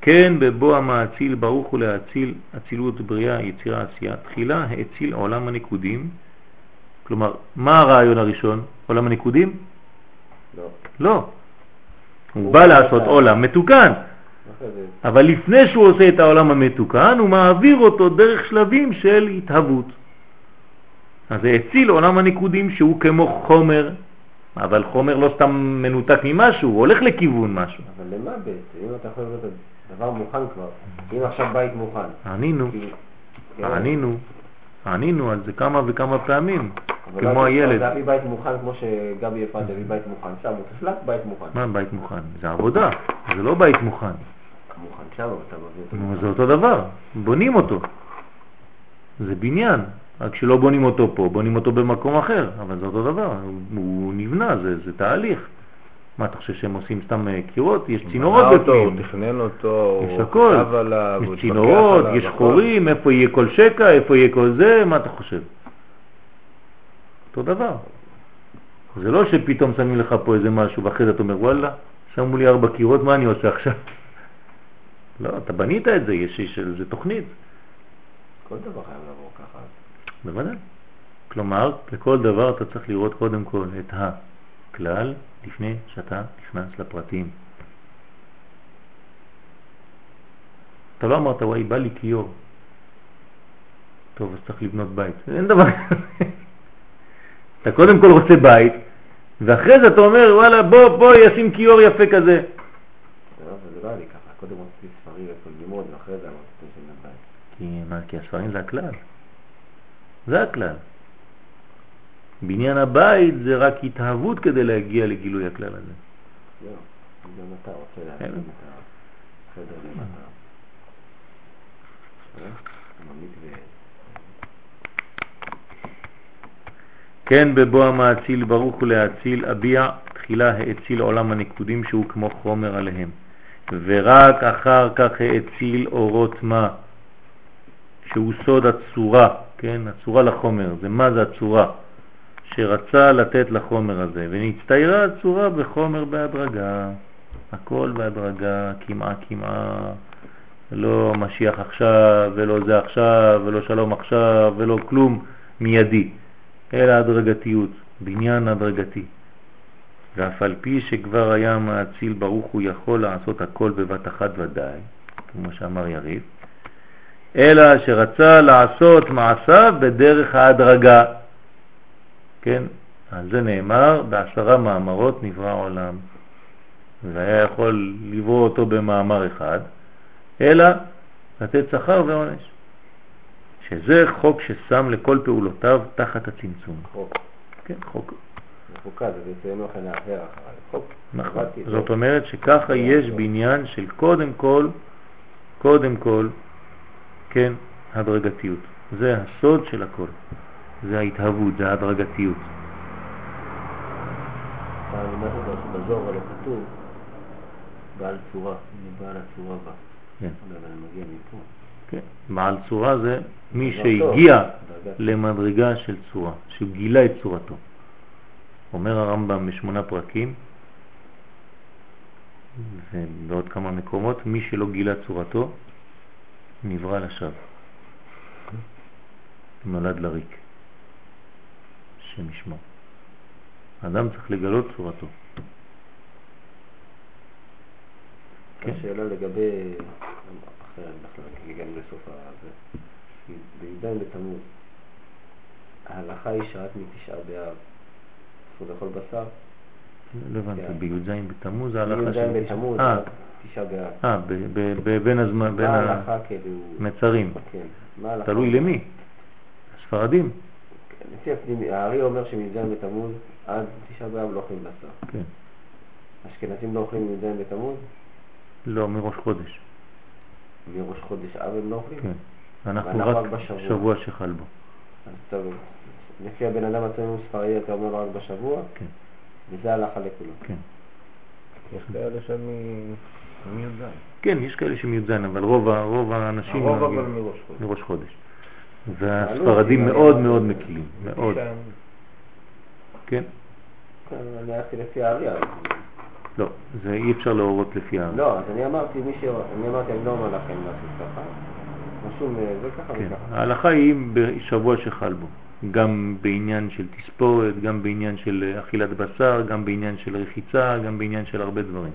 כן, בבוא המאציל ברוך הוא להציל אצילות בריאה, יצירה, עשייה. תחילה האציל עולם הנקודים. כלומר, מה הרעיון הראשון? עולם הנקודים? לא. לא. הוא הוא בא לעשות. עולם מתוקן, אבל לפני שהוא עושה את העולם המתוקן, הוא מעביר אותו דרך שלבים של התהוות. אז זה הציל עולם הנקודים שהוא כמו חומר, אבל חומר לא סתם מנותק ממשהו, הוא הולך לכיוון משהו. אבל למה בעצם? אם אתה יכול לראות דבר מוכן כבר, אם עכשיו בית מוכן. ענינו, כאילו. ענינו, ענינו על זה כמה וכמה פעמים, כמו הילד. להביא בית מוכן כמו שגבי אפרת הביא בית מוכן, שם הוא תפלק בית מוכן. מה בית מוכן? זה עבודה, זה לא בית מוכן. מוכן שם, אבל אתה מביא אותו. זה אותו דבר, בונים אותו. זה בניין, רק שלא בונים אותו פה, בונים אותו במקום אחר, אבל זה אותו דבר, הוא, נבנה, זה, זה תהליך. מה אתה חושב שהם עושים סתם אה, קירות? יש צינורות אותו, הוא בפנים, תכנן אותו, יש הוא הכל, עליו, יש צינורות, יש. חורים, איפה יהיה כל שקע, איפה יהיה כל זה, מה אתה חושב? אותו דבר. זה לא שפתאום שמים לך פה איזה משהו ואחרי זה אתה אומר וואלה, שמו לי ארבע קירות, מה אני עושה עכשיו? לא, אתה בנית את זה, יש, יש לזה תוכנית. כל דבר חייב לעבור ככה. בוודאי. כלומר, לכל דבר אתה צריך לראות קודם כל את הכלל לפני שאתה נכנס לפרטים. אתה לא אמרת, וואי, בא לי כיור. טוב, אז צריך לבנות בית. אין דבר כזה. אתה קודם כל רוצה בית, ואחרי זה אתה אומר, וואלה, בוא, בוא, ישים כיור יפה כזה. זה לא- זה לא היה לי ככה, קודם רציתי ספרים איפה ללמוד, ואחרי זה אמרתי שאני בית. כי, מה, כי הספרים זה הכלל. זה הכלל. בניין הבית זה רק התאהבות כדי להגיע לגילוי הכלל הזה. זהו, גם אתה רוצה כן. להקים את החדר למטה. אה? כן בבוא המאציל ברוך הוא להציל אביע תחילה האציל עולם הנקודים שהוא כמו חומר עליהם ורק אחר כך האציל אורות מה שהוא סוד הצורה, כן, הצורה לחומר, זה מה זה הצורה שרצה לתת לחומר הזה ונצטיירה הצורה בחומר בהדרגה, הכל בהדרגה, כמעה כמעה, לא משיח עכשיו ולא זה עכשיו ולא שלום עכשיו ולא כלום מיידי. אלא הדרגתיות, בניין הדרגתי. ואף על פי שכבר היה מאציל ברוך הוא יכול לעשות הכל בבת אחת ודאי, כמו שאמר יריב, אלא שרצה לעשות מעשיו בדרך ההדרגה. כן, על זה נאמר, בעשרה מאמרות נברא עולם. והיה יכול לברוא אותו במאמר אחד, אלא לתת שכר ועונש. שזה חוק ששם לכל פעולותיו תחת הצמצום. חוק. כן, חוק. מחוקה, זה נוח לאחר אחריי. חוק. נכון. זאת אומרת שככה יש בניין של קודם כל, קודם כל, כן, הדרגתיות. זה הסוד של הכל. זה ההתהוות, זה ההדרגתיות. בזוהר לא כתוב בעל צורה, הנה בעל הצורה בא. כן. כן. בעל צורה זה מי דבר שהגיע. למדרגה של צורה, שהוא גילה את צורתו. אומר הרמב"ם בשמונה פרקים, ובעוד כמה מקומות, מי שלא גילה צורתו, נברא לשווא. נולד לריק. השם ישמור. האדם צריך לגלות צורתו. כן. השאלה לגבי, אחרי הגענו לסוף הזה, בי"ז בתמוז, ההלכה היא שרק מתשעה באב, אסור לאכול בשר, לא הבנתי, כן. בי"ז בתמוז ההלכה בי"ז של... בתמוז, אה, תשעה באב. אה, בין הזמן, בין ההלכה כאילו, המצרים. כן? תלוי למי. הספרדים. לפי הפנימי, הארי אומר שמ"ז בתמוז עד תשעה באב לא אוכלים בשר. כן. אשכנזים לא אוכלים מ"ז בתמוז, לא, מראש חודש. מראש חודש אב הם לא אוכלים? כן. אנחנו רק רק בשבוע. שבוע שחל בו. אז טוב, לפי הבן אדם עצמו ספרדי אתה אומר לו רק בשבוע, כן. וזה הלכה לכולם. כן. יש כאלה שהם מי"ז. כן, יש כאלה שמי"ז, אבל רוב, האנשים הרוב נוהגים אבל מראש חודש. והספרדים מאוד מאוד מקילים, מאוד. כן? כן, אני הלכתי לפי הארי, אבל- לא, זה אי אפשר להורות לפי ה... לא, אז אני אמרתי, מי ש... אני אמרתי, אני לא אומר לכם לעשות ככה, רשום אה, זה ככה כן. וככה. ההלכה היא בשבוע שחל בו, גם בעניין של תספורת, גם בעניין של אכילת בשר, גם בעניין של רחיצה, גם בעניין של הרבה דברים.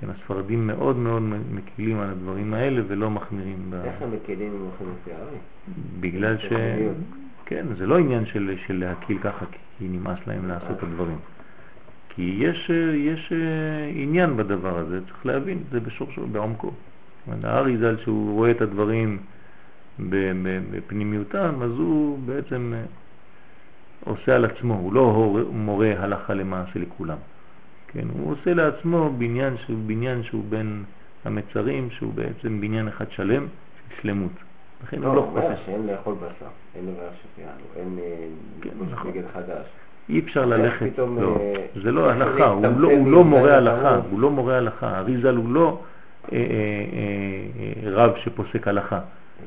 כן, הספרדים מאוד מאוד מקילים על הדברים האלה ולא מחמירים. איך הם אם הולכים לפי הארי? בגלל ש... כן, זה לא עניין של, של להקיל ככה כי נמאס להם לעשות את הדברים. כי יש, יש אה, עניין בדבר הזה, צריך להבין, זה בשורשו, בעומקו. הארי ז"ל שהוא רואה את הדברים בפנימיותם, אז הוא בעצם אה, עושה על עצמו, הוא לא מורה הלכה למעשה לכולם. כן, הוא עושה לעצמו בניין שהוא בניין שהוא בין המצרים, שהוא בעצם בניין אחד שלם של שלמות. לכן לא, הוא לא הוא אומר. שאין לאכול בשר, אין לבעיה שפיאנו, אין אה, כן, נכון. נגד חדש. אי אפשר ללכת, לא, אה, זה לא הלכה, הוא לא, הוא לא מי"ז מורה בתמוז? הלכה, הוא לא מורה הלכה, אריזל הוא לא אה, אה, אה, רב שפוסק הלכה,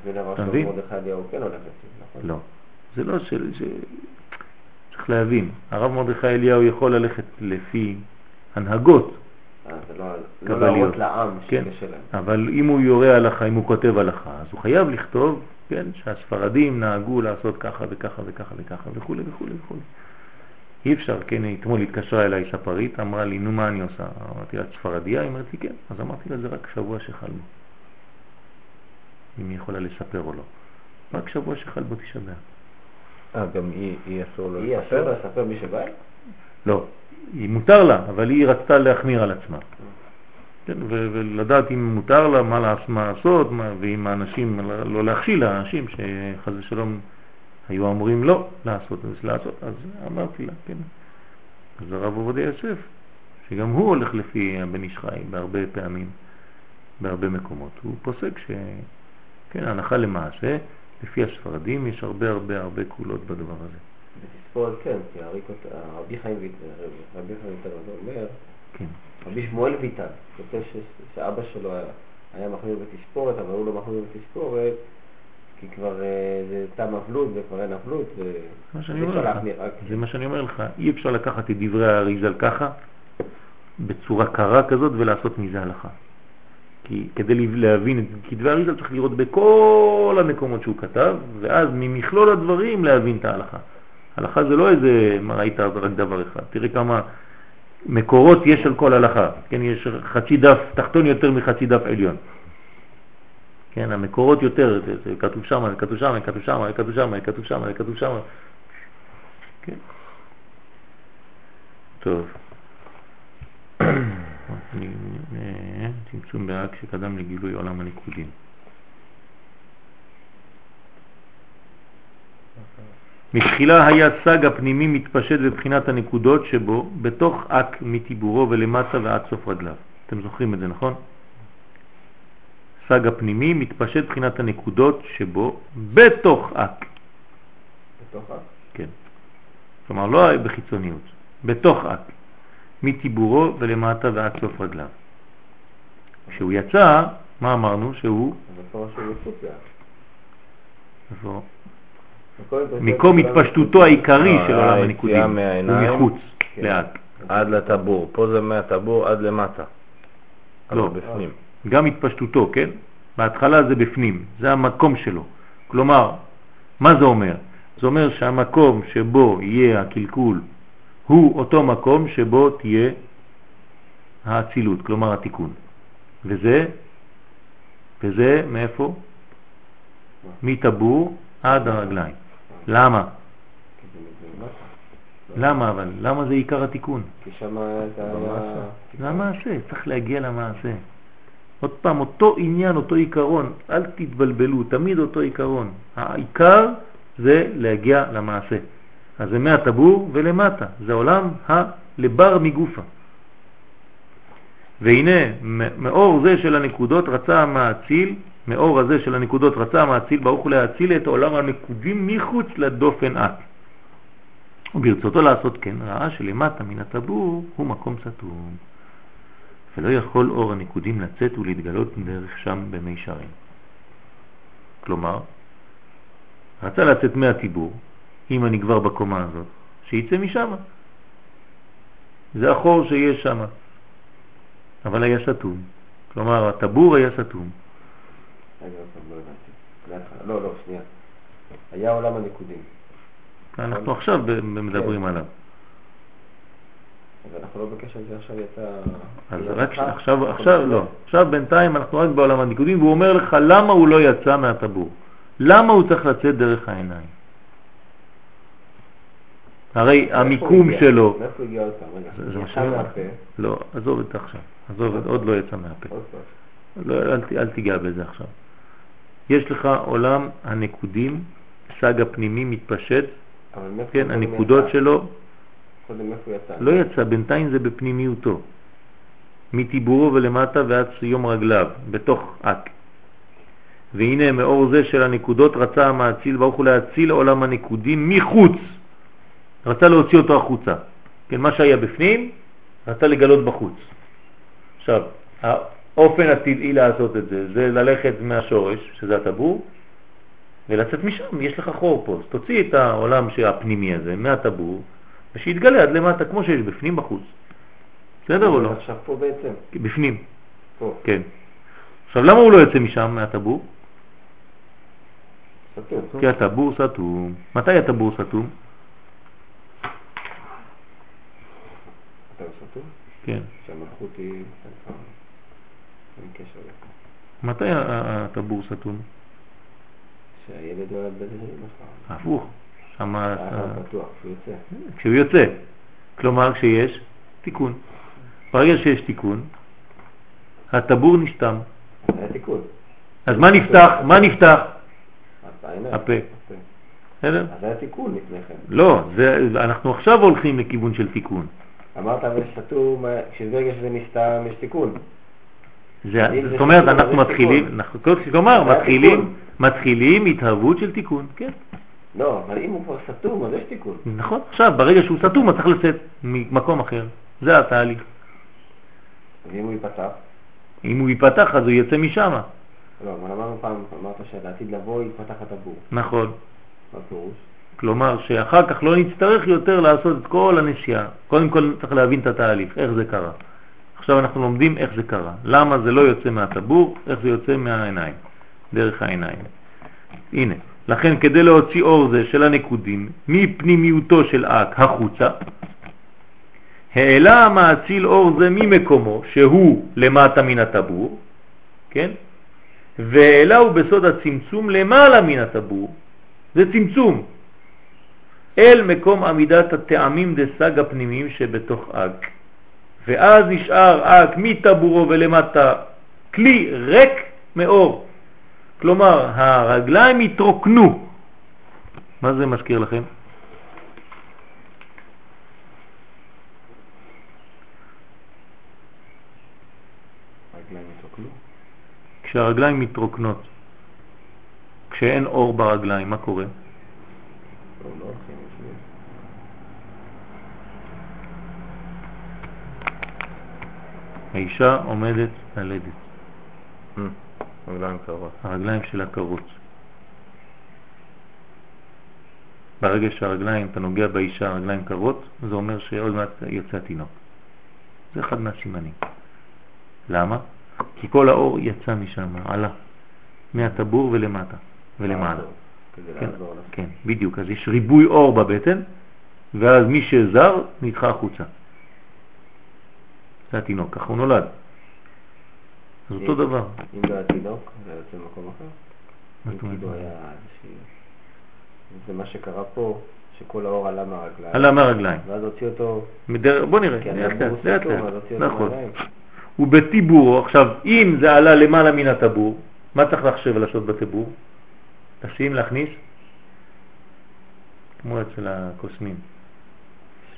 ולרב אתה של מבין? מרדכי אליהו כן הולך לפי, נכון? לא, זה לא ש... צריך להבין, הרב מרדכי אליהו יכול ללכת לפי הנהגות, אה, זה לא לא קבליות. להראות לעם כן. אבל אם הוא יורה הלכה, אם הוא כותב הלכה, אז הוא חייב לכתוב, כן, שהספרדים נהגו לעשות ככה וככה וככה וככה וכו' וכו' וכו'. אי אפשר, כן, אתמול התקשרה אליי ספרית, אמרה לי, נו מה אני עושה? אמרתי לה, את ספרדיה? היא אומרת לי, כן. אז אמרתי לה, זה רק שבוע שחל בו. אם היא יכולה לספר או לא. רק שבוע שחל בו תשעה באב. אה, גם היא היא אסור לו היא אסור לספר? לה לספר מי שבא? לא, היא מותר לה, אבל היא רצתה להחמיר על עצמה. כן, ולדעת אם מותר לה, מה, לעש, מה לעשות, מה, ואם האנשים, לא להכשיל לאנשים שחז ושלום היו אמורים לא לעשות אז לעשות, אז אמרתי לה, כן. אז הרב עובדיה יוסף, שגם הוא הולך לפי הבן איש חי בהרבה פעמים, בהרבה מקומות, הוא פוסק ש... כן, הנחה למעשה, לפי הספרדים יש הרבה הרבה הרבה קולות בדבר הזה. בתספורת כן, כי רבי חיים רבי חיים ויטל אומר, כן. רבי שמואל ויטל, כותב שאבא שלו היה מחמיר בתספורת, אבל הוא לא מחמיר בתספורת, כי כבר אה, זה תם אבלות וכבר אין אבלות, אומר לך, זה מה שאני אומר לך, אי אפשר לקחת את דברי האריזל ככה, בצורה קרה כזאת ולעשות מזה הלכה. כי כדי להבין את כתבי האריזל צריך לראות בכל המקומות שהוא כתב, ואז ממכלול הדברים להבין את ההלכה. הלכה זה לא איזה, מה ראית רק דבר אחד, תראה כמה מקורות יש על כל הלכה, כן, יש חצי דף תחתון יותר מחצי דף עליון. כן, המקורות יותר, זה, זה כתוב שם, זה כתוב שם, זה כתוב שם, זה כתוב שם, זה כתוב שם, זה כתוב שם. כן. טוב. צמצום באק שקדם לגילוי עולם הנקודים. מתחילה היה סג הפנימי מתפשט בבחינת הנקודות שבו, בתוך אק מטיבורו ולמטה ועד סוף רגליו. אתם זוכרים את זה, נכון? סג הפנימי מתפשט בחינת הנקודות שבו, בתוך אק. בתוך אק? כן. כלומר, לא בחיצוניות, בתוך אק. מטיבורו ולמטה ועד סוף רגליו. כשהוא יצא, מה אמרנו? שהוא... איפה? מקום התפשטותו העיקרי לא, של עולם הניקודים, הוא מחוץ כן. לאט. עד לטבור, פה זה מהטבור עד למטה. לא, בפנים. גם התפשטותו, כן? בהתחלה זה בפנים, זה המקום שלו. כלומר, מה זה אומר? זה אומר שהמקום שבו יהיה הקלקול הוא אותו מקום שבו תהיה האצילות, כלומר התיקון. וזה, וזה מאיפה? מטבור עד הרגליים. למה? למה אבל? למה זה עיקר התיקון? כי שם היה... למעשה, צריך להגיע למעשה. עוד פעם, אותו עניין, אותו עיקרון, אל תתבלבלו, תמיד אותו עיקרון. העיקר זה להגיע למעשה. אז זה מהטבור ולמטה, זה עולם הלבר מגופה. והנה, מאור זה של הנקודות רצה המאציל, מאור הזה של הנקודות רצה המאציל ברוך הוא להציל את עולם הנקודים מחוץ לדופן את. וברצותו לעשות כן ראה שלמטה מן הטבור הוא מקום סתום, ולא יכול אור הנקודים לצאת ולהתגלות דרך שם במי שרים. כלומר, רצה לצאת מהטיבור, אם אני כבר בקומה הזאת, שיצא משם. זה החור שיש שם. אבל היה סתום. כלומר, הטבור היה סתום. לא, לא, שנייה. היה עולם הנקודים. אנחנו עכשיו מדברים עליו. אז אנחנו לא בקשר לזה עכשיו יצא... אז רק עכשיו, עכשיו לא. עכשיו בינתיים אנחנו רק בעולם הנקודים, והוא אומר לך למה הוא לא יצא מהטבור. למה הוא צריך לצאת דרך העיניים? הרי המיקום שלו... מאיפה הוא הגיע עוד פעם? רגע, זה מה שאני אומר. לא, עזוב את עכשיו. עזוב, עוד לא יצא מהפה. לא, אל תיגע בזה עכשיו. יש לך עולם הנקודים, סג הפנימי מתפשט, כן, הנקודות יצא? שלו קודם איפה יצא? לא יצא, בינתיים זה בפנימיותו. מטיבורו ולמטה ועד יום רגליו, בתוך אק. והנה מאור זה של הנקודות רצה המאציל ברוך הוא להציל עולם הנקודים מחוץ. רצה להוציא אותו החוצה. כן, מה שהיה בפנים, רצה לגלות בחוץ. עכשיו, האופן הטבעי לעשות את זה, זה ללכת מהשורש, שזה הטבור, ולצאת משם, יש לך חור פה. אז תוציא את העולם הפנימי הזה מהטבור, ושיתגלה עד למטה, כמו שיש בפנים בחוץ. בסדר או לא? עכשיו פה בעצם. בפנים. פה. כן. עכשיו, למה הוא לא יוצא משם, מהטבור? סתום. כי הטבור סתום. מתי הטבור סתום? כן. שהמלכות היא... קשר לזה. מתי הטבור סתום? שהילד נולד בזה נכון. הפוך. שם... פתוח, כשהוא יוצא. כשהוא יוצא. כלומר, כשיש תיקון. ברגע שיש תיקון, הטבור נשתם. היה תיקון. אז מה נפתח? מה נפתח? הפה. בסדר? אז היה תיקון לפני כן. לא, אנחנו עכשיו הולכים לכיוון של תיקון. אמרת אבל סתום, כשברגע שזה נסתם יש תיקון. זאת אומרת, אנחנו מתחילים, כלומר, מתחילים. מתחילים התהוות של תיקון, כן. לא, אבל אם הוא כבר סתום, אז יש תיקון. נכון, עכשיו, ברגע שהוא סתום, הוא צריך לצאת ממקום אחר. זה התהליך. אז אם הוא ייפתח, אם הוא ייפתח, אז הוא יצא משם. לא, אבל אמרנו פעם, אמרת שלעתיד לבוא יתפתח הטבור. נכון. מה פירוש? כלומר, שאחר כך לא נצטרך יותר לעשות את כל הנסיעה. קודם כל צריך להבין את התהליך, איך זה קרה. עכשיו אנחנו לומדים איך זה קרה. למה זה לא יוצא מהטבור, איך זה יוצא מהעיניים, דרך העיניים. הנה, לכן כדי להוציא אור זה של הנקודים מפנימיותו של אק החוצה, העלה המאציל אור זה ממקומו, שהוא למטה מן הטבור, כן? והעלהו בסוד הצמצום למעלה מן הטבור, זה צמצום, אל מקום עמידת הטעמים דסג הפנימיים שבתוך אג. ואז נשאר אג מטבורו ולמטה כלי ריק מאור. כלומר, הרגליים התרוקנו. מה זה מזכיר לכם? כשהרגליים מתרוקנות, כשאין אור ברגליים, מה קורה? לא, לא הולכים בשביל. האישה עומדת ללדת, Hmm, רגליים קרות. הרגליים שלה קרות. ברגע שהרגליים, אתה נוגע באישה, הרגליים קרות, זה אומר שעוד מעט יוצא התינוק. זה אחד מהסימנים. למה? כי כל האור יצא משם, עלה, מהטבור ולמטה, ולמעלה. כן. כן, בדיוק. אז יש ריבוי אור בבטן, ואז מי שזר נדחה החוצה. זה התינוק, ככה הוא נולד. אז אותו דבר. אם לא היה תינוק, זה יוצא במקום אחר. מה זאת אומרת? כאילו. זה מה שקרה פה, שכל האור עלה מהרגליים. עלה מהרגליים. ואז הוציא אותו. בוא נראה, כי לאט לאט, נכון. ובטיבורו, עכשיו, אם זה עלה למעלה מן הטבור, מה צריך לחשב ולעשות בטיבור? לשים, להכניס? כמו אצל הקוסמים.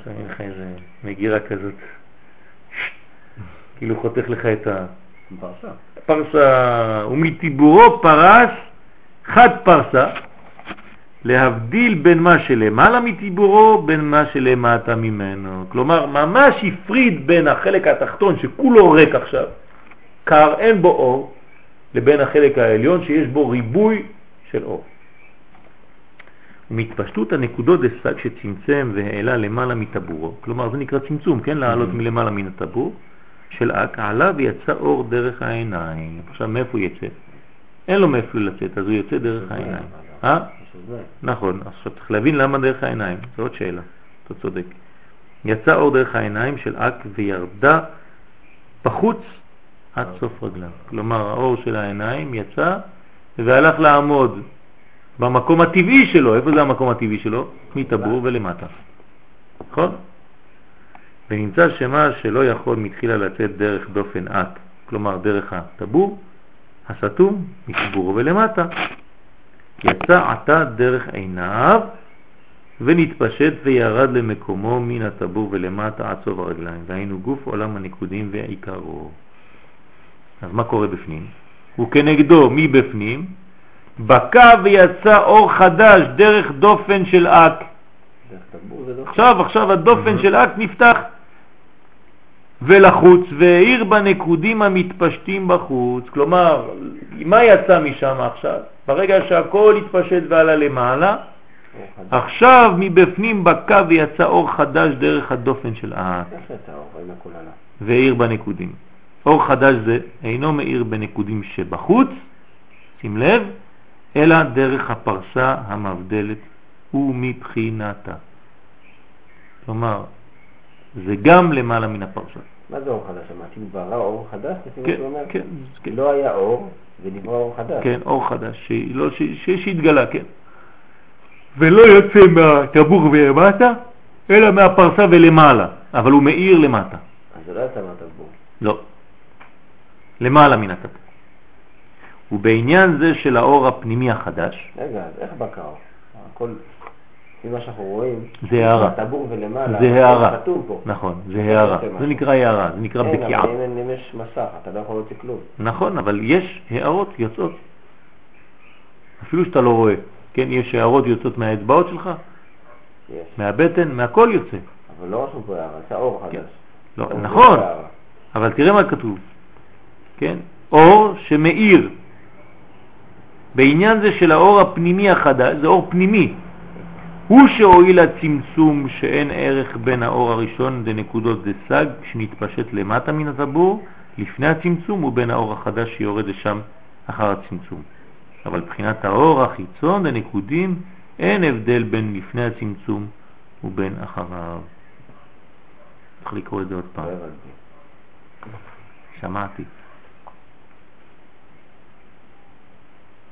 שמים לך איזה מגירה כזאת, כאילו חותך לך את ה... פרסה. פרסה, ומטיבורו פרס חד פרסה, להבדיל בין מה שלמעלה מטיבורו בין מה שלמטה ממנו. כלומר, ממש הפריד בין החלק התחתון שכולו ריק עכשיו, קר, אין בו אור, לבין החלק העליון שיש בו ריבוי של אור. ומתפשטות הנקודות דסק שצמצם והעלה למעלה מטבורו, כלומר זה נקרא צמצום, כן? לעלות מלמעלה מן הטבור של אק, עלה ויצא אור דרך העיניים. עכשיו מאיפה הוא יצא? אין לו מאיפה לצאת, אז הוא יוצא דרך העיניים. אה? נכון, עכשיו צריך להבין למה דרך העיניים, זו עוד שאלה, אתה צודק. יצא אור דרך העיניים של אק וירדה בחוץ עד סוף רגליו. כלומר, האור של העיניים יצא והלך לעמוד במקום הטבעי שלו. איפה זה המקום הטבעי שלו? מטבור ולמטה. נכון? ונמצא שמה שלא יכול מתחילה לצאת דרך דופן אק, כלומר דרך הטבור, הסתום מטבור ולמטה. יצא עתה דרך עיניו ונתפשט וירד למקומו מן הטבור ולמטה עד סוף הרגליים, והיינו גוף עולם הנקודים ועיקרו. אז מה קורה בפנים? וכנגדו מבפנים בקע ויצא אור חדש דרך דופן של אק. דרך טבור זה דופן. עכשיו, עכשיו הדופן של אק נפתח ולחוץ והאיר בנקודים המתפשטים בחוץ. כלומר, מה יצא משם עכשיו? ברגע שהכל התפשט ועלה למעלה. עכשיו מבפנים בקע ויצא אור חדש דרך הדופן של יצא עלה. והאיר בנקודים. אור חדש זה אינו מאיר בנקודים שבחוץ, שים לב, אלא דרך הפרסה המבדלת ומבחינתה. כלומר, זה גם למעלה מן הפרסה. מה זה אור חדש? אמרתי, הוא ברא אור חדש? כן? כן, כן, לא היה אור, ונברא אור חדש. כן, אור חדש, שלא, שהתגלה, כן. ולא יוצא מהטבור ולמטה, אלא מהפרסה ולמעלה, אבל הוא מאיר למטה. אז זה לא יצא מהטבור. לא. למעלה מן הטבור. ובעניין זה של האור הפנימי החדש, רגע, אז איך בקע אור? כל, לפי מה שאנחנו רואים, זה הערה. הטבור ולמעלה, זה הערה. כתוב פה. נכון, זה הערה. זה. נקרא הערה, זה נקרא כן, בקיעה. אבל אם אין- יש מסך, אתה לא יכול להוציא כלום. נכון, אבל יש הערות יוצאות. אפילו שאתה לא רואה. כן, יש הערות יוצאות מהאצבעות שלך, יש. מהבטן, מהכל יוצא. אבל לא רשום פה הערה, זה האור כן. חדש. לא, נכון. אבל תראה מה כתוב. כן? אור שמאיר. בעניין זה של האור הפנימי החדש, זה אור פנימי. הוא שהועיל הצמצום שאין ערך בין האור הראשון לנקודות דסג שנתפשט למטה מן הטבור לפני הצמצום ובין האור החדש שיורד לשם אחר הצמצום. אבל מבחינת האור החיצון לנקודים אין הבדל בין לפני הצמצום ובין אחריו. צריך לקרוא את זה עוד פעם. לא. שמעתי.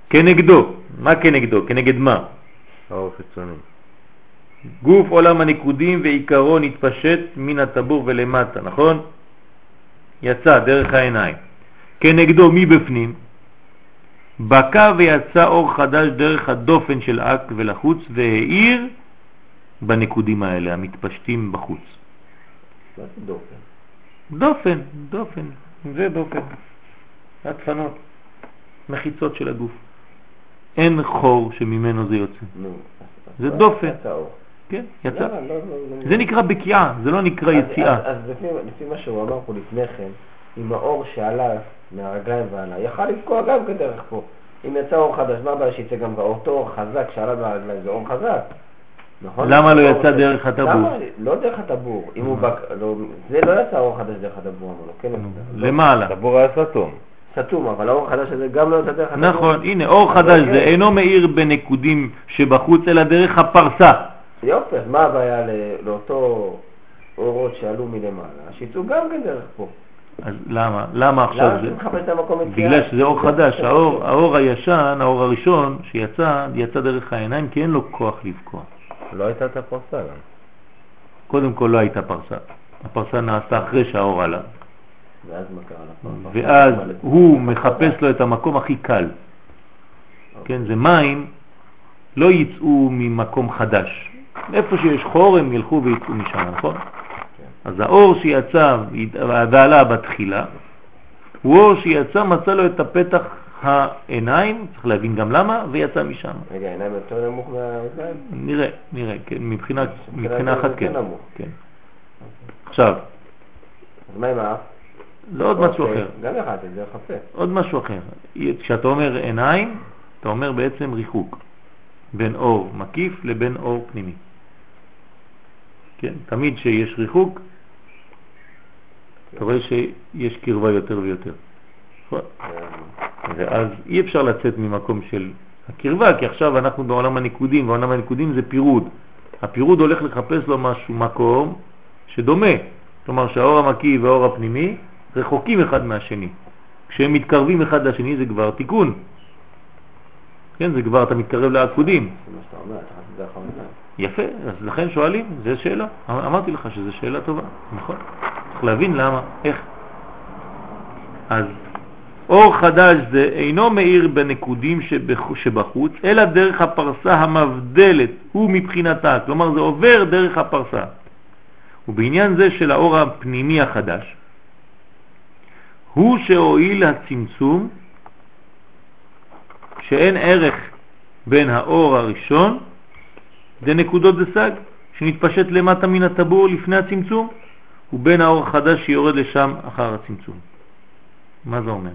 כנגדו, מה כנגדו? כנגד מה? האור חיצוני. גוף עולם הניקודים ועיקרו נתפשט מן הטבור ולמטה, נכון? יצא דרך העיניים. כנגדו מבפנים, בקע ויצא אור חדש דרך הדופן של אק ולחוץ והאיר בנקודים האלה המתפשטים בחוץ. דופן? דופן, דופן, זה דופן. הדפנות, מחיצות של הגוף. אין חור שממנו זה יוצא. נו. זה דופן. כן, יצא. לא, לא, לא. זה נקרא בקיעה, זה לא נקרא יציאה. אז- לפי- מה שהוא אמר פה לפני כן, עם האור שעלה מהרגליים ועלה, יכל לפגוע גם כדרך פה. אם יצא אור חדש, מה הבעיה שיצא גם אותו אור חזק שעלה מהרגליים? זה אור חזק. נכון? למה לא יצא דרך הטבור? למה? לא דרך הטבור. אם הוא בק... לא, זה לא יצא אור חדש דרך הטבור, לו, כן? לא. למעלה. הטבור היה סתום. סתום, אבל האור החדש הזה גם לא יצא דרך הטבור. נכון, הנה, אור חדש אוקיי. זה אינו מאיר בנקודים שבחוץ, אלא דרך הפרסה. יופי, אז מה הבעיה לאותו אורות שעלו מלמעלה? שיצאו גם כן דרך פה. אז למה? למה עכשיו למה זה? אתה מחפש את המקום יציאה? בגלל שזה אור חדש, האור, האור הישן, האור הראשון שיצא, יצא דרך העיניים כי אין לו כוח לבקוע. לא הייתה את הפרסה גם. קודם כל לא הייתה פרסה. הפרסה נעשתה אחרי שהאור עלה. ואז מה קרה? ואז הוא מחפש לו את המקום הכי קל. כן, זה מים לא יצאו ממקום חדש. איפה שיש חור הם ילכו ויצאו משם, נכון? אז האור שיצא ועלה בתחילה, הוא אור שיצא, מצא לו את הפתח העיניים, צריך להבין גם למה, ויצא משם. רגע, העיניים יותר נמוך מהאוזניים? נראה, נראה, כן, מבחינה, מבחינה אחת כן. כן. עכשיו, אז מה עם האף? זה עוד משהו אוקיי, אחר. גם יכלת, זה יחפה. עוד משהו אחר. כשאתה אומר עיניים, אתה אומר בעצם ריחוק בין אור מקיף לבין אור פנימי. כן, תמיד שיש ריחוק, אתה רואה שיש קרבה יותר ויותר. ואז אי אפשר לצאת ממקום של הקרבה, כי עכשיו אנחנו בעולם הניקודים, בעולם הניקודים זה פירוד. הפירוד הולך לחפש לו משהו, מקום שדומה. כלומר שהאור המקיף והאור הפנימי רחוקים אחד מהשני. כשהם מתקרבים אחד לשני זה כבר תיקון. כן, זה כבר אתה מתקרב לעקודים. זה מה שאתה אומר, אתה חושב האוזניים. יפה, אז לכן שואלים, זו שאלה. אמ- אמרתי לך שזו שאלה טובה, נכון. צריך להבין למה, איך. אז אור חדש זה אינו מאיר בנקודים שבח- שבחוץ, אלא דרך הפרסה המבדלת, הוא מבחינתה, כלומר זה עובר דרך הפרסה. ובעניין זה של האור הפנימי החדש, הוא שהועיל הצמצום שאין ערך בין האור הראשון לנקודות דסג שנתפשט למטה מן הטבור לפני הצמצום ובין האור החדש שיורד לשם אחר הצמצום. מה זה אומר?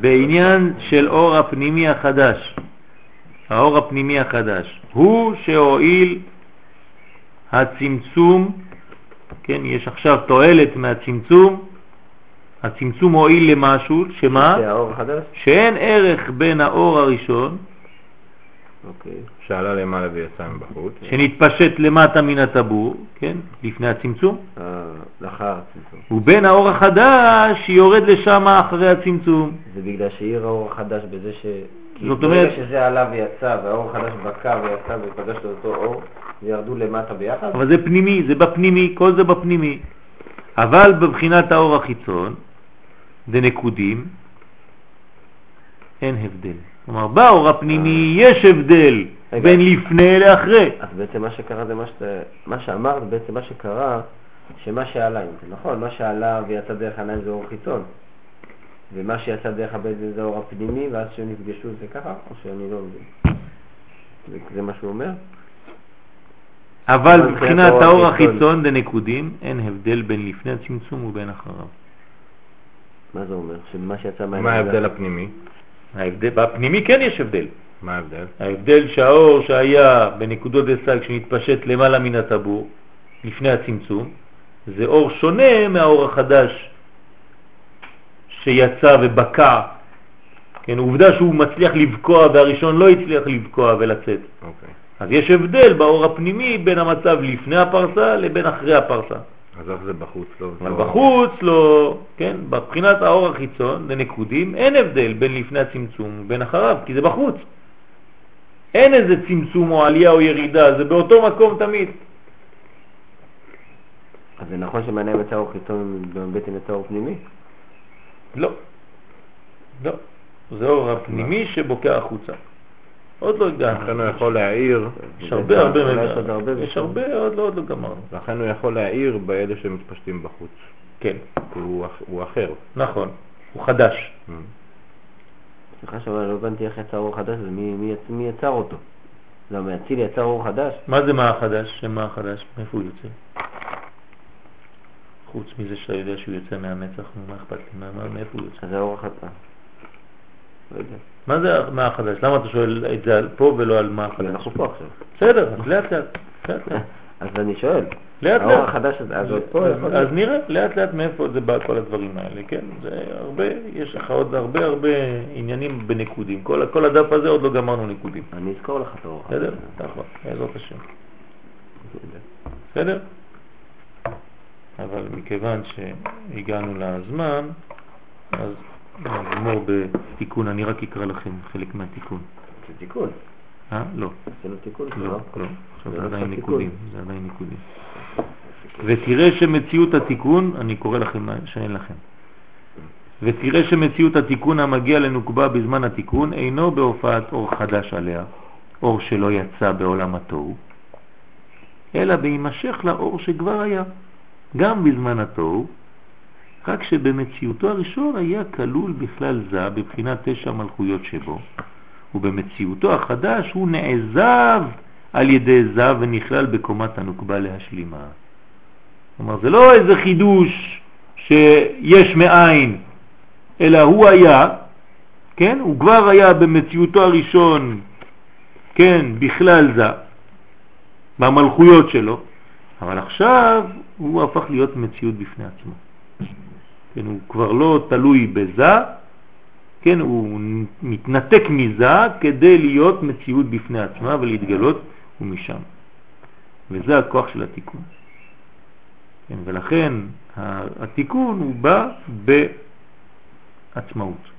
בעניין של אור הפנימי החדש, האור הפנימי החדש, הוא שהועיל הצמצום, כן, יש עכשיו תועלת מהצמצום, הצמצום הועיל למשהו, שמה? שאין ערך בין האור הראשון, אוקיי. שעלה למעלה ויצא מבחוץ. שנתפשט למטה מן הטבור, כן, לפני הצמצום, אה, לאחר הצמצום. ובין האור החדש שיורד לשם אחרי הצמצום. זה בגלל שעיר האור החדש בזה ש... זאת אומרת- שזה עלה ויצא, והאור החדש בקע ויצא ופגש לאותו אור, וירדו למטה ביחד? אבל זה פנימי, זה בפנימי, כל זה בפנימי. אבל בבחינת האור החיצון, דנקודים, אין הבדל. כלומר, באור הפנימי יש הבדל רגע. בין לפני לאחרי. אז בעצם מה שקרה זה מה, שת... מה שאמרת, בעצם מה שקרה, שמה שעלה, נכון, מה שעלה ויצא דרך העיניים זה אור חיצון, ומה שיצא דרך הבטן זה אור הפנימי, ואז שהם נפגשו זה ככה, או שאני לא מבין? זה, זה מה שהוא אומר? אבל מבחינת האור. החיצון דנקודים, אין הבדל בין לפני הצמצום ובין אחריו. מה זה אומר? שמה שיצא מהעיניים... מה ההבדל הפנימי? ההבדל, בפנימי כן יש הבדל. מה ההבדל? ההבדל שהאור שהיה בנקודות דסג שנתפשט למעלה מן הטבור, לפני הצמצום, זה אור שונה מהאור החדש שיצא ובקע. כן, עובדה שהוא מצליח לבקוע והראשון לא הצליח לבקוע ולצאת. אוקיי. אז יש הבדל באור הפנימי בין המצב לפני הפרסה לבין אחרי הפרסה. אז איך זה בחוץ? לא, אבל לא- בחוץ לא, כן, בבחינת האור החיצון, לנקודים, אין הבדל בין לפני הצמצום ובין אחריו, כי זה בחוץ. אין איזה צמצום או עלייה או ירידה, זה באותו מקום תמיד. אז זה נכון שמעיניים יצא אור חיצון ובבטן יצא אור פנימי? לא, לא. זה אור הפנימי שבוקע החוצה. עוד לא הגענו. לכן הוא יכול להעיר, יש הרבה הרבה, יש הרבה יש ושם. הרבה, עוד לא, עוד לא גמרנו. לכן הוא יכול להעיר באלה שמתפשטים בחוץ. כן, כי הוא, אח- הוא אחר. נכון, הוא חדש. Mm. סליחה שאולי לא הבנתי איך יצא אור חדש, ומי מי, יצ- מי יצר אותו? למה אצילי יצר אור חדש? מה זה מה החדש? שמה החדש? מאיפה הוא יוצא? חוץ מזה שאתה יודע שהוא יוצא מהמצח, מה אכפת לי? מה- מה- מאיפה הוא יוצא? זה האור החדש. לא יודע. מה זה מה החדש? למה אתה שואל את זה על פה ולא על מה החדש? אנחנו פה עכשיו. בסדר, אז לאט לאט. אז אני שואל, לאט האור לאט. החדש הזה, אז עוד פה אז. נראה לאט לאט מאיפה זה בא כל הדברים האלה, כן? זה הרבה, יש לך עוד הרבה הרבה עניינים בנקודים. כל כל הדף הזה עוד לא גמרנו נקודים. אני אזכור לך את האור. בסדר? נכון, בעזרת השם. בסדר? אבל מכיוון שהגענו לזמן, אז נגמור בתיקון, אני רק אקרא לכם חלק מהתיקון. זה תיקון. אה? לא, עשינו תיקון. לא, לא? לא. עכשיו זה רק עדיין. ניקודים, זה עדיין ניקודים. ותראה שמציאות התיקון, אני קורא לכם שאין לכם. ותראה שמציאות התיקון המגיע לנוקבה בזמן התיקון אינו בהופעת אור חדש עליה, אור שלא יצא בעולם התוהו, אלא בהימשך לאור שכבר היה, גם בזמן התוהו, רק שבמציאותו הראשון היה כלול בכלל זה בבחינת תשע מלכויות שבו, ובמציאותו החדש הוא נעזב על ידי זה ונכלל בקומת הנוקבה להשלימה. כלומר, זה לא איזה חידוש שיש מאין, אלא הוא היה, כן? הוא כבר היה במציאותו הראשון, כן, בכלל זה, במלכויות שלו, אבל עכשיו הוא הפך להיות מציאות בפני עצמו. כן, הוא כבר לא תלוי בזה, כן, הוא מתנתק מזה כדי להיות מציאות בפני עצמה ולהתגלות ומשם. וזה הכוח של התיקון. כן, ולכן התיקון הוא בא בעצמאות,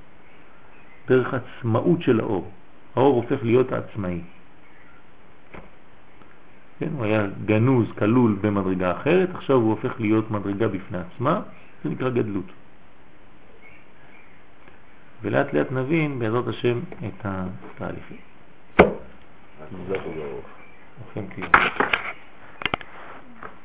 דרך עצמאות של האור. האור הופך להיות עצמאי. כן, הוא היה גנוז, כלול במדרגה אחרת, עכשיו הוא הופך להיות מדרגה בפני עצמה, זה נקרא גדלות. ולאט לאט נבין בעזרת השם את התהליכים.